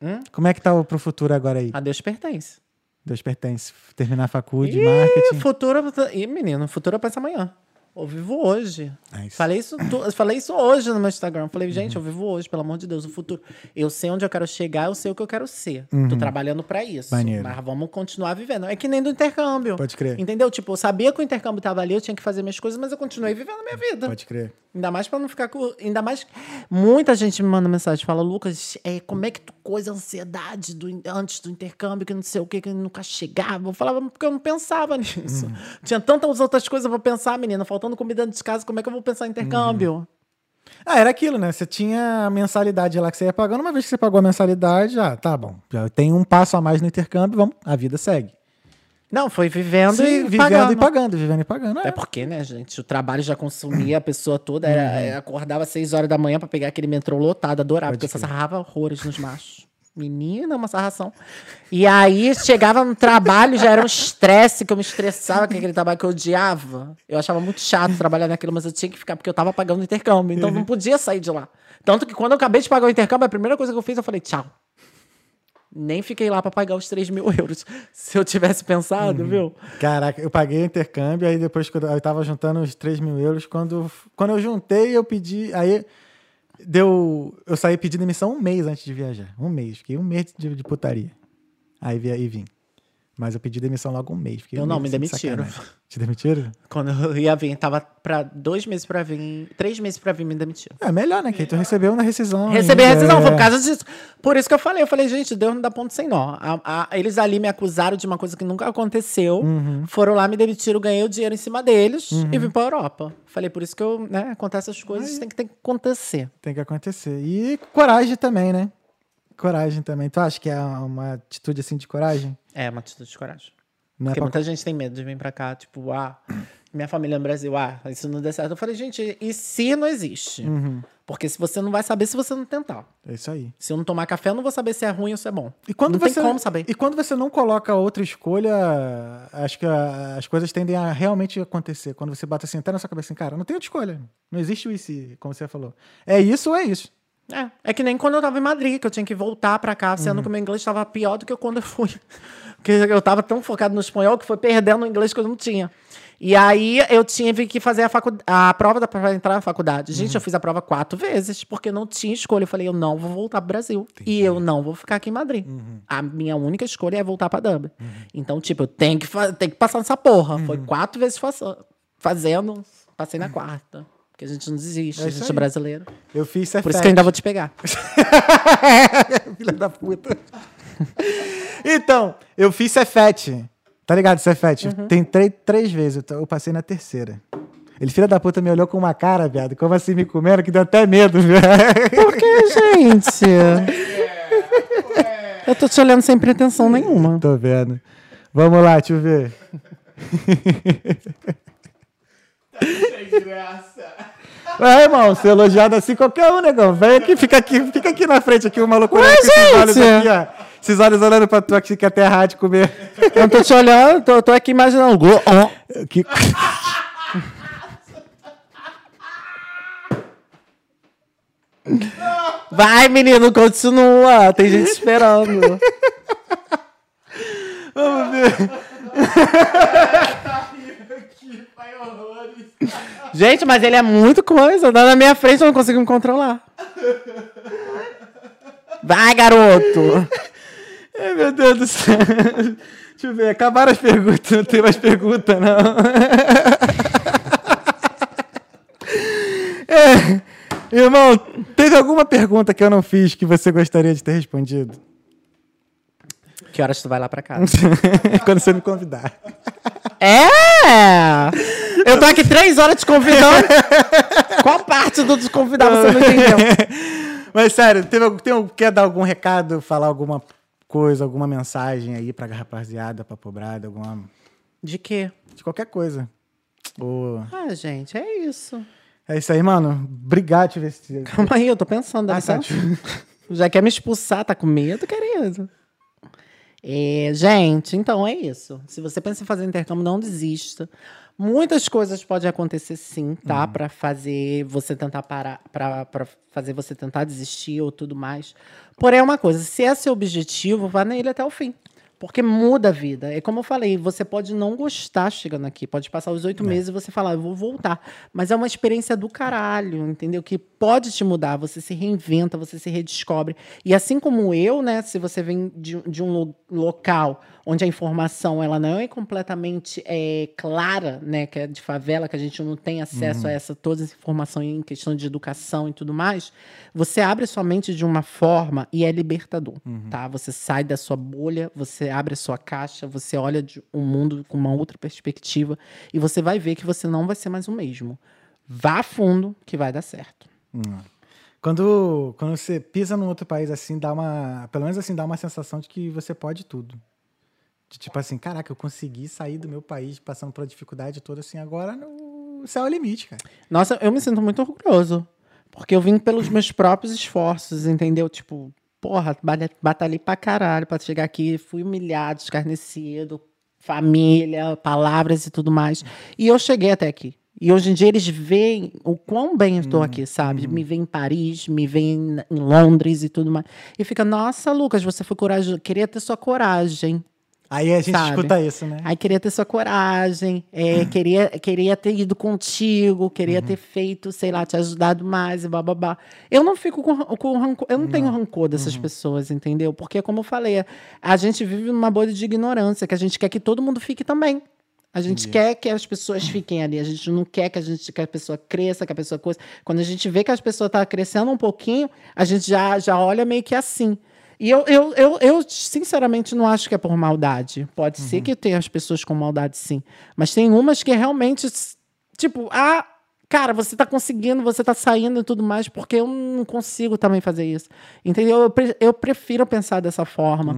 Speaker 2: Hum?
Speaker 1: Como é que tá o pro futuro agora aí?
Speaker 2: A Deus pertence.
Speaker 1: Deus pertence. Terminar a faculdade, marketing.
Speaker 2: futuro. Ih, menino, futuro é pra amanhã. Eu vivo hoje.
Speaker 1: Nice.
Speaker 2: Falei isso, tu- falei isso hoje no meu Instagram. Falei, gente, eu vivo hoje, pelo amor de Deus, o futuro. Eu sei onde eu quero chegar, eu sei o que eu quero ser. Tô trabalhando pra isso.
Speaker 1: Maneiro.
Speaker 2: Mas vamos continuar vivendo. É que nem do intercâmbio.
Speaker 1: Pode crer.
Speaker 2: Entendeu? Tipo, eu sabia que o intercâmbio tava ali, eu tinha que fazer minhas coisas, mas eu continuei vivendo a minha vida.
Speaker 1: Pode crer.
Speaker 2: Ainda mais pra não ficar com. Ainda mais. Muita gente me manda mensagem, fala, Lucas, é, como é que tu coisa a ansiedade do, antes do intercâmbio, que não sei o que, que nunca chegava? Eu falava, porque eu não pensava (laughs) nisso. Tinha tantas outras coisas pra pensar, menina, faltando comida dentro de casa, como é que eu vou pensar em intercâmbio?
Speaker 1: Ah, era aquilo, né? Você tinha a mensalidade lá que você ia pagando. Uma vez que você pagou a mensalidade, ah, tá bom. Já tem um passo a mais no intercâmbio, vamos, a vida segue.
Speaker 2: Não, foi vivendo
Speaker 1: Sim,
Speaker 2: e
Speaker 1: vivendo
Speaker 2: pagando.
Speaker 1: e pagando, vivendo e pagando.
Speaker 2: É
Speaker 1: É.
Speaker 2: porque, né, gente? O trabalho já consumia a pessoa toda. Era, era- acordava às seis horas da manhã pra pegar aquele metrô lotado, adorava,
Speaker 1: Pode
Speaker 2: porque eu sarrava horrores nos machos. Menina, uma sarração. E aí chegava no trabalho, já era um estresse, que eu me estressava com aquele trabalho que eu odiava. Eu achava muito chato trabalhar naquilo, mas eu tinha que ficar, porque eu tava pagando o intercâmbio. Então eu não podia sair de lá. Tanto que quando eu acabei de pagar o intercâmbio, a primeira coisa que eu fiz, eu falei, tchau. Nem fiquei lá pra pagar os 3 mil euros. (laughs) Se eu tivesse pensado, viu?
Speaker 1: Caraca, eu paguei o intercâmbio, aí depois que eu, eu tava juntando os 3 mil euros, quando, quando eu juntei, eu pedi. Aí deu. Eu saí pedindo demissão um mês antes de viajar. Um mês. Fiquei um mês de, de putaria. Aí, aí vim. Mas eu pedi demissão logo um mês.
Speaker 2: Eu não, me
Speaker 1: de
Speaker 2: demitiram.
Speaker 1: sacanagem. Te demitiram?
Speaker 2: Quando eu ia vir, tava pra dois meses pra vir, três meses pra vir, me demitiram.
Speaker 1: É melhor, né? Que tu recebeu na rescisão.
Speaker 2: Recebi a rescisão, foi
Speaker 1: é.
Speaker 2: por causa disso. Por isso que eu falei, eu falei, gente, Deus não dá ponto sem nó. A- a- eles ali me acusaram de uma coisa que nunca aconteceu.
Speaker 1: Uhum.
Speaker 2: Foram lá, me demitiram, ganhei o dinheiro em cima deles e vim pra Europa. Falei, por isso que eu, né, acontece essas coisas, tem que, tem que acontecer.
Speaker 1: Tem que acontecer. E coragem também, né? Coragem também. Tu acha que é uma atitude assim de coragem?
Speaker 2: É uma atitude de coragem.
Speaker 1: Não é
Speaker 2: Porque
Speaker 1: pra...
Speaker 2: muita gente tem medo de vir pra cá, tipo, ah, minha família no Brasil, ah, isso não der certo. Eu falei, gente, e se não existe?
Speaker 1: Uhum.
Speaker 2: Porque se você não vai saber se você não tentar.
Speaker 1: É isso aí.
Speaker 2: Se eu não tomar café, eu não vou saber se é ruim ou se é bom.
Speaker 1: E quando
Speaker 2: não
Speaker 1: você,
Speaker 2: tem como saber.
Speaker 1: E quando você não coloca outra escolha, acho que a- as coisas tendem a realmente acontecer. Quando você bate assim até na sua cabeça assim, cara, não tem outra escolha. Não existe o isso, como você falou. É isso ou é isso?
Speaker 2: É, é que nem quando eu tava em Madrid, que eu tinha que voltar pra cá,
Speaker 1: Uhum.
Speaker 2: sendo que o meu inglês tava pior do que quando eu fui. (laughs) Porque eu tava tão focado no espanhol que foi perdendo o inglês que eu não tinha. E aí eu tive que fazer a, facu... a prova da- pra entrar na faculdade. Gente,
Speaker 1: Uhum.
Speaker 2: eu fiz a prova quatro vezes, porque não tinha escolha. Eu falei, eu não vou voltar pro Brasil. E eu não vou ficar aqui em Madrid.
Speaker 1: Uhum.
Speaker 2: A minha única escolha é voltar pra Dublin. Então, tipo, eu tenho que, fa- tenho que passar nessa porra. Foi
Speaker 1: Uhum.
Speaker 2: quatro vezes fazendo, passei na quarta. Porque a gente não desiste,
Speaker 1: É
Speaker 2: a gente é brasileiro.
Speaker 1: Eu fiz Cefet.
Speaker 2: Por isso que eu ainda vou te pegar. (laughs)
Speaker 1: Filha da puta. então, eu fiz Cefet. Tá ligado, Cefet?
Speaker 2: Uhum.
Speaker 1: Tentei três vezes, eu passei na terceira. Ele, filha da puta, me olhou com uma cara, viado. Como assim me comendo? Que deu até medo, viu?
Speaker 2: Por que, gente? (laughs) Eu tô te olhando sem pretensão nenhuma.
Speaker 1: Tô vendo. Vamos lá, deixa eu ver. (laughs)
Speaker 3: Sem graça.
Speaker 1: É, irmão, ser elogiado assim qualquer um, negão. Vem aqui, fica aqui, fica aqui na frente aqui, o maluco olhando com esses olhos aqui, ó. Esses olhos olhando pra tu aqui, que até a rádio comer.
Speaker 2: Eu não tô te olhando, tô, tô aqui imaginando.
Speaker 1: Que...
Speaker 2: Vai, menino, continua. Tem gente esperando.
Speaker 1: Vamos ver.
Speaker 3: Que pai horrores.
Speaker 2: Gente, mas ele é muito coisa. Dá na minha frente, eu não consigo me controlar. Vai, garoto.
Speaker 1: Ai, meu Deus do céu. Deixa eu ver, acabaram as perguntas, não tem mais pergunta, não. É, irmão, teve alguma pergunta que eu não fiz que você gostaria de ter respondido?
Speaker 2: Que horas tu vai lá pra casa? (laughs)
Speaker 1: Quando você me convidar.
Speaker 2: É! Eu tô aqui três horas te convidando. (laughs) Qual parte do te convidar você não entendeu? (laughs)
Speaker 1: Mas sério, teve, tem, quer dar algum recado, falar alguma coisa, alguma mensagem aí pra rapaziada, pra pobrada, alguma.
Speaker 2: De quê?
Speaker 1: De qualquer coisa. Ô,
Speaker 2: Ah, gente, é isso.
Speaker 1: É isso aí, mano. Obrigado, te.
Speaker 2: Calma aí, eu tô pensando. dá
Speaker 1: Ah, tá.
Speaker 2: Já quer me expulsar, tá com medo, querido? É, gente, então é isso. Se você pensa em fazer intercâmbio, não desista. Muitas coisas podem acontecer sim, tá? Pra fazer você tentar parar, pra, pra fazer você tentar desistir ou tudo mais. Porém, é uma coisa, se é seu objetivo, vá nele até o fim. Porque muda a vida. É como eu falei, você pode não gostar chegando aqui. Pode passar os oito meses e você falar, eu vou voltar. Mas é uma experiência do caralho, entendeu? Que pode te mudar. Você se reinventa, você se redescobre. E assim como eu, né? Se você vem de, de um lo- local onde a informação ela não é completamente é, clara, né? Que é de favela, que a gente não tem acesso a essa toda essa informação em questão de educação e tudo mais, você abre sua mente de uma forma e é libertador, tá? Você sai da sua bolha, você abre a sua caixa, você olha o mundo com uma outra perspectiva e você vai ver que você não vai ser mais o mesmo. Vá a fundo que vai dar certo.
Speaker 1: Quando, quando você pisa num outro país assim, dá uma. Pelo menos assim, dá uma sensação de que você pode tudo. Tipo assim, caraca, eu consegui sair do meu país passando por a dificuldade toda assim, agora no céu é o limite, cara.
Speaker 2: Nossa, eu me sinto muito orgulhoso. Porque eu vim pelos meus próprios esforços, entendeu? Tipo, porra, bata- batalhei pra caralho pra chegar aqui, fui humilhado, escarnecido, família, palavras e tudo mais. E eu cheguei até aqui. E hoje em dia eles veem o quão bem eu estou aqui, sabe? Me veem em Paris, me veem em Londres e tudo mais. E fica, nossa, Lucas, você foi corajoso. Queria ter sua coragem.
Speaker 1: Aí a gente
Speaker 2: Sabe?
Speaker 1: escuta isso, né?
Speaker 2: Aí queria ter sua coragem, é, queria, queria ter ido contigo, queria ter feito, sei lá, te ajudado mais e bababá. Eu não fico com, com rancor, eu não, tenho rancor dessas pessoas, entendeu? Porque, como eu falei, a gente vive numa bolha de ignorância, que a gente quer que todo mundo fique também. A gente quer que as pessoas fiquem ali, a gente não quer que a gente que a pessoa cresça, que a pessoa coisa. Quando a gente vê que as pessoas estão crescendo um pouquinho, a gente já, já olha meio que assim. E eu, eu, eu, eu, sinceramente, não acho que é por maldade. Pode ser que tenha as pessoas com maldade, sim. Mas tem umas que realmente, tipo, ah, cara, você tá conseguindo, você tá saindo e tudo mais, porque eu não consigo também fazer isso. Entendeu? Eu, pre- eu prefiro pensar dessa forma.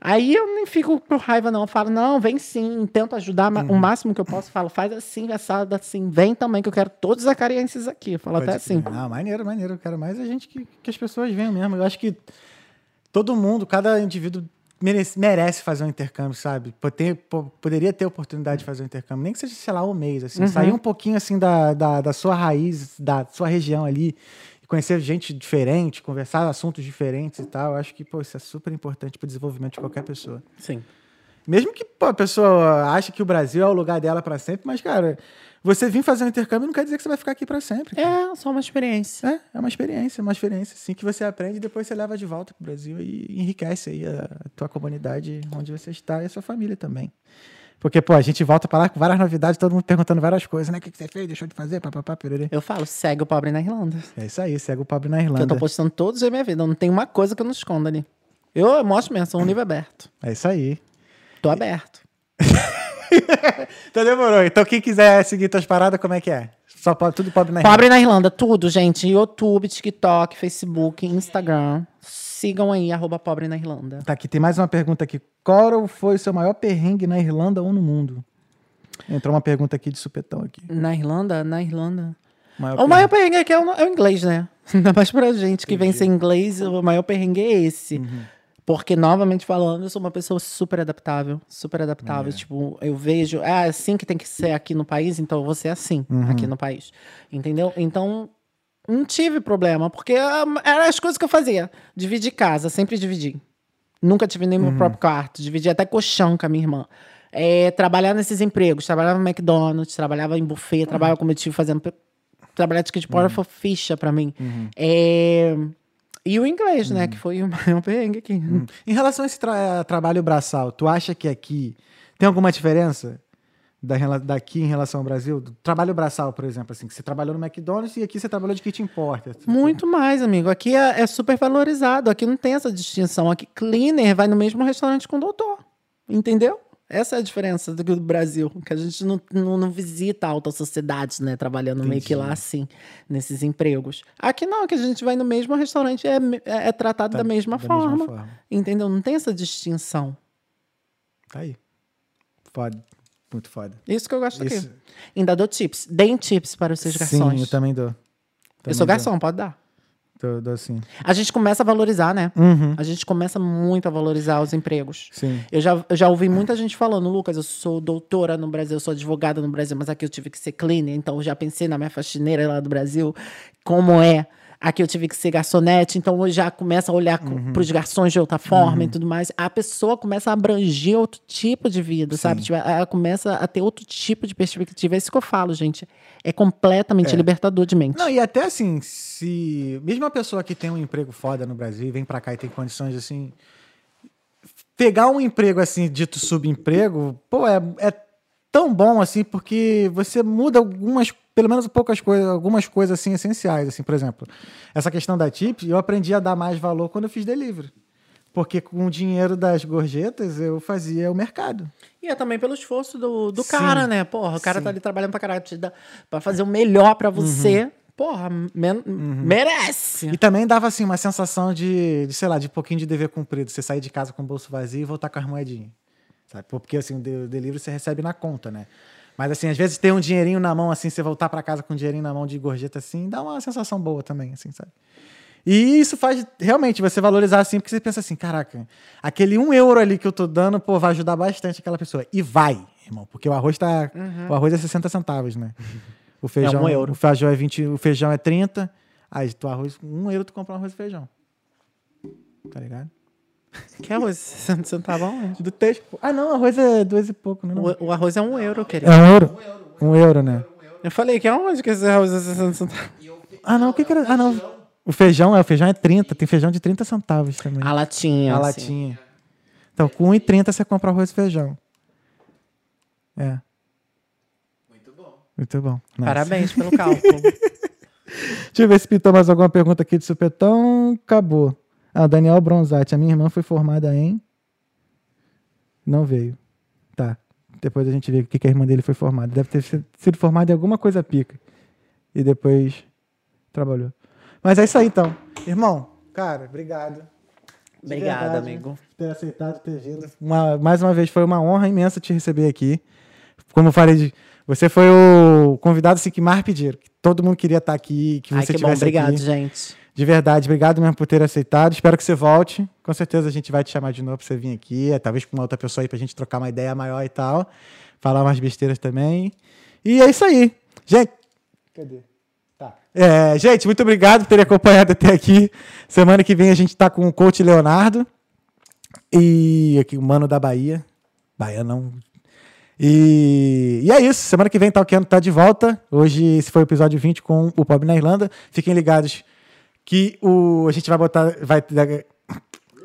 Speaker 2: Aí eu nem fico com raiva, não. Eu falo, não, vem sim, tento ajudar ma- o máximo que eu posso. Falo, faz assim, assado assim, vem também, que eu quero todos os acarienses aqui. Falo até
Speaker 1: Pode
Speaker 2: assim.
Speaker 1: Não, maneiro, maneiro. Eu quero mais a gente que, que as pessoas venham mesmo. Eu acho que todo mundo, cada indivíduo merece, merece fazer um intercâmbio, sabe? Pô, poderia ter oportunidade de fazer um intercâmbio, nem que seja, sei lá, um mês, assim. Sair um pouquinho, assim, da, da, da sua raiz, da sua região ali, e conhecer gente diferente, conversar assuntos diferentes e tal. Eu acho que, pô, isso é super importante para o desenvolvimento de qualquer pessoa.
Speaker 2: Sim.
Speaker 1: Mesmo que pô, a pessoa ache que o Brasil é o lugar dela para sempre, mas, cara, você vir fazer um intercâmbio não quer dizer que você vai ficar aqui para sempre. cara.
Speaker 2: É, só uma experiência.
Speaker 1: É, é uma experiência, uma experiência, assim, que você aprende e depois você leva de volta pro Brasil e enriquece aí a, a tua comunidade onde você está e a sua família também. Porque, pô, a gente volta pra lá com várias novidades, todo mundo perguntando várias coisas, né? O que, que você fez? Deixou de fazer? Papapá, pererê.
Speaker 2: Eu falo, segue o pobre na Irlanda.
Speaker 1: É isso aí, segue o pobre na
Speaker 2: Que eu
Speaker 1: Irlanda.
Speaker 2: tô postando todos a minha vida. Não tem uma coisa que eu não escondo ali. Eu mostro mesmo, sou um livro aberto.
Speaker 1: É isso aí.
Speaker 2: Tô aberto. (laughs) (laughs)
Speaker 1: Então demorou. Então quem quiser seguir tuas paradas, como é que é? Só pode, tudo pobre na Irlanda.
Speaker 2: Pobre na Irlanda, tudo, gente. YouTube, TikTok, Facebook, Instagram. Sigam aí, arroba pobre na Irlanda.
Speaker 1: Tá aqui, tem mais uma pergunta aqui. Qual foi o seu maior perrengue na Irlanda ou no mundo? Entrou uma pergunta aqui de supetão aqui.
Speaker 2: Na Irlanda? Na Irlanda.
Speaker 1: Maior
Speaker 2: O maior perrengue aqui é o, é o inglês, né? (laughs) Ainda mais pra gente que vem sem inglês, o maior perrengue é esse. Porque, novamente falando, eu sou uma pessoa super adaptável. Super adaptável. Tipo, eu vejo, é assim que tem que ser aqui no país, então eu vou ser assim aqui no país. Entendeu? Então, não tive problema, porque ah, eram as coisas que eu fazia. Dividir casa, sempre dividi. Nunca tive nem meu próprio quarto. Dividi até colchão com a minha irmã. É, trabalhar nesses empregos. Trabalhava no McDonald's, trabalhava em buffet, trabalhava como eu tive fazendo... Trabalhar de skateboard foi ficha pra mim. É, E o inglês, né? Que foi o (laughs) maior perrengue aqui.
Speaker 1: Em relação a esse tra- trabalho braçal, tu acha que aqui tem alguma diferença da, daqui em relação ao Brasil? Do trabalho braçal, por exemplo, assim, que você trabalhou no McDonald's e aqui você trabalhou de kit importer.
Speaker 2: Muito mais, amigo. Aqui é, é super valorizado. Aqui não tem essa distinção. Aqui, cleaner vai no mesmo restaurante com o doutor. Entendeu? Essa é a diferença do, Brasil, que a gente não, não, não visita altas sociedades, né? Trabalhando meio que lá, assim, nesses empregos. Aqui não, que a gente vai no mesmo restaurante é, é, é tratado
Speaker 1: Tá,
Speaker 2: da, mesma,
Speaker 1: da mesma
Speaker 2: forma,
Speaker 1: forma.
Speaker 2: Entendeu? Não tem essa distinção.
Speaker 1: Tá aí. Foda. Muito foda.
Speaker 2: Isso que eu gosto
Speaker 1: Isso.
Speaker 2: aqui. Ainda dou tips. Deem tips para os seus garçons.
Speaker 1: Sim, eu também dou.
Speaker 2: eu
Speaker 1: Também
Speaker 2: sou
Speaker 1: dou.
Speaker 2: garçom, pode dar.
Speaker 1: Dou, dou sim.
Speaker 2: A gente começa a valorizar, né?
Speaker 1: Uhum.
Speaker 2: A gente começa muito a valorizar os empregos.
Speaker 1: Sim.
Speaker 2: Eu já, eu já ouvi muita gente falando, Lucas, eu sou doutora no Brasil, eu sou advogada no Brasil, mas aqui eu tive que ser cleaner, então eu já pensei na minha faxineira lá do Brasil, como é. Aqui eu tive que ser garçonete, então eu já começo a olhar
Speaker 1: Uhum.
Speaker 2: para os garçons de outra forma e tudo mais. A pessoa começa a abranger outro tipo de vida, sabe? Tipo, ela começa a ter outro tipo de perspectiva. É isso que eu falo, gente. É completamente libertador de mente.
Speaker 1: Não, e até assim, se. Mesmo a pessoa que tem um emprego foda no Brasil e vem pra cá e tem condições assim. Pegar um emprego assim, dito subemprego, pô, é, é tão bom assim, porque você muda algumas, pelo menos poucas coisas, algumas coisas assim essenciais. Assim, por exemplo, essa questão da tip, eu aprendi a dar mais valor quando eu fiz delivery. Porque com o dinheiro das gorjetas eu fazia o mercado.
Speaker 2: E é também pelo esforço do, do
Speaker 1: Sim.
Speaker 2: cara, né? Porra, o cara
Speaker 1: Sim.
Speaker 2: tá ali trabalhando pra caralho, pra fazer o melhor pra você. Porra, men- merece.
Speaker 1: E também dava assim uma sensação de, de, sei lá, de pouquinho de dever cumprido. Você sair de casa com o bolso vazio e voltar com as moedinhas. Sabe? Porque assim, o de- o delivery você recebe na conta, né? Mas assim, às vezes ter um dinheirinho na mão, assim, você voltar pra casa com um dinheirinho na mão de gorjeta, assim, dá uma sensação boa também, assim, sabe? E isso faz realmente você valorizar assim, porque você pensa assim, caraca, aquele um euro ali que eu tô dando, pô, vai ajudar bastante aquela pessoa. E vai, irmão, porque o arroz tá. O arroz é 60 centavos, né? (laughs) O feijão,
Speaker 2: um euro.
Speaker 1: O feijão é 20, o feijão é 30. Aí tu arroz, um euro tu compra um arroz e feijão. Tá ligado? (laughs)
Speaker 2: Que arroz? 60 centavos aonde?
Speaker 1: Do texto. Ah, não, arroz é dois e pouco, né? não?
Speaker 2: O, o arroz é um euro, querido.
Speaker 1: É um euro? Um euro, né?
Speaker 2: Eu falei que aonde que esse arroz é 60 centavos?
Speaker 1: Ah, não, o que que era? Ah, não. O feijão, é, o feijão é 30. Tem feijão de 30 centavos também.
Speaker 2: A latinha.
Speaker 1: A
Speaker 2: assim.
Speaker 1: latinha. Então, com 1,30 você compra arroz e feijão. É.
Speaker 3: Muito bom.
Speaker 1: Muito bom. Nice.
Speaker 2: Parabéns pelo (laughs) cálculo.
Speaker 1: Deixa eu ver se pintou mais alguma pergunta aqui de supetão. Acabou. Ah, Daniel Bronzatti. A minha irmã foi formada em. Não veio. Tá. Depois a gente vê o que que a irmã dele foi formada. Deve ter sido- formada em alguma coisa pica. E depois trabalhou. Mas é isso aí então. Irmão, cara, obrigado. De
Speaker 2: Obrigado,
Speaker 1: verdade,
Speaker 2: amigo.
Speaker 1: por Ter aceitado, ter vindo. Uma- mais uma vez, foi uma honra imensa te receber aqui. Como eu falei, você foi o convidado assim, que mais pediram. Que todo mundo queria estar aqui, que
Speaker 2: Ai,
Speaker 1: você
Speaker 2: que bom. Obrigado,
Speaker 1: aqui.
Speaker 2: gente.
Speaker 1: De verdade, obrigado mesmo por ter aceitado. Espero que você volte. Com certeza a gente vai te chamar de novo pra você vir aqui. é, Talvez com uma outra pessoa aí pra gente trocar uma ideia maior e tal. Falar umas besteiras também. E é isso aí. Gente. Cadê? Tá. É, gente, muito obrigado por terem acompanhado até aqui. Semana que vem a gente tá com o coach Leonardo. E aqui o Mano da Bahia. Bahia não. E, e é isso. Semana que vem Talkando tá de volta. Hoje esse foi o episódio 20 com o Pobre na Irlanda. Fiquem ligados que o, a gente vai botar. Vai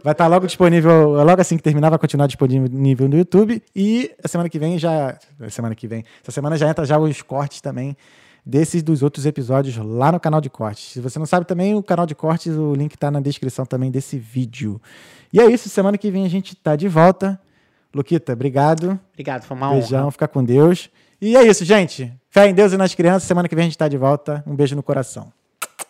Speaker 1: vai estar logo disponível. Logo assim que terminar, vai continuar disponível no YouTube. E a semana que vem já. Semana que vem. Essa semana já entra já os cortes também desses dos outros episódios lá no canal de cortes. Se você não sabe também, o canal de cortes, o link tá na descrição também desse vídeo. E é isso, semana que vem a gente tá de volta. Luquita, obrigado.
Speaker 2: Obrigado, foi uma
Speaker 1: Beijão,
Speaker 2: honra.
Speaker 1: fica com Deus. E é isso, gente. Fé em Deus e nas crianças. Semana que vem a gente tá de volta. Um beijo no coração.